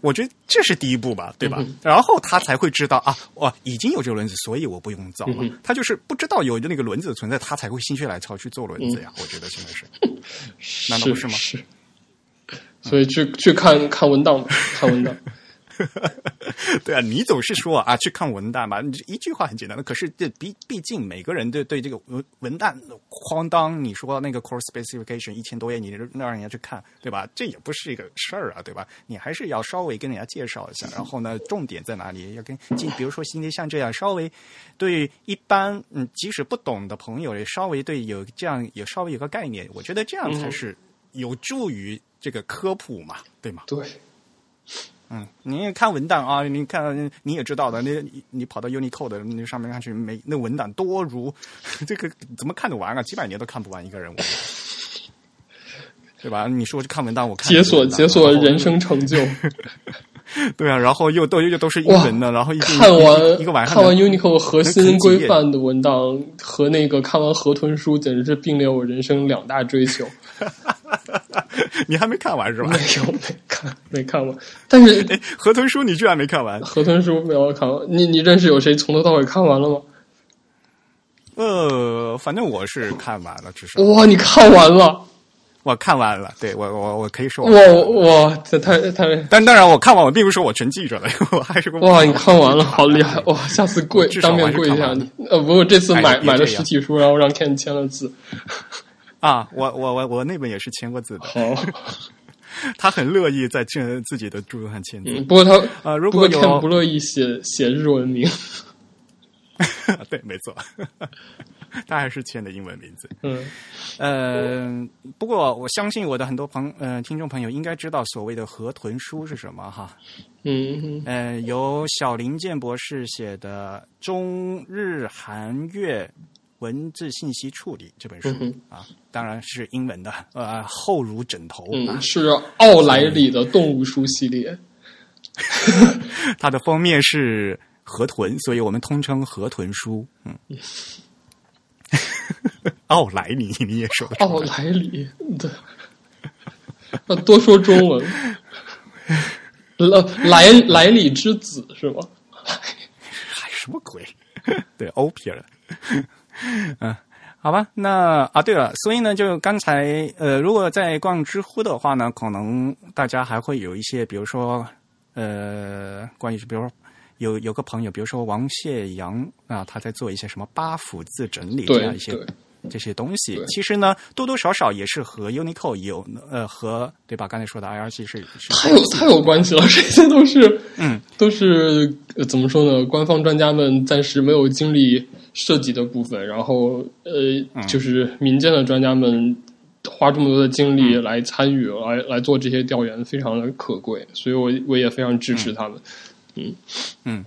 [SPEAKER 1] 我觉得这是第一步吧，对吧？然后他才会知道啊，哇，已经有这个轮子，所以我不用造了。他就是不知道有那个轮子的存在，他才会心血来潮去做轮子呀。我觉得现在是，难道不是吗？
[SPEAKER 3] 是。所以去去看看文档，看文档。
[SPEAKER 1] 对啊，你总是说啊，去看文档嘛，你一句话很简单的。可是这毕毕竟每个人对对这个文文档哐当，你说那个 core specification 一千多页，你让人家去看，对吧？这也不是一个事儿啊，对吧？你还是要稍微跟人家介绍一下，然后呢，重点在哪里？要跟比如说今天像这样，稍微对一般嗯，即使不懂的朋友，也稍微对有这样有稍微有个概念，我觉得这样才是有助于这个科普嘛，对吗？
[SPEAKER 3] 对。
[SPEAKER 1] 嗯，你看文档啊，你看你也知道的，你你跑到 Unicode 那上面看去，没那文档多如 这个怎么看得完啊？几百年都看不完一个人物，对吧？你说去看文档，我看
[SPEAKER 3] 解锁解锁人生成就。
[SPEAKER 1] 对啊，然后又都又都是英文的，然后
[SPEAKER 3] 看完
[SPEAKER 1] 一个晚上
[SPEAKER 3] 看完 Unicode 核心规范的文档和那个看完河豚书，简直是并列我人生两大追求。
[SPEAKER 1] 你还没看完是吧？
[SPEAKER 3] 没有，没看，没看完。但是
[SPEAKER 1] 河豚书你居然没看完？
[SPEAKER 3] 河豚书没有看完。你你认识有谁从头到尾看完了吗？
[SPEAKER 1] 呃，反正我是看完了，至少。
[SPEAKER 3] 哇，你看完了？
[SPEAKER 1] 我看完了，对我我我可以说。
[SPEAKER 3] 我我，这太太……
[SPEAKER 1] 但当然，我看完我并不是说我全记着了，我还是
[SPEAKER 3] 哇，你看完了，好厉害！哇，下次跪当面跪一下你。呃，不过这次买买了实体书，然后让 Ken 签了字。
[SPEAKER 1] 啊，我我我我那本也是签过字的。
[SPEAKER 3] 好，
[SPEAKER 1] 他很乐意在这自己的著作上签字。
[SPEAKER 3] 不过他
[SPEAKER 1] 啊，如果
[SPEAKER 3] 有不乐意写写日文名。
[SPEAKER 1] 对，没错，他还是签的英文名字。
[SPEAKER 3] 嗯，
[SPEAKER 1] 呃，不过我相信我的很多朋呃听众朋友应该知道所谓的河豚书是什么哈。
[SPEAKER 3] 嗯，
[SPEAKER 1] 呃，由小林健博士写的《中日韩越文字信息处理》这本书啊，当然是英文的，呃，厚如枕头。
[SPEAKER 3] 嗯，是奥莱里的动物书系列。
[SPEAKER 1] 它的封面是。河豚，所以我们通称河豚书。嗯，奥莱里你也说
[SPEAKER 3] 奥莱里，对，要多说中文。来 莱莱里之子是吗？
[SPEAKER 1] 还什么鬼？对，欧撇了。嗯，好吧，那啊，对了，所以呢，就刚才呃，如果在逛知乎的话呢，可能大家还会有一些，比如说呃，关于比如说。有有个朋友，比如说王谢阳啊，他在做一些什么八府字整理这样一些这些东西。其实呢，多多少少也是和 Unicode 有呃和对吧？刚才说的 IRC 是
[SPEAKER 3] 太有太有关系了，这些都是嗯都是怎么说呢？官方专家们暂时没有精力设计的部分，然后呃，就是民间的专家们花这么多的精力来参与来来做这些调研，非常的可贵，所以我我也非常支持他们。嗯
[SPEAKER 1] 嗯，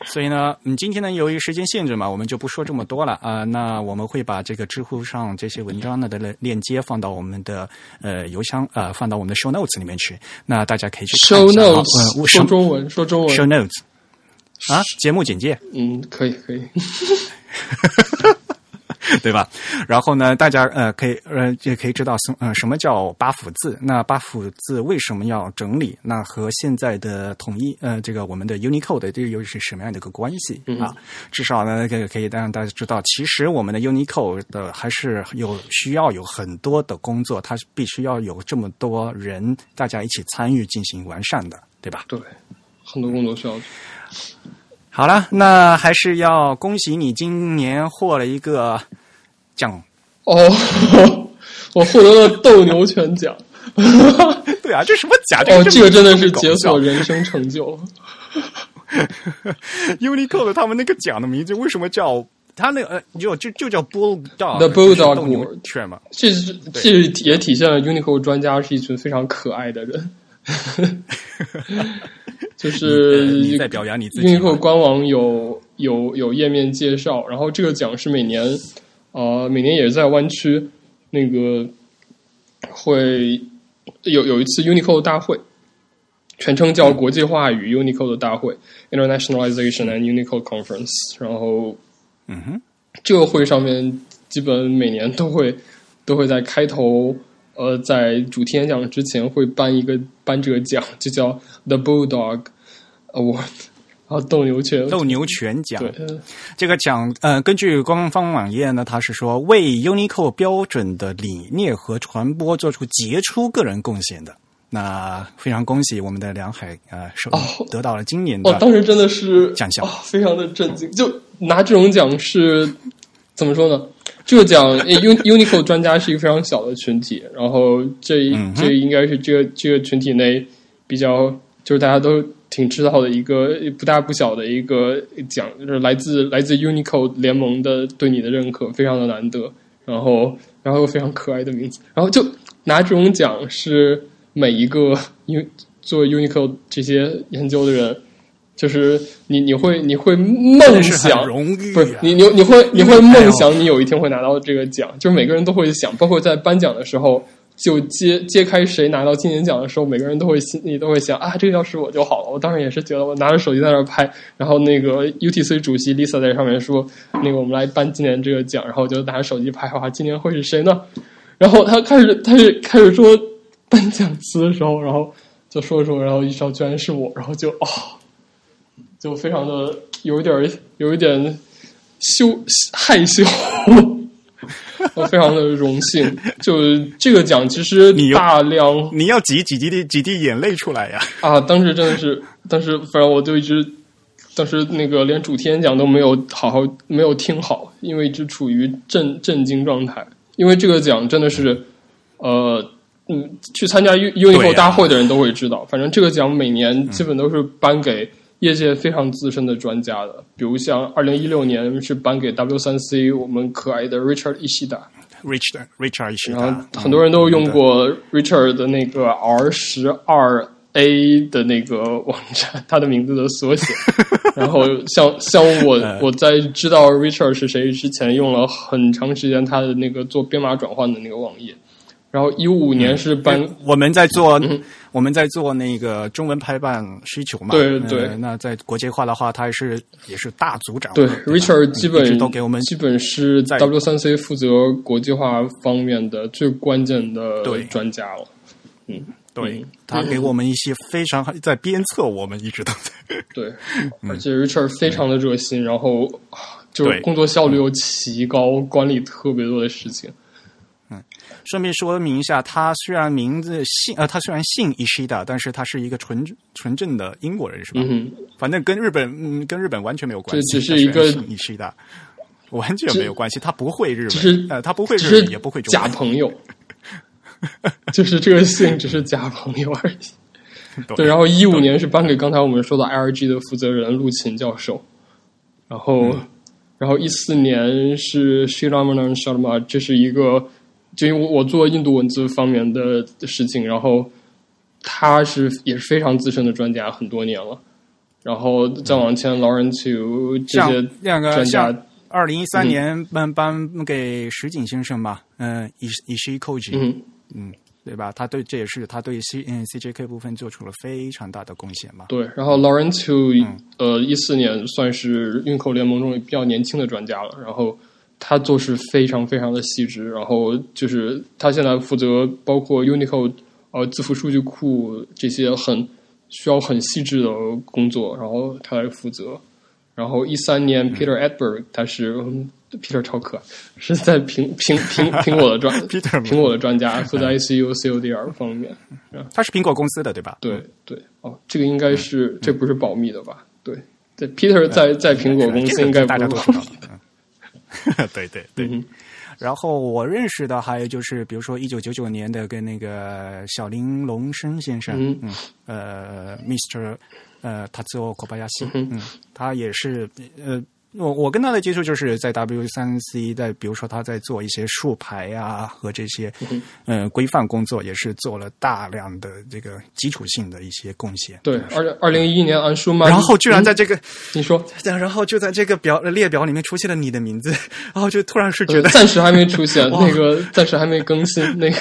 [SPEAKER 1] 所以呢，嗯，今天呢，由于时间限制嘛，我们就不说这么多了啊。那我们会把这个知乎上这些文章呢的链接放到我们的呃邮箱啊，放到我们的 show notes 里面去。那大家可以去
[SPEAKER 3] show notes，说中文，说中文
[SPEAKER 1] ，show notes 啊，节目简介。
[SPEAKER 3] 嗯，可以，可以。
[SPEAKER 1] 对吧？然后呢，大家呃可以呃也可以知道什呃什么叫八府字？那八府字为什么要整理？那和现在的统一呃这个我们的 Unicode 这个又是什么样的一个关系啊？至少呢，可可以让大家知道，其实我们的 Unicode 的还是有需要有很多的工作，它必须要有这么多人大家一起参与进行完善的，对吧？
[SPEAKER 3] 对，很多工作需要。
[SPEAKER 1] 好了，那还是要恭喜你今年获了一个奖
[SPEAKER 3] 哦！我获得了斗牛犬奖。
[SPEAKER 1] 对啊，这什么奖？
[SPEAKER 3] 哦，这个真的是解锁人生成就。
[SPEAKER 1] Unicode 他们那个奖的名字为什么叫他那个呃，就就就叫
[SPEAKER 3] Bulldog？The Bulldog
[SPEAKER 1] 斗牛犬嘛？
[SPEAKER 3] 这是这也体现了 Unicode 专家是一群非常可爱的人。就是
[SPEAKER 1] 你在表扬你自己。
[SPEAKER 3] Unicode 官网有有有页面介绍，然后这个奖是每年，呃，每年也是在湾区那个会有有一次 Unicode 大会，全称叫国际化与 Unicode 大会 （Internationalization and Unicode Conference）。然后，
[SPEAKER 1] 嗯哼，
[SPEAKER 3] 这个会上面基本每年都会都会在开头。呃，在主题演讲之前会颁一个颁这个奖，就叫 The Bulldog Award，啊斗牛犬
[SPEAKER 1] 斗牛犬奖。对这个奖呃，根据官方网页呢，它是说为 Unicode 标准的理念和传播做出杰出个人贡献的。那非常恭喜我们的梁海啊，收得到了今年的
[SPEAKER 3] 哦，当时真的是
[SPEAKER 1] 奖项，
[SPEAKER 3] 非常的震惊。就拿这种奖是怎么说呢？这个奖，Un Unicode 专家是一个非常小的群体，然后这这应该是这个这个群体内比较就是大家都挺知道的一个不大不小的一个奖，就是来自来自 Unicode 联盟的对你的认可，非常的难得。然后然后又非常可爱的名字，然后就拿这种奖是每一个因为做 Unicode 这些研究的人，就是你你会你会梦想
[SPEAKER 1] 很荣誉、啊，
[SPEAKER 3] 不是你你你会你会梦想你有一天会拿到这个奖，就是每个人都会想，包括在颁奖的时候，就揭揭开谁拿到今年奖的时候，每个人都会心里都会想啊，这个要是我就好了。我当时也是觉得，我拿着手机在那拍，然后那个 UTC 主席 Lisa 在上面说，那个我们来颁今年这个奖，然后我就拿着手机拍，哇，今年会是谁呢？然后他开始他是开始说颁奖词的时候，然后就说说，然后一说居然是我，然后就哦。就非常的有一点有一点羞害羞，我非常的荣幸。就这个奖，其实大量
[SPEAKER 1] 你要挤几滴几滴眼泪出来呀！
[SPEAKER 3] 啊，当时真的是，当时反正我就一直，当时那个连主题演讲都没有好好没有听好，因为一直处于震震惊状态。因为这个奖真的是，呃。嗯，去参加 U Unicode 大会的人都会知道，反正这个奖每年基本都是颁给。业界非常资深的专家的，比如像二零一六年是颁给 W 三 C 我们可爱的 Richard 伊西达
[SPEAKER 1] ，Richard Richard 伊西达，
[SPEAKER 3] 然后很多人都用过 Richard 的那个 R 十二 A 的那个网站，他的名字的缩写。然后像像我 我在知道 Richard 是谁之前，用了很长时间他的那个做编码转换的那个网页。然后一五年是颁，
[SPEAKER 1] 我们在做我们在做那个中文排版需求嘛，
[SPEAKER 3] 对对。
[SPEAKER 1] 那在国际化的话，他也是也是大组长。
[SPEAKER 3] 对，Richard 基本
[SPEAKER 1] 都给我们，
[SPEAKER 3] 基本是 W 三 C 负责国际化方面的最关键的专家了。嗯，
[SPEAKER 1] 对他给我们一些非常在鞭策我们，一直都在。
[SPEAKER 3] 对，而且 Richard 非常的热心，然后就是工作效率又奇高，管理特别多的事情。
[SPEAKER 1] 顺便说明一下，他虽然名字姓呃，他虽然姓伊西达，但是他是一个纯纯正的英国人，是吧？
[SPEAKER 3] 嗯，
[SPEAKER 1] 反正跟日本嗯跟日本完全没有关系，
[SPEAKER 3] 只是一个
[SPEAKER 1] 伊西达，完全没有关系。他不会日
[SPEAKER 3] 本，
[SPEAKER 1] 呃，他不会日语，也不会中
[SPEAKER 3] 假朋友，就是这个姓只是假朋友而已。对，然后一五年是颁给刚才我们说的 IRG 的负责人陆勤教授，然后然后一四年是 Shiramanan Sharma，这是一个。就因为我我做印度文字方面的事情，然后他是也是非常资深的专家，很多年了。然后再往前，Lauren Chu 这些
[SPEAKER 1] 两个
[SPEAKER 3] 专家，
[SPEAKER 1] 二零一三年颁颁给石井先生吧，嗯，以以是 Koji，
[SPEAKER 3] 嗯
[SPEAKER 1] 嗯，对吧？他对这也是他对 C 嗯 CJK 部分做出了非常大的贡献嘛。
[SPEAKER 3] 对，然后 Lauren Chu 呃一四年算是运口联盟中比较年轻的专家了，然后。他做事非常非常的细致，然后就是他现在负责包括 Unicode 呃字符数据库这些很需要很细致的工作，然后他来负责。然后一三年 Peter Edberg 他是 Peter 超可爱，是在苹苹苹 苹果的专 Peter 苹果的专家，负责 ICU CODR 方面。
[SPEAKER 1] 他是苹果公司的对吧？
[SPEAKER 3] 对对哦，这个应该是这不是保密的吧？对对，Peter 在在苹果公司应该
[SPEAKER 1] 大家都知道。对对对，然后我认识的还有就是，比如说一九九九年的跟那个小林龙生先生，嗯，嗯呃，Mr. 呃，Tatsuo Kobayashi，嗯，他也是呃。我我跟他的接触就是在 W 三 C，在比如说他在做一些竖排啊和这些嗯规范工作，也是做了大量的这个基础性的一些贡献。
[SPEAKER 3] 对，二二零一一年安舒曼，
[SPEAKER 1] 然后居然在这个
[SPEAKER 3] 你说，
[SPEAKER 1] 然后就在这个表列表里面出现了你的名字，然后就突然是觉得
[SPEAKER 3] 暂时还没出现，那个暂时还没更新那个。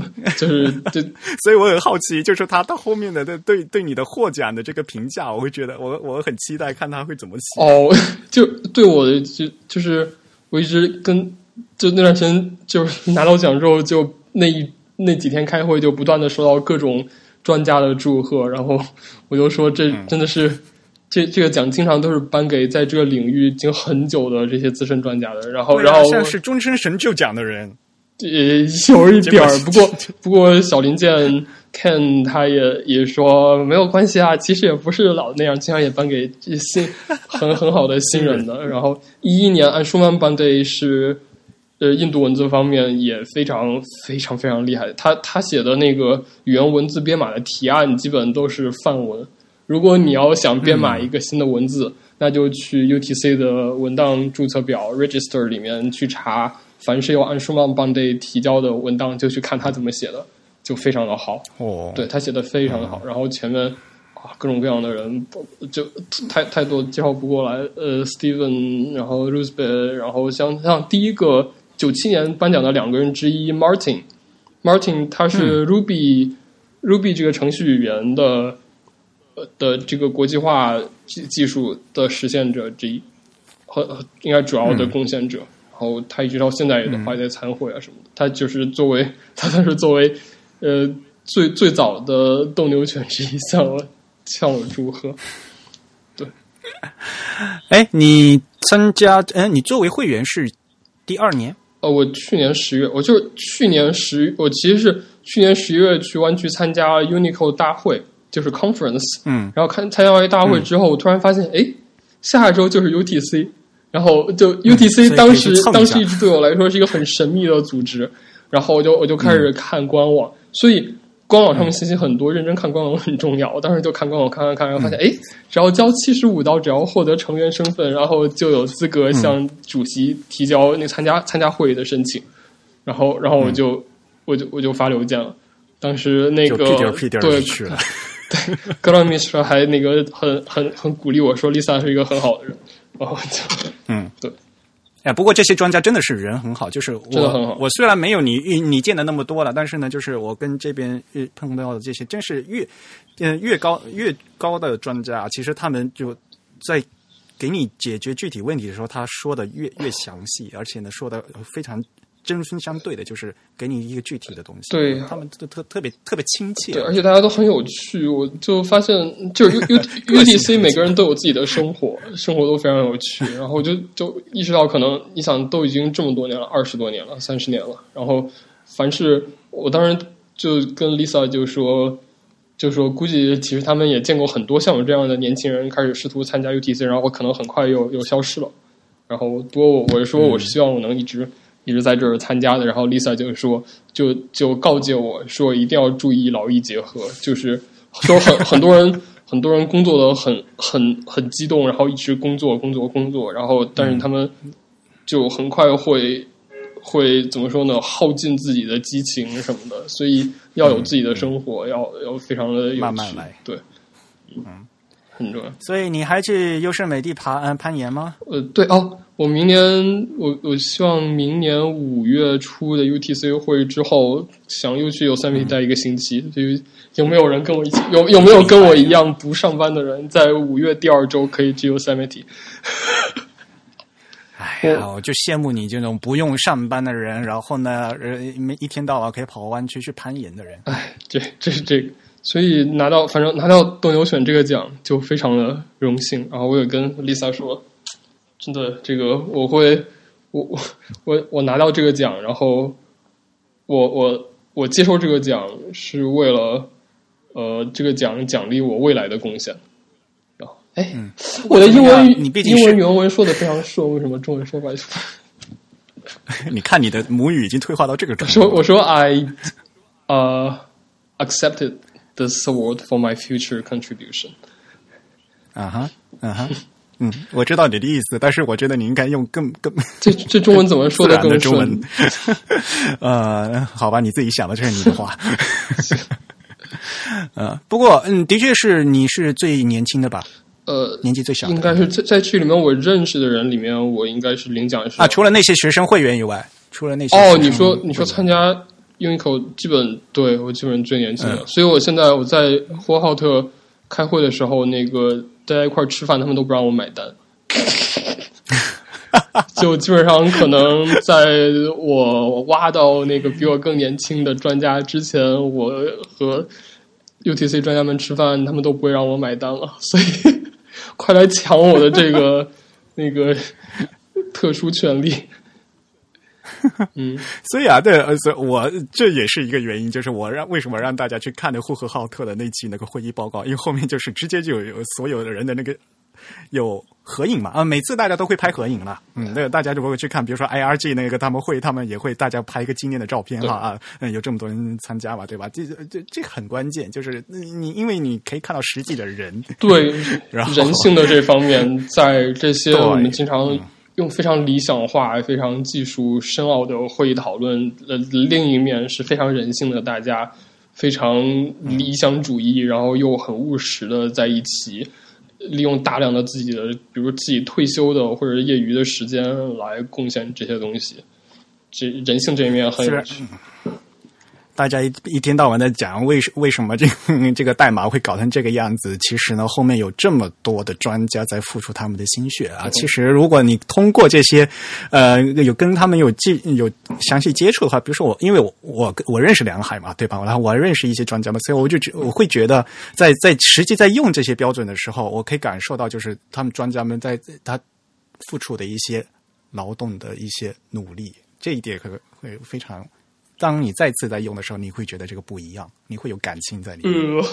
[SPEAKER 3] 就是就，
[SPEAKER 1] 所以我很好奇，就是他到后面的对对对你的获奖的这个评价，我会觉得我我很期待看他会怎么写。
[SPEAKER 3] 哦，就对我的就就是我一直跟就那段时间就是拿到奖之后，就那一那几天开会就不断的收到各种专家的祝贺，然后我就说这真的是这这个奖经常都是颁给在这个领域已经很久的这些资深专家的，然后然后
[SPEAKER 1] 像是终身成就奖的人。
[SPEAKER 3] 也有一点儿，不过不过小林健 Ken 他也也说没有关系啊，其实也不是老那样，经常也颁给新很很好的新人的。然后一一年按舒曼颁给是呃印度文字方面也非常非常非常厉害，他他写的那个语言文字编码的提案基本都是范文。如果你要想编码一个新的文字，那就去 UTC 的文档注册表 Register 里面去查。凡是由安舒曼邦队提交的文档，就去看他怎么写的。就非常的好。
[SPEAKER 1] 哦，
[SPEAKER 3] 对他写的非常的好，然后前面啊各种各样的人，就太太多介绍不过来。呃，Steven，然后 Roosevelt，然后像像第一个九七年颁奖的两个人之一 Martin，Martin 他是 Ruby、Ruby 这个程序语言的呃的这个国际化技技术的实现者之一，和和应该主要的贡献者。然后他一直到现在也都还在参会啊什么的。他就是作为 他算是作为呃最最早的斗牛犬之一向我向我祝贺。对。
[SPEAKER 1] 哎，你参加，嗯，你作为会员是第二年，
[SPEAKER 3] 呃，我去年十月，我就是去年十，我其实是去年十一月去湾区参加 Unicode 大会，就是 conference，
[SPEAKER 1] 嗯，
[SPEAKER 3] 然后看参加完大会之后，我突然发现，哎，下周就是 UTC，然后就 UTC 当时、
[SPEAKER 1] 嗯所以可以去蹭一下
[SPEAKER 3] 当时一直对我来说是一个很神秘的组织，然后我就我就开始看官网，所以官网上面信息很多，认真看官网很重要。我当时就看官网看看看，然后发现，哎、只要交七十五刀，只要获得成员身份，然后就有资格向主席提交那参加参加会议的申请。然后，然后我就、我就我就发邮件了。当时那个对
[SPEAKER 1] 去了。
[SPEAKER 3] 格拉米斯还那个很很很鼓励我说，Lisa 是一个很好的人，然后就
[SPEAKER 1] 嗯，
[SPEAKER 3] 对。
[SPEAKER 1] 哎，不过这些专家真的是人很好，就是我我虽然没有你你见的那么多了，但是呢，就是我跟这边遇碰到的这些，真是越嗯越高越高的专家，其实他们就在给你解决具体问题的时候，他说的越越详细，而且呢说的非常针锋相对的，就是给你一个具体的东西。
[SPEAKER 3] 对
[SPEAKER 1] 他们特特特别特别亲切。
[SPEAKER 3] 对，而且大家都很有趣，我就发现就是 U U UDC 每个人都有自己的生活，生活都非常有趣。然后我就就意识到，可能你想都已经这么多年了，二十多年了，三十年了。然后凡是我当时就跟 Lisa 就说，就说估计其实他们也见过很多像我这样的年轻人开始试图参加 UTC，然后可能很快又又消失了。然后不过我我是说，我是希望我能一直。一直在这儿参加的，然后 Lisa 就说，就就告诫我说，一定要注意劳逸结合，就是说很 很多人很多人工作的很很很激动，然后一直工作工作工作，然后但是他们就很快会会怎么说呢？耗尽自己的激情什么的，所以要有自己的生活，要要非常的
[SPEAKER 1] 慢慢来，
[SPEAKER 3] 对，嗯，很重要。
[SPEAKER 1] 所以你还去优胜美地爬嗯攀岩吗？
[SPEAKER 3] 呃，对哦，我明年我我希望明年五月初的 UTC 会之后，想又去 Yosemite 待一个星期。所以有没有人跟我一起？有有没有跟我一样不上班的人，在五月第二周可以去 Yosemite？
[SPEAKER 1] 哎呀，我就羡慕你这种不用上班的人，然后呢，呃，没一天到晚可以跑湾区去攀岩的人。
[SPEAKER 3] 哎，这这是这个，所以拿到反正拿到斗牛犬这个奖就非常的荣幸。然后我也跟 Lisa 说，真的这个我会，我我我我拿到这个奖，然后我我我接受这个奖是为了呃这个奖奖励我未来的贡献。然后哎，我的英文
[SPEAKER 1] 你毕竟
[SPEAKER 3] 英文原文说的非常顺，为什么中文说不来？
[SPEAKER 1] 你看你的母语已经退化到这个程度。
[SPEAKER 3] 说我说 I 呃、accepted this award for my future contribution。
[SPEAKER 1] 啊哈，啊哈，嗯，我知道你的意思，但是我觉得你应该用更更
[SPEAKER 3] 这这中文怎么说
[SPEAKER 1] 的
[SPEAKER 3] 的更
[SPEAKER 1] 中文
[SPEAKER 3] 顺？
[SPEAKER 1] 呃，好吧，你自己想的，这是你的话。呃，不过，嗯，的确是你是最年轻的吧？
[SPEAKER 3] 呃，
[SPEAKER 1] 年纪最小
[SPEAKER 3] 应该是在在剧里面我认识的人里面，我应该是领奖是
[SPEAKER 1] 啊，除了那些学生会员以外，除了那些
[SPEAKER 3] 哦，你说你说参加 Unico 基本对我基本最年轻的，
[SPEAKER 1] 嗯
[SPEAKER 3] 所以我现在我在呼和浩特开会的时候，那个大家一块儿吃饭，他们都不让我买单。就基本上可能在我挖到那个比我更年轻的专家之前，我和 UTC 专家们吃饭，他们都不会让我买单了，所以快来抢我的这个那个特殊权利。嗯，
[SPEAKER 1] 所以啊，对，呃所以我这也是一个原因，就是我让为什么让大家去看那呼和浩特的那期那个会议报告，因为后面就是直接就有有所有的人的那个 有合影嘛，啊，每次大家都会拍合影了，嗯，那大家就会去看，比如说 IRG 那个他们会，他们也会大家拍一个纪念的照片哈啊，嗯，有这么多人参加嘛，对吧？这这这很关键，就是你因为你可以看到实际的人，
[SPEAKER 3] 对
[SPEAKER 1] 然后
[SPEAKER 3] 人性的这方面，在这些
[SPEAKER 1] 对
[SPEAKER 3] 我们经常用非常理想化、非常技术深奥的会议讨论，呃，另一面是非常人性的，大家非常理想主义，然后又很务实的在一起，利用大量的自己的，比如自己退休的或者业余的时间来贡献这些东西。这人性这一面很有趣。
[SPEAKER 1] 大家一一天到晚的讲为为什么这个 这个代码会搞成这个样子？其实呢，后面有这么多的专家在付出他们的心血啊。其实，如果你通过这些，呃，有跟他们有记有详细接触的话，比如说我，因为我我我认识梁海嘛，对吧？然后我认识一些专家嘛，所以我就觉我会觉得，在在实际在用这些标准的时候，我可以感受到，就是他们专家们在他付出的一些劳动的一些努力，这一点可会非常。当你再次在用的时候，你会觉得这个不一样，你会有感情在里面，
[SPEAKER 3] 呃，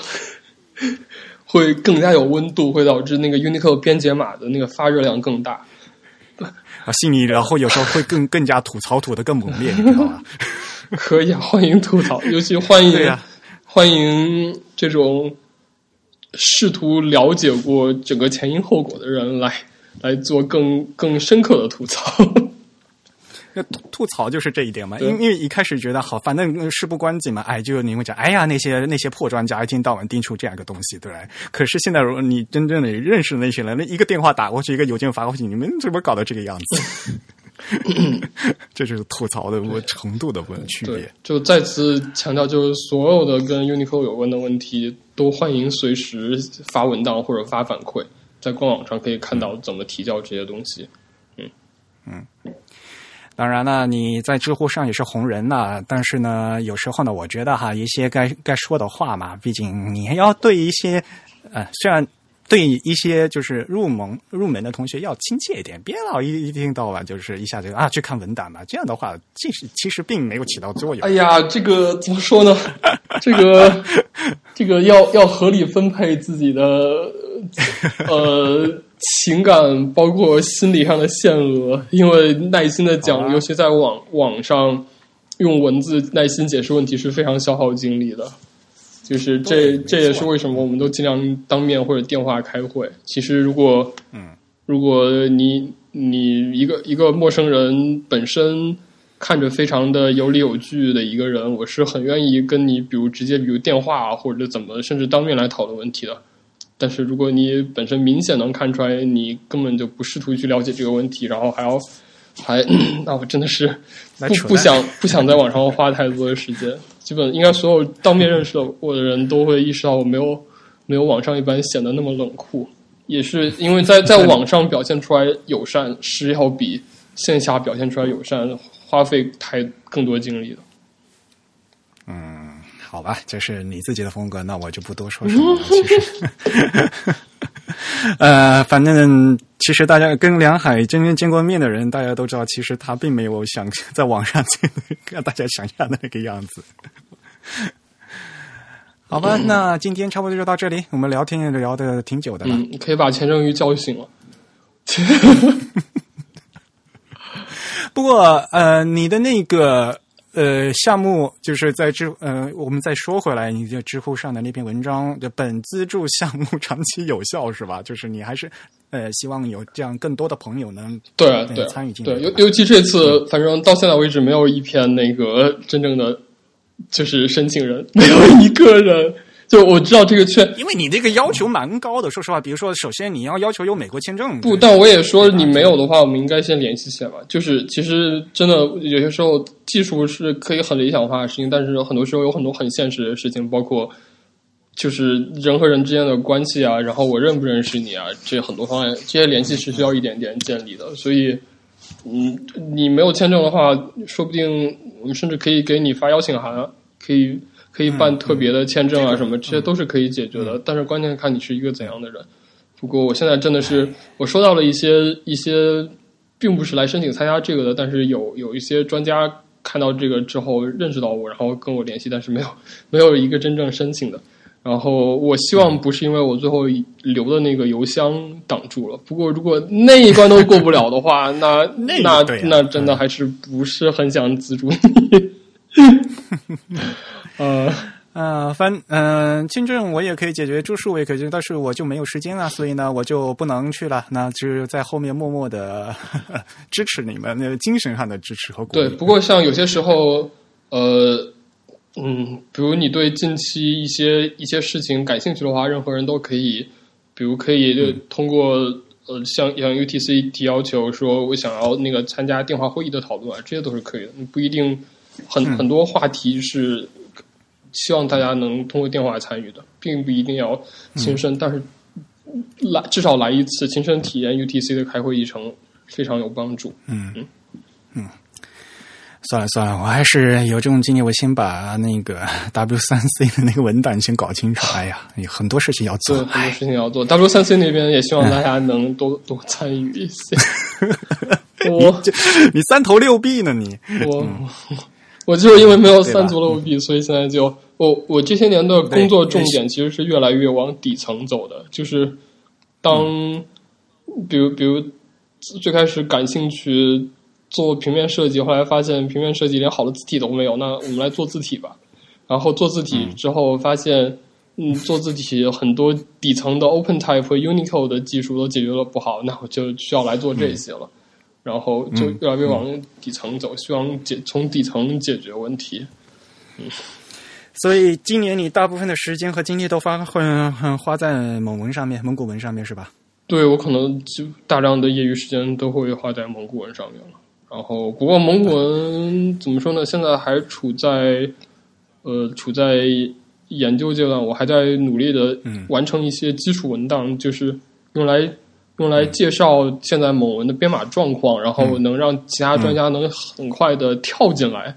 [SPEAKER 3] 会更加有温度，会导致那个 Unicode 编解码的那个发热量更大。
[SPEAKER 1] 啊，心里然后有时候会更 更加吐槽吐的更猛烈，你知道吗？
[SPEAKER 3] 可以啊，欢迎吐槽，尤其欢迎欢迎这种试图了解过整个前因后果的人来来做更更深刻的吐槽。
[SPEAKER 1] 那吐槽就是这一点嘛，因因为一开始觉得好，反正事不关己嘛，哎，就你会讲，哎呀，那些那些破专家一天到晚盯出这样一个东西，对吧？可是现在如果你真正的认识那些人，那一个电话打过去，一个邮件发过去，你们怎么搞到这个样子？这就是吐槽的程度的问区别。
[SPEAKER 3] 就再次强调，就是所有的跟 Unicode 有关的问题，都欢迎随时发文档或者发反馈，在官网上可以看到怎么提交这些东西。嗯
[SPEAKER 1] 嗯。当然了，你在知乎上也是红人呐。但是呢，有时候呢，我觉得哈，一些该该说的话嘛，毕竟你要对一些，呃，虽然对一些就是入门入门的同学要亲切一点，别老一一听到晚就是一下就啊去看文档嘛。这样的话，其实其实并没有起到作用。
[SPEAKER 3] 哎呀，这个怎么说呢？这个这个要要合理分配自己的呃。情感包括心理上的限额，因为耐心的讲，尤其在网网上用文字耐心解释问题是非常消耗精力的。就是这这也是为什么我们都尽量当面或者电话开会。其实如果
[SPEAKER 1] 嗯，
[SPEAKER 3] 如果你你一个一个陌生人本身看着非常的有理有据的一个人，我是很愿意跟你，比如直接比如电话或者怎么，甚至当面来讨论问题的。但是如果你本身明显能看出来，你根本就不试图去了解这个问题，然后还要还，那我真的是不不想不想在网上花太多的时间。基本应该所有当面认识我的人都会意识到，我没有没有网上一般显得那么冷酷，也是因为在 在网上表现出来友善是要比线下表现出来友善花费太更多精力的。
[SPEAKER 1] 嗯。好吧，这是你自己的风格，那我就不多说什么了。其实，呃，反正其实大家跟梁海真正见过面的人，大家都知道，其实他并没有想在网上跟大家想象的那个样子。好吧，那今天差不多就到这里，我们聊天也聊的挺久的了。
[SPEAKER 3] 嗯，可以把钱正宇叫醒了。
[SPEAKER 1] 不过，呃，你的那个。呃，项目就是在知呃，我们再说回来，你在知乎上的那篇文章，就本资助项目长期有效是吧？就是你还是呃，希望有这样更多的朋友能
[SPEAKER 3] 对对
[SPEAKER 1] 参与进来。
[SPEAKER 3] 对，尤尤其这次，反正到现在为止，没有一篇那个真正的就是申请人，没有一个人。就我知道这个券，
[SPEAKER 1] 因为你这个要求蛮高的。说实话，比如说，首先你要要求有美国签证。
[SPEAKER 3] 不，但我也说你没有的话，我们应该先联系起来吧。就是其实真的有些时候技术是可以很理想化的事情，但是很多时候有很多很现实的事情，包括就是人和人之间的关系啊，然后我认不认识你啊，这很多方面这些联系是需要一点点建立的。所以，嗯，你没有签证的话，说不定我们甚至可以给你发邀请函，可以。可以办特别的签证啊，什么这些都是可以解决的。但是关键看你是一个怎样的人。不过我现在真的是，我收到了一些一些，并不是来申请参加这个的，但是有有一些专家看到这个之后认识到我，然后跟我联系，但是没有 没有一个真正申请的。然后我希望不是因为我最后留的那个邮箱挡住了。不过如果那一关都过不了的话，那那那真的还是不是很想资助你。呃
[SPEAKER 1] 呃，反嗯，签证我也可以解决，住宿我也可以，但是我就没有时间了，所以呢，我就不能去了。那就是在后面默默的 支持你们，那个精神上的支持和鼓
[SPEAKER 3] 励。对，不过像有些时候，呃，嗯，比如你对近期一些一些事情感兴趣的话，任何人都可以，比如可以就通过、呃，向向 UTC 提要求，说我想要那个参加电话会议的讨论啊，这些都是可以的。你不一定很、很多话题是希望大家能通过电话参与的，并不一定要亲身，但是来至少来一次亲身体验 UTC 的开会议程非常有帮助。
[SPEAKER 1] 嗯嗯，算了算了，我还是有这种经验，我先把那个 W 三 C 的那个文档先搞清楚。哎呀，有很多事情要
[SPEAKER 3] 对，
[SPEAKER 1] 做。
[SPEAKER 3] 很多
[SPEAKER 1] 哎，
[SPEAKER 3] 事情要做。W 三 C 那边也希望大家能多多参与一些。我
[SPEAKER 1] 你三头六臂呢你？
[SPEAKER 3] 我我就是因为没有三足六臂，所以现在就我我这些年的工作重点其实是越来越往底层走的，就是当比如比如最开始感兴趣做平面设计，后来发现平面设计连好的字体都没有，那我们来做字体吧。然后做字体之后发现，嗯，做字体很多底层的 OpenType 和 Unicode 的技术都解决了不好，那我就需要来做这些了。然后就越来越往底层走，希望解从底层解决问题。
[SPEAKER 1] 嗯所以今年你大部分的时间和精力都花很很花在蒙文上面、蒙古文上面是吧？
[SPEAKER 3] 对我可能就大量的业余时间都会花在蒙古文上面了。然后，不过蒙古文怎么说呢？现在还处在呃处在研究阶段，我还在努力的完成一些基础文档，就是用来用来介绍现在某文的编码状况，然后能让其他专家能很快的跳进来，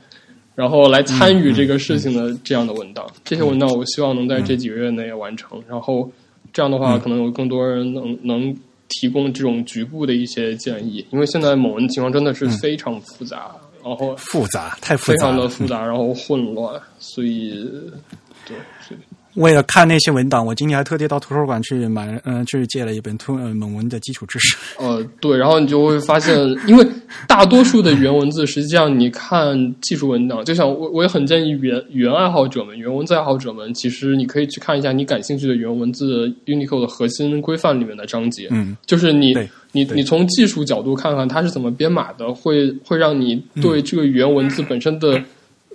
[SPEAKER 3] 然后来参与这个事情的这样的文档。这些文档我希望能在这几个月内完成，然后这样的话，可能有更多人能能提供这种局部的一些建议，因为现在某文情况真的是非常复杂，然后
[SPEAKER 1] 复杂，太复
[SPEAKER 3] 非常。的复杂，然后混乱，所以对，
[SPEAKER 1] 为了看那些文档，我今天还特地到图书馆去买，嗯、去借了一本图呃蒙文的基础知识。
[SPEAKER 3] 呃，对，然后你就会发现，因为大多数的原文字，实际上你看技术文档，就像我我也很建议语言语言爱好者们、原文字爱好者们，其实你可以去看一下你感兴趣的原文字 Unicode 的核心规范里面的章节，
[SPEAKER 1] 嗯，
[SPEAKER 3] 就是你你你从技术角度看看它是怎么编码的，会会让你对这个原文字本身的、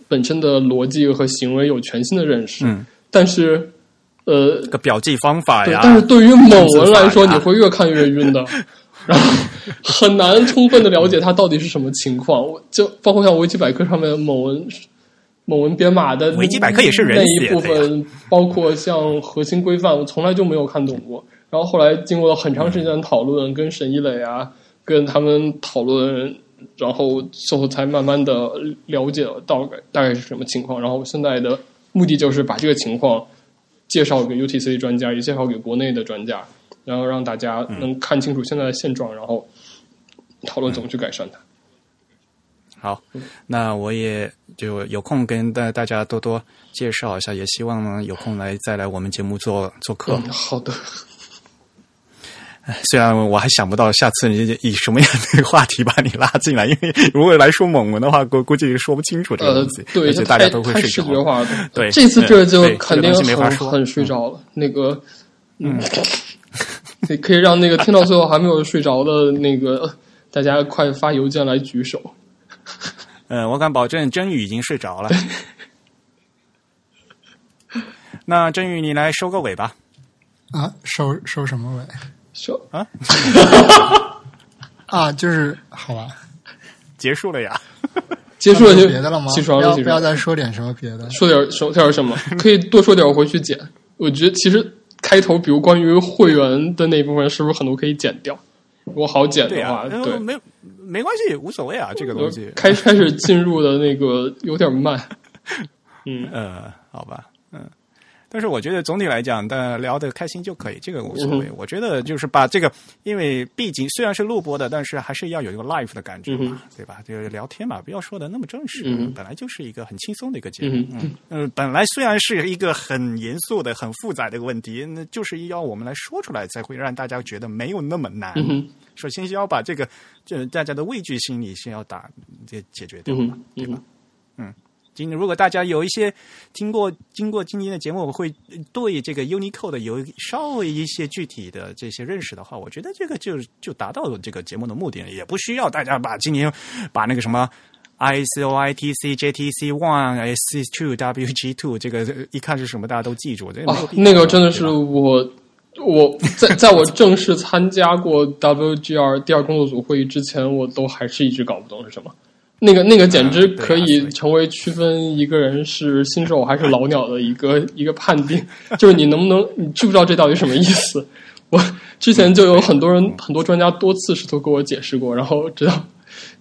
[SPEAKER 3] 本身的逻辑和行为有全新的认识。
[SPEAKER 1] 嗯
[SPEAKER 3] 但是，呃，
[SPEAKER 1] 这个表记方法
[SPEAKER 3] 对
[SPEAKER 1] 呀，，
[SPEAKER 3] 但是对于某文来说，你会越看越晕的，然后很难充分的了解它到底是什么情况。我就包括像维基百科上面某文某文编码的
[SPEAKER 1] 维基百科也是人
[SPEAKER 3] 那一部分，包括像核心规范，我从来就没有看懂过。然后后来经过了很长时间的讨论，跟沈一磊啊，跟他们讨论，然后最后才慢慢的了解到大概大概是什么情况。然后现在的目的就是把这个情况介绍给 UTC 专家，也介绍给国内的专家，然后让大家能看清楚现在的现状，然后讨论怎么去改善它。
[SPEAKER 1] 好，那我也就有空跟大大家多多介绍一下，也希望呢有空来再来我们节目做做客。
[SPEAKER 3] 嗯，好的。
[SPEAKER 1] 虽然我还想不到下次你以什么样的话题把你拉进来，因为 如果来说蒙文的话，估估计说不清楚这个
[SPEAKER 3] 呃
[SPEAKER 1] 东西，，
[SPEAKER 3] 对，
[SPEAKER 1] 而且大家都会睡着
[SPEAKER 3] 觉化。
[SPEAKER 1] 对
[SPEAKER 3] 这次这就肯定
[SPEAKER 1] 这个没法
[SPEAKER 3] 很
[SPEAKER 1] 说
[SPEAKER 3] 很睡着了。那个，嗯，可以可以让那个听到最后还没有睡着的那个大家快发邮件来举手。
[SPEAKER 1] 嗯，我敢保证真宇已经睡着了。那真宇，你来收个尾吧。
[SPEAKER 2] 啊，收收什么尾
[SPEAKER 3] 手
[SPEAKER 2] 啊 啊？就是好吧，
[SPEAKER 1] 结束了呀。
[SPEAKER 3] 结束了就
[SPEAKER 2] 有别的了吗？
[SPEAKER 3] 起床了，
[SPEAKER 2] 不要不要。再说点什么别的。
[SPEAKER 3] 说点说点什么？可以多说点，我回去剪。我觉得其实开头，比如关于会员的那一部分，是不是很多可以剪掉？如果好剪的话，对
[SPEAKER 1] 呃，没没关系，无所谓啊，这个东西。
[SPEAKER 3] 开开始进入的那个有点慢。嗯，
[SPEAKER 1] 呃，好吧，嗯。但是我觉得总体来讲，大家聊得开心就可以，这个无所谓。
[SPEAKER 3] 嗯
[SPEAKER 1] 我觉得就是把这个，因为毕竟虽然是录播的，但是还是要有一个 live 的感觉嘛，
[SPEAKER 3] 嗯
[SPEAKER 1] 对吧？就是聊天嘛，不要说的那么正式。
[SPEAKER 3] 嗯
[SPEAKER 1] 本来就是一个很轻松的一个节目。
[SPEAKER 3] 嗯
[SPEAKER 1] 嗯呃，本来虽然是一个很严肃的、很复杂的一个问题，那就是要我们来说出来，才会让大家觉得没有那么难。
[SPEAKER 3] 嗯，
[SPEAKER 1] 首先要把这个，就是大家的畏惧心理先要打解解决掉嘛，
[SPEAKER 3] 嗯，
[SPEAKER 1] 对吧？
[SPEAKER 3] 嗯
[SPEAKER 1] 今如果大家有一些听过经过今天的节目，我会对这个 Unicode 有稍微一些具体的这些认识的话，我觉得这个就就达到了这个节目的目的了，也不需要大家把今年把那个什么。ICO、ITC、JTC One、SC Two、WG Two，这个一看是什么，大家都记住。这个
[SPEAKER 3] 那个真的是我我在在我正式参加过 WGR 第二工作组会议之前，我都还是一直搞不懂是什么。那个那个简直可以成为区分一个人是新手还是老鸟的一个一个判定，就是你能不能你知不知道这到底什么意思？我之前就有很多人很多专家多次试图给我解释过，然后直到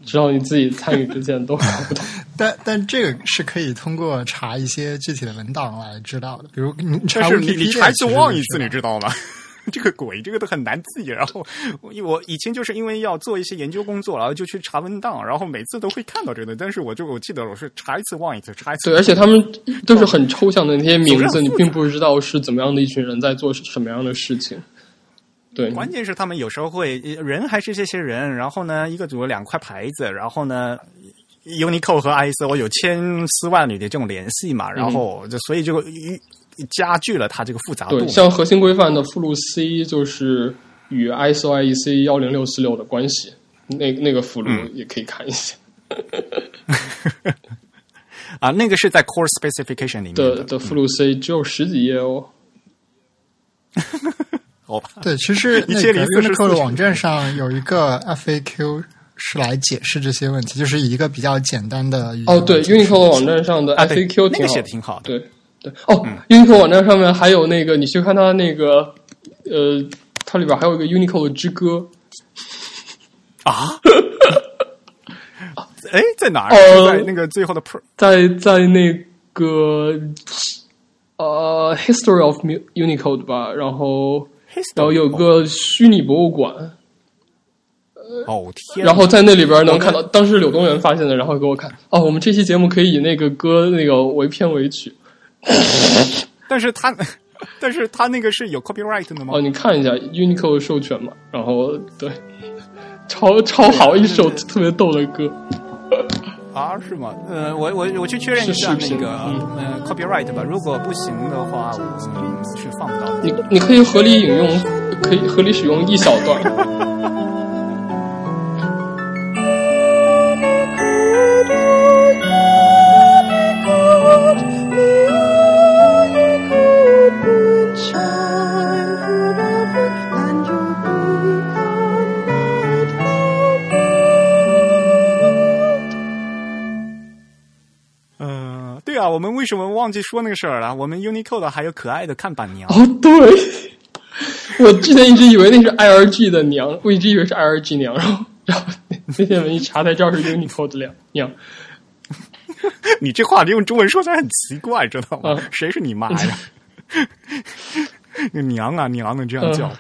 [SPEAKER 3] 直到你自己参与之前都搞不懂。
[SPEAKER 2] 但但这个是可以通过查一些具体的文档来知道的，比如你查
[SPEAKER 1] 但是你
[SPEAKER 2] Wikipedia
[SPEAKER 1] 你查一次
[SPEAKER 2] 其实
[SPEAKER 1] 忘一次，你知道吗？这个鬼，这个都很难记。然后我我以前就是因为要做一些研究工作，然后就去查文档，然后每次都会看到这个，但是我就我记得我是查一次忘一次，查一次。
[SPEAKER 3] 对，而且 他们都是很抽象的那些名字，你并不知道是怎么样的一群人在做什么样的事情。对，
[SPEAKER 1] 关键是他们有时候会人还是这些人，然后呢，一个组有两块牌子，然后呢。Unicode 和 ISO 有千丝万缕的这种联系嘛，然后就所以就加剧了它这个复杂度
[SPEAKER 3] 对，。像核心规范的附录 C 就是与 ISO IEC 幺零六四六的关系，那那个附录也可以看一下。
[SPEAKER 1] 啊，那个是在 Core Specification 里面
[SPEAKER 3] 的
[SPEAKER 1] 的，
[SPEAKER 3] 的附录 C 只有十几页哦。
[SPEAKER 1] 好吧？
[SPEAKER 2] 对，其实
[SPEAKER 1] 一
[SPEAKER 2] 那个
[SPEAKER 1] 千零四十
[SPEAKER 2] Unicode 的网站上有一个 FAQ 是来解释这些问题，就是以一个比较简单的
[SPEAKER 3] 哦，对
[SPEAKER 2] 来解释
[SPEAKER 3] ，Unicode 网站上的 FAQ
[SPEAKER 1] 那。写的挺好的。
[SPEAKER 3] 对对哦、u n i c o d e 网站上面还有那个，你去看它那个呃，它里边还有一个 Unicode 之歌。
[SPEAKER 1] 啊？哎，在哪儿？
[SPEAKER 3] 呃
[SPEAKER 1] 在那个最后的 pro
[SPEAKER 3] 在在那个呃 History of Unicode 吧，然后然后有个虚拟博物馆，
[SPEAKER 1] 哦天，
[SPEAKER 3] 然后在那里边能看到，当时柳东元发现的，然后给我看，哦，我们这期节目可以以那个歌那个为片尾曲，
[SPEAKER 1] 但是他，但是他那个是有 copyright 的吗？
[SPEAKER 3] 哦，你看一下 Unicode 授权嘛，然后对，超超好一首特别逗的歌，
[SPEAKER 1] 啊，是吗？呃，我我我去确认一下那个
[SPEAKER 3] 嗯
[SPEAKER 1] 呃 copyright 吧，如果不行的话，我们是放不到的。
[SPEAKER 3] 你你可以合理引用，可以合理使用一小段。
[SPEAKER 1] 我们为什么忘记说那个事儿了？我们 Unicode 还有可爱的看板娘。
[SPEAKER 3] 哦，对，我之前一直以为那是 IRG 的娘，我一直以为是 IRG 娘，然后然后那天我一查才知道是 Unicode 的娘娘。
[SPEAKER 1] 你这话用中文说起来很奇怪，知道吗？
[SPEAKER 3] 嗯
[SPEAKER 1] 谁是你妈呀？娘啊娘的这样叫。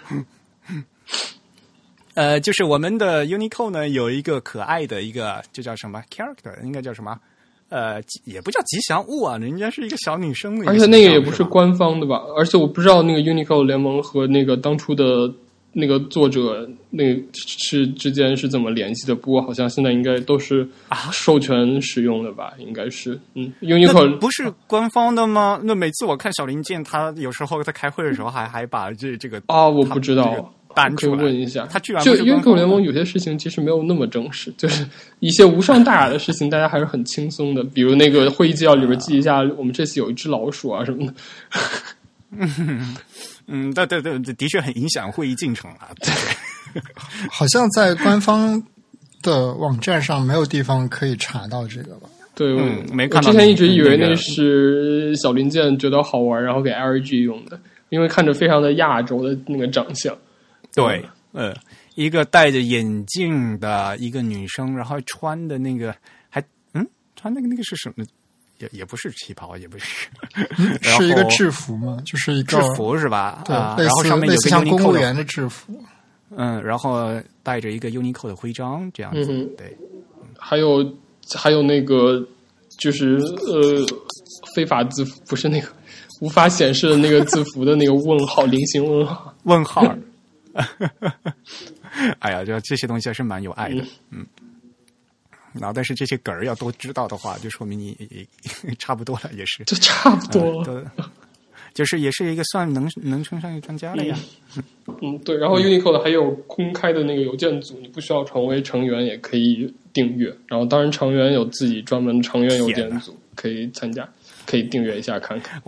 [SPEAKER 1] 呃，就是我们的 Unicode 呢，有一个可爱的一个，就叫什么 character，应该叫什么？呃，吉也不叫吉祥物啊，人家是一个小女生的
[SPEAKER 3] 而，且那个也不
[SPEAKER 1] 是
[SPEAKER 3] 官方的吧？而且我不知道那个 Unicode 联盟和那个当初的那个作者那个是之间是怎么联系的。不过好像现在应该都是
[SPEAKER 1] 啊
[SPEAKER 3] 授权使用的吧？应该是嗯，Unicode
[SPEAKER 1] 不是官方的吗？那每次我看小林健，他有时候在开会的时候还还把这这个
[SPEAKER 3] 啊，我不知道
[SPEAKER 1] 这个。搬
[SPEAKER 3] 可以问一下，
[SPEAKER 1] 他居然
[SPEAKER 3] 就
[SPEAKER 1] 不是官
[SPEAKER 3] Unicode
[SPEAKER 1] 方的
[SPEAKER 3] 联盟有些事情其实没有那么正式，就是一些无伤大雅的事情，大家还是很轻松的。比如那个会议纪要里边记一下，我们这次有一只老鼠啊什么的。
[SPEAKER 1] 嗯，对对对，的确很影响会议进程啊。对，
[SPEAKER 2] 好像在官方的网站上没有地方可以查到这个吧？
[SPEAKER 3] 对，我
[SPEAKER 1] 嗯没
[SPEAKER 3] 我
[SPEAKER 1] 看到
[SPEAKER 3] 之前一直以为
[SPEAKER 1] 那个
[SPEAKER 3] 那是小零件觉得好玩，然后给 LG 用的，因为看着非常的亚洲的那个长相。
[SPEAKER 1] 对，呃，一个戴着眼镜的一个女生，然后穿的那个还嗯，穿那个那个是什么？也也不是旗袍，也不是，
[SPEAKER 2] 是一个制服吗？就是一个
[SPEAKER 1] 制服是吧？
[SPEAKER 2] 对，
[SPEAKER 1] 啊，然后上面有个
[SPEAKER 2] 像公务员的制服。
[SPEAKER 1] 嗯，然后带着一个 Unicode 的徽章，这样子，
[SPEAKER 3] 嗯
[SPEAKER 1] 对，
[SPEAKER 3] 还有还有那个就是呃非法字符，不是那个无法显示的那个字符的那个问号，菱形问号。
[SPEAKER 1] 问号儿。哎呀，就这些东西还是蛮有爱的，嗯。然后，但是这些梗儿要都知道的话，就说明你差不多了，也是。
[SPEAKER 3] 就差不多了。
[SPEAKER 1] 呃 就是也是一个算能能称上一个专家了呀。
[SPEAKER 3] 嗯，对。然后 Unicode 还有公开的那个邮件组，你不需要成为成员也可以订阅。然后当然成员有自己专门成员邮件组可以参加，可以订阅一下看看。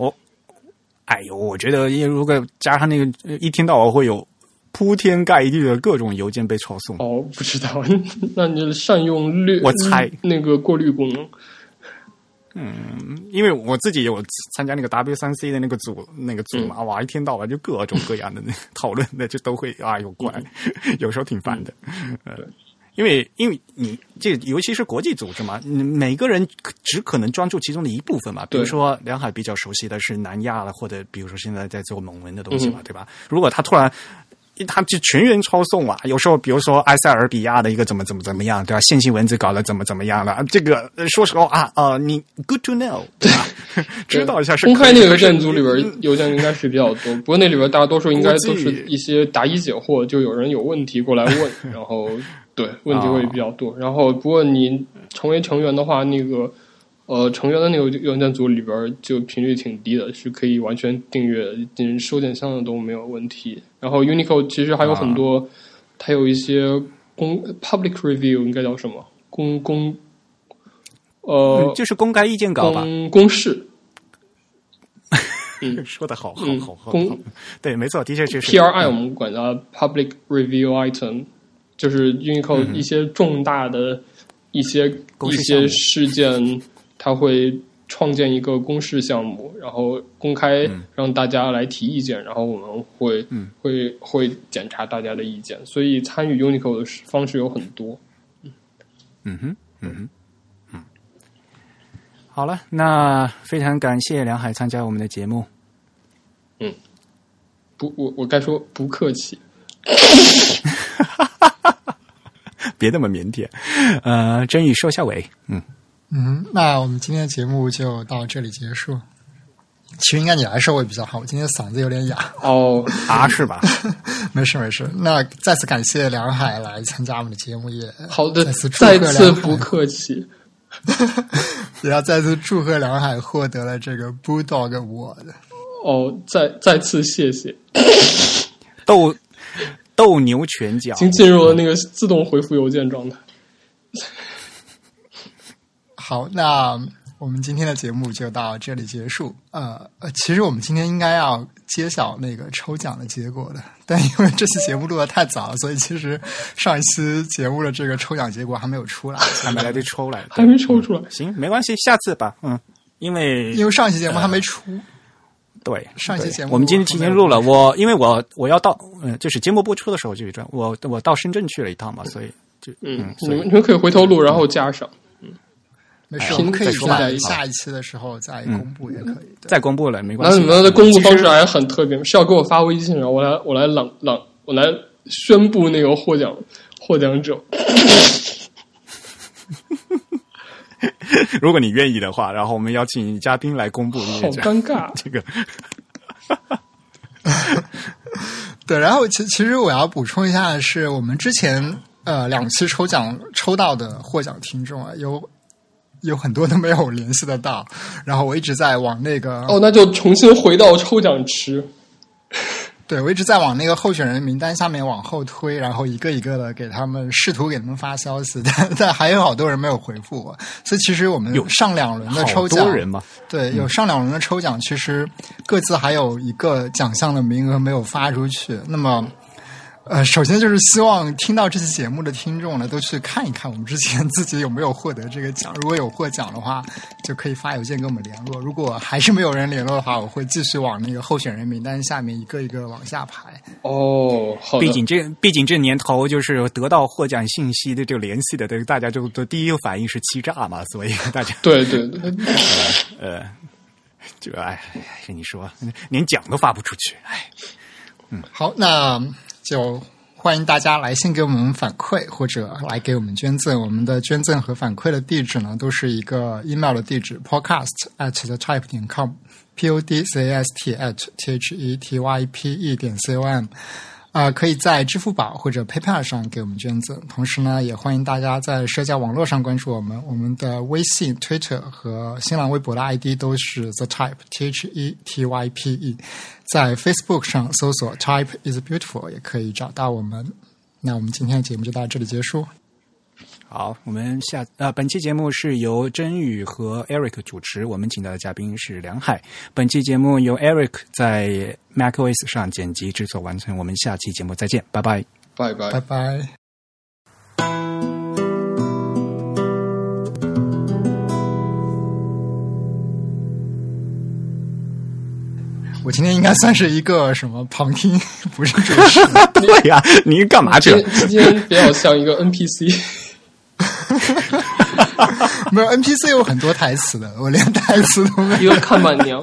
[SPEAKER 1] 哎呦，我觉得如果加上那个呃一听到我会有铺天盖地的各种邮件被抄送，
[SPEAKER 3] 哦，不知道，那你就善用略
[SPEAKER 1] 我猜
[SPEAKER 3] 那个过滤功能。
[SPEAKER 1] 嗯因为我自己有参加那个 W 三 C 的那个组那个组嘛，哇，一天到晚就各种各样的那讨论的，就都会哎呦怪，有时候挺烦的。呃，因为因为你这尤其是国际组织嘛，你每个人只可能专注其中的一部分嘛。比如
[SPEAKER 3] 对
[SPEAKER 1] 说梁海比较熟悉的是南亚了，或者比如说现在在做蒙文的东西嘛，对吧？如果他突然他就全员抄送啊！有时候，比如说埃塞俄比亚的一个怎么怎么怎么样，对吧？线性文字搞得怎么怎么样了？这个呃说实话啊，呃，你 good to know，对吧？知道一下是
[SPEAKER 3] 公开那个邮
[SPEAKER 1] 可以
[SPEAKER 3] 件组里边邮件应该是比较多，不过那里边大多数应该都是一些答疑解惑，就有人有问题过来问，然后对问题会比较多。然后不过你成为成员的话，那个呃成员的那个邮件组里边就频率挺低的，是可以完全订阅进收件箱的都没有问题。然后 Unicode 其实还有很多，它有一些公 public review 应该叫什么？公公呃
[SPEAKER 1] 嗯就是公开意见稿吧。
[SPEAKER 3] 公公示。
[SPEAKER 1] 说的好好
[SPEAKER 3] 嗯
[SPEAKER 1] 好好
[SPEAKER 3] 公
[SPEAKER 1] 好，对，没错，的确就是
[SPEAKER 3] PRI 我们管它 Public Review Item，就是 Unicode 一些重大的一些、一些事件，它会创建一个公示项目，然后公开让大家来提意见，然后我们会、
[SPEAKER 1] 嗯。
[SPEAKER 3] 会会检查大家的意见，所以参与 Unicode 的方式有很多。
[SPEAKER 1] 嗯哼，嗯哼，嗯，好了，那非常感谢梁海参加我们的节目。
[SPEAKER 3] 嗯不，我我该说不客气。
[SPEAKER 1] 别那么腼腆，呃，真宇收下尾，嗯，
[SPEAKER 2] 嗯，那我们今天的节目就到这里结束。其实应该你来说会比较好，我今天嗓子有点哑。
[SPEAKER 3] 哦，
[SPEAKER 1] 啊，是吧？
[SPEAKER 2] 没事没事。那再次感谢梁海来参加我们的节目，也
[SPEAKER 3] 好的
[SPEAKER 2] 再次，祝
[SPEAKER 3] 再
[SPEAKER 2] 贺
[SPEAKER 3] 次不
[SPEAKER 2] 梁海，
[SPEAKER 3] 客气。
[SPEAKER 2] 也要再次祝贺梁海获得了这个 Bulldog Award。
[SPEAKER 3] 哦，再再次谢谢。
[SPEAKER 1] 斗斗牛拳脚
[SPEAKER 3] 已，经进入了那个自动回复邮件状态。
[SPEAKER 2] 好，那我们今天的节目就到这里结束。呃呃，其实我们今天应该要揭晓那个抽奖的结果的，但因为这期节目录的太早，所以其实上一期节目的这个抽奖结果还没有出来。
[SPEAKER 1] 还没来得及抽来，
[SPEAKER 3] 还没抽出来。
[SPEAKER 1] 行，没关系，下次吧，嗯，因为
[SPEAKER 2] 因为上一期节目还没出，
[SPEAKER 1] 对对
[SPEAKER 2] 上一期节目
[SPEAKER 1] 我们今天提前录了，我因为我我要到，嗯、就是节目播出的时候就一转，我我到深圳去了一趟嘛，所以就
[SPEAKER 3] 嗯，你们你们可以回头录，然后加上。
[SPEAKER 2] 没事，
[SPEAKER 1] 哎
[SPEAKER 2] 我们可以
[SPEAKER 3] 再说
[SPEAKER 2] 在下一期的时候再公布也可以。对
[SPEAKER 1] 再公布了没关系
[SPEAKER 3] 那
[SPEAKER 1] 系。
[SPEAKER 3] 你们的公布方式还很特别，是要给我发微信，然后我来我来朗朗我来宣布那个获奖获奖者。
[SPEAKER 1] 如果你愿意的话，然后我们邀请嘉宾来公布
[SPEAKER 3] 好
[SPEAKER 1] 这个
[SPEAKER 3] 尴尬。
[SPEAKER 1] 这个
[SPEAKER 2] 对，然后其其实我要补充一下的是，我们之前呃两期抽奖抽到的获奖听众啊，有有很多都没有联系得到，然后我一直在往那个
[SPEAKER 3] 哦，那就重新回到抽奖池。
[SPEAKER 2] 对，我一直在往那个候选人名单下面往后推，然后一个一个的给他们试图给他们发消息，但但还有好多人没有回复我，所以其实我们
[SPEAKER 1] 有
[SPEAKER 2] 上两轮的抽奖，
[SPEAKER 1] 人嘛，
[SPEAKER 2] 对，有上两轮的抽奖，其实各自还有一个奖项的名额没有发出去。那么，呃，首先就是希望听到这期节目的听众呢，都去看一看我们之前自己有没有获得这个奖。如果有获奖的话，就可以发邮件跟我们联络；如果还是没有人联络的话，我会继续往那个候选人名单下面一个一个往下排。
[SPEAKER 3] 哦，好的。
[SPEAKER 1] 毕竟这毕竟这年头就是得到获奖信息的这个联系的，这个大家就都第一个反应是欺诈嘛，所以大家
[SPEAKER 3] 对 对对，
[SPEAKER 1] 呃，呃就哎，跟你说，连奖都发不出去，哎，
[SPEAKER 2] 好，那就欢迎大家来信给我们反馈，或者来给我们捐赠。我们的捐赠和反馈的地址呢，都是一个 email 的地址，podcast at the type 点 com，p o d c a s t at t h e t y p e 点 c o m。啊、可以在支付宝或者 PayPal 上给我们捐赠。同时呢，也欢迎大家在社交网络上关注我们。我们的微信、Twitter 和新浪微博的 ID 都是 The Type T H E T Y P E。在 Facebook 上搜索 Type is Beautiful 也可以找到我们。那我们今天的节目就到这里结束。
[SPEAKER 1] 好，我们下呃，本期节目是由真宇和 Eric 主持，我们请到的嘉宾是梁海。本期节目由 Eric 在 macOS 上剪辑制作完成，我们下期节目再见，拜拜。
[SPEAKER 3] 拜拜
[SPEAKER 2] 拜。拜。我今天应该算是一个什么旁听，不是主持。
[SPEAKER 1] 对呀、你干嘛去了？
[SPEAKER 3] 今今天比较像一个 NPC，
[SPEAKER 2] 没有 NPC 有很多台词的，我连台词都没有。
[SPEAKER 3] 一个看板娘。